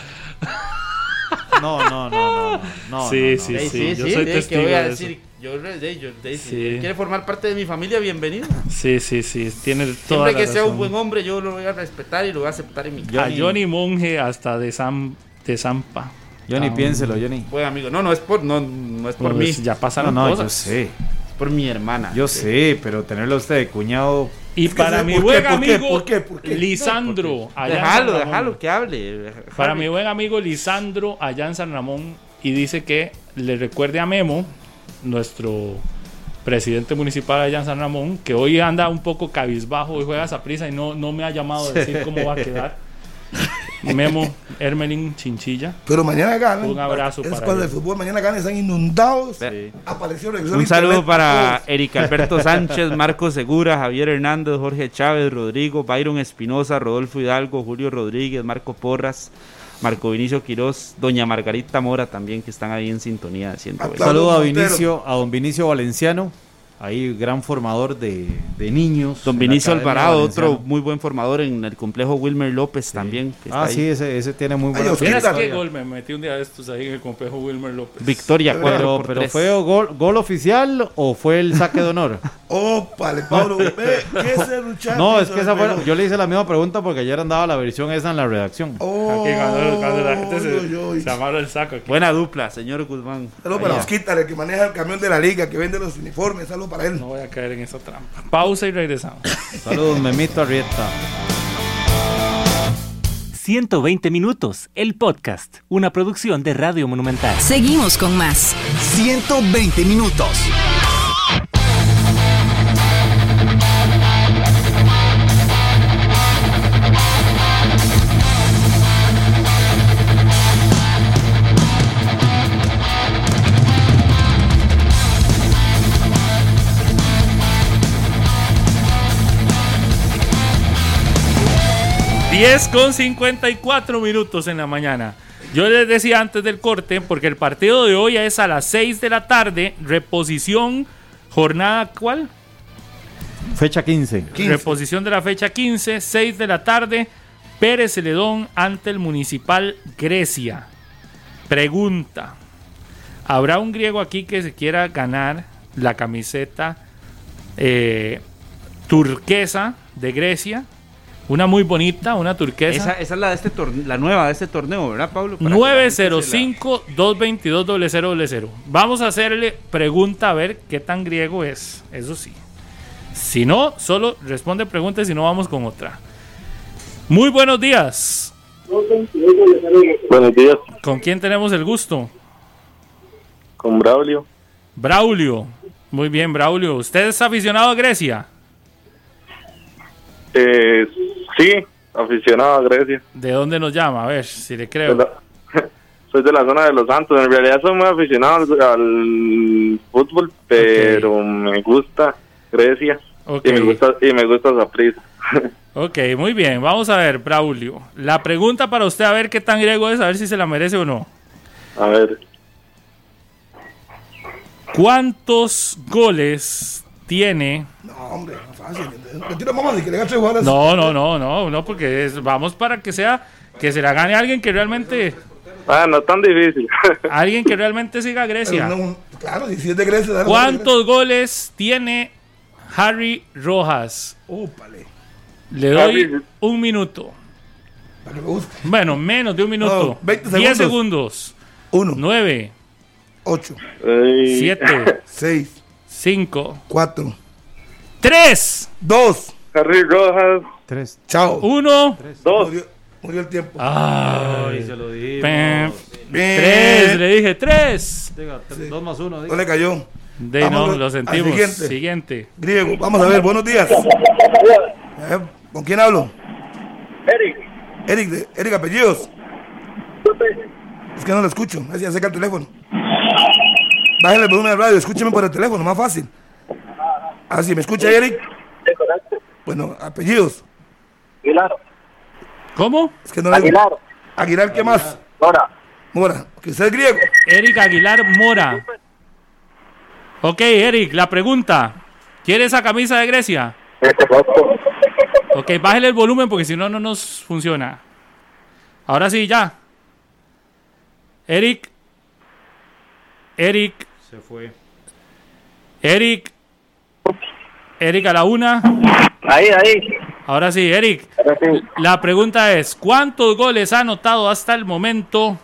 No, no, no, no. no, no, Sí, no. sí, sí, yo soy testigo ¿qué voy a de decir? eso. Yo, de- yo- de- si Sí. quiere formar parte de mi familia, bienvenido. Sí, sí, sí, tiene toda Siempre la que sea razón. un buen hombre, yo lo voy a respetar y lo voy a aceptar en mi casa. A Johnny. Monge hasta de, Sam, de Zampa. Johnny, Ah, piénselo, Johnny. Buen amigo. No, no es por, no, no es por Pues mí, ya No, pasaron no, yo cosas. sé. Por mi hermana. Yo sé, pero tenerlo a usted de cuñado. Y para mi buen amigo. Lisandro, allá Déjalo, déjalo que hable. Para mi buen amigo Lisandro allá en San Ramón y dice que le recuerde a Memo, nuestro presidente municipal allá en San Ramón, que hoy anda un poco cabizbajo y juega esa prisa y no, no me ha llamado a decir cómo va a quedar. Memo, Hermelin, Chinchilla. Pero mañana ganan. Un abrazo Es para el fútbol mañana ganan, están inundados. Sí. Apareció Un saludo internet para. Eric Alberto Sánchez, Marco Segura, Javier Hernández, Jorge Chávez, Rodrigo, Byron Espinosa, Rodolfo Hidalgo, Julio Rodríguez, Marco Porras, Marco Vinicio Quirós, Doña Margarita Mora también que están ahí en sintonía de 120. Claudio Saludo a. Vinicio, a don Vinicio Valenciano, ahí gran formador de, de niños. Don Vinicio Alvarado, otro muy buen formador en el complejo Wilmer López también. que está Ah, ahí. sí, ese, ese tiene muy buena qué gol me metí un día de estos ahí en el complejo Wilmer López. Victoria Pero, 4 por pero 3. ¿fue gol, gol oficial o fue el saque de honor? Ópale, Pablo. Ve, ¿Qué es? No, es que esa fue, Pero- yo le hice la misma pregunta porque ayer andaba la versión esa en la redacción. Oh, Aquí cuando, cuando la gente se, amarra el saco. Aquí. Buena dupla, señor Guzmán. Saludos para Osquitar, el que maneja el camión de la liga, que vende los uniformes. Saludos para él. No voy a caer en esa trampa. Pausa y regresamos. Saludos, Memito Arrieta. 120 minutos, el podcast, una producción de Radio Monumental. Seguimos con más. 120 minutos. 10 con 54 minutos en la mañana. Yo les decía antes del corte, porque el partido de hoy es a las 6 de la tarde, reposición, jornada ¿cuál? Fecha 15. Reposición de la fecha 15, 6 de la tarde, Pérez Celedón ante el Municipal Grecia. Pregunta, ¿habrá un griego aquí que se quiera ganar la camiseta eh, turquesa de Grecia? Una muy bonita, una turquesa. Esa, esa es la, de este torne- la nueva de este torneo, ¿verdad, Pablo? Para que la gente se la- 905-222-0000. Vamos a hacerle pregunta a ver qué tan griego es. Eso sí. Si no, solo responde preguntas y no vamos con otra. Muy buenos días. Buenos días, ¿Con quién tenemos el gusto? con Braulio. Braulio. Muy bien, Braulio. ¿Usted es aficionado a Grecia? Eh, sí, aficionado a Grecia. ¿De dónde nos llama? A ver si le De creo. la- soy de la zona de Los Santos. En realidad soy muy aficionado al, al fútbol, pero me gusta Grecia y me gusta y me gusta. Ok, muy bien. Vamos a ver, Braulio. La pregunta para usted, a ver qué tan griego es, a ver si se la merece o no. a ver, ¿Cuántos goles tiene? No, hombre, no fácil. No, no, no, no, no, porque es- vamos para que sea que se la gane alguien que realmente, ah, no tan difícil. alguien que realmente siga a Grecia. no, claro, si es de Grecia. dale, ¿Cuántos goles tiene Harry Rojas? Ópale, Le doy Harry- un minuto. para que. Bueno, menos de un minuto. No, 20 10 segundos. segundos. Uno, 9, ocho, Ay, 7, seis, 5, cuatro, 3, dos. Harry Rojas, Tres. Chao. 1. dos. Murió, murió el tiempo. Ay, se lo. Bien. 3, le dije 3. Diga, tres- Dos más uno. diga. No le cayó. De Vamos no, al- lo sentimos. siguiente. Siguiente. Griego, vamos a ver, buenos días. Eh, ¿Con quién hablo? Eric, Eric, de- Eric Apellidos. Es que no lo escucho, así acerca el teléfono. Bájale el volumen del radio, escúcheme por el teléfono, más fácil. Así, ¿me escucha Eric? Bueno, apellidos. Aguilar, ¿Cómo? Es que no le Aguilar, Aguilar, ¿qué más? Nora, Mora, que usted es griego. Eric Aguilar Mora. Ok, Eric, la pregunta. ¿Quiere esa camisa de Grecia? Ok, bájale el volumen porque si no, no nos funciona. Ahora sí, ya. Eric. Eric. Se fue. Eric. Eric a la una. ahí, ahí. Ahora sí, Eric. La pregunta es, ¿cuántos goles ha anotado hasta el momento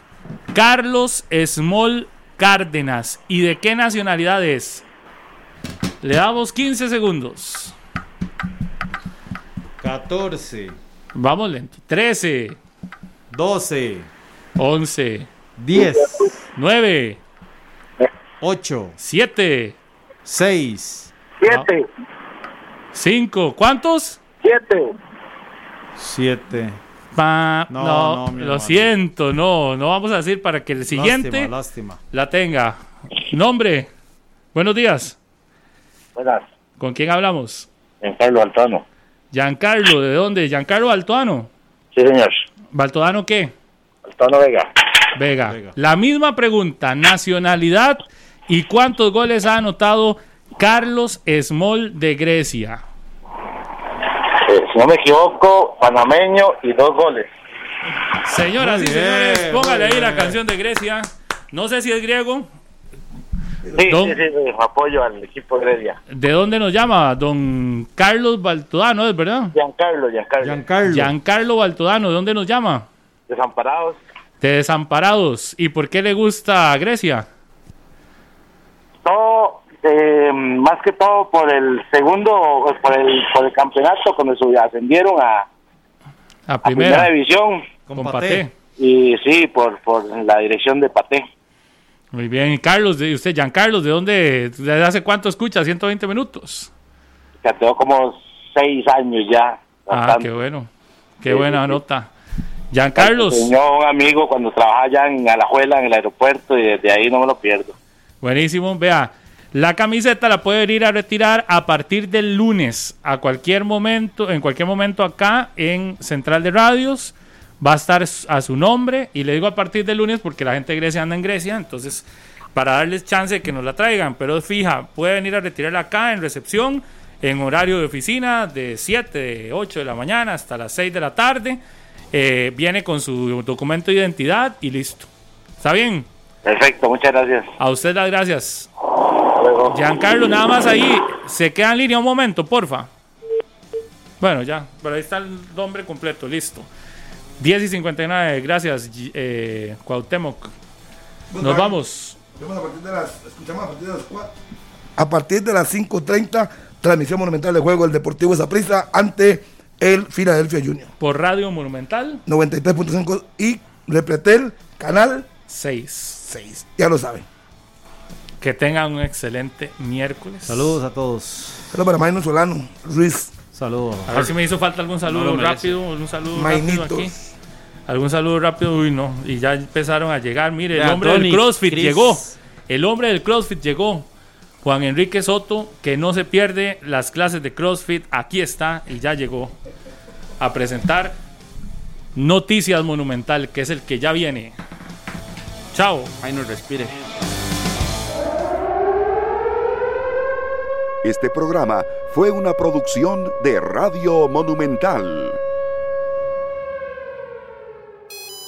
Carlos Small Cárdenas? ¿Y de qué nacionalidad es? Le damos 15 segundos. 14, Vamos lento. 13, 12, 11, 10, 9, 8, 7, 6, Siete, 5. ¿Cuántos? siete. 7. Pa- No, no, no, lo hermano. siento, no, no vamos a decir para que el siguiente Lástima, lástima. la tenga. Nombre. Buenos días. Buenas, ¿Con quién hablamos? Giancarlo Altano. Giancarlo, ¿de dónde? Giancarlo Altoano. Sí, señor. ¿Baltodano qué? Altano Vega. Vega. Vega. La misma pregunta, nacionalidad y cuántos goles ha anotado Carlos Small de Grecia. Eh, si no me equivoco, panameño y dos goles. Señoras Muy y bien, señores, póngale ahí la canción de Grecia. No sé si es griego. Sí, Don- sí, sí, sí, apoyo al equipo de Grecia. ¿De dónde nos llama? Don Carlos Baltodano, ¿es verdad? Giancarlo, Giancarlo. Giancarlo. Giancarlo Baltodano, ¿de dónde nos llama? Desamparados. De Desamparados. ¿Y por qué le gusta Grecia? Todo, eh, más que todo por el segundo, por el, por el campeonato, cuando ascendieron a, A a primera. división. Con Con Paté. Y sí, por, por la dirección de Paté. Muy bien. Y Carlos, de usted, Giancarlos, ¿de dónde? ¿Desde hace cuánto escucha? 120 minutos. Ya tengo como seis años ya. Ah, qué bueno. Qué Sí, buena sí. nota. Giancarlos. Tenía un amigo cuando trabajaba allá en Alajuela, en el aeropuerto, y desde ahí no me lo pierdo. Buenísimo. Vea, la camiseta la puede ir a retirar a partir del lunes, a cualquier momento, en cualquier momento acá en Central de Radios. Va a estar a su nombre y le digo a partir del lunes porque la gente de Grecia anda en Grecia, entonces para darles chance de que nos la traigan, pero fija, puede venir a retirarla acá en recepción, en horario de oficina de 7, de 8 de la mañana hasta las 6 de la tarde. Eh, viene con su documento de identidad y listo. ¿Está bien? Perfecto, muchas gracias. A usted las gracias. Luego. Giancarlo, nada más ahí. Se queda en línea un momento, porfa. Bueno, ya. Pero ahí está el nombre completo, listo. 10 y 59, gracias, eh, Cuauhtémoc. Nos vamos. Vemos a partir de las, escuchamos a partir de las 4. A partir de las 5.30, transmisión monumental de juego del Deportivo Zaprisa ante el Philadelphia Junior. Por Radio Monumental 93.5 y Repretel, canal 6. 6. Ya lo saben. Que tengan un excelente miércoles. Saludos a todos. Saludos para Maino Solano, Ruiz. Saludos. A ver si me hizo falta algún saludo rápido. Un saludo Mainitos. rápido aquí. Algún saludo rápido. Uy, no. Y ya empezaron a llegar. Mire, el hombre Tony, del CrossFit Chris. llegó. El hombre del CrossFit llegó. Juan Enrique Soto, que no se pierde las clases de CrossFit. Aquí está y ya llegó a presentar Noticias Monumental, que es el que ya viene. Chao. Ahí nos respire. Este programa fue una producción de Radio Monumental.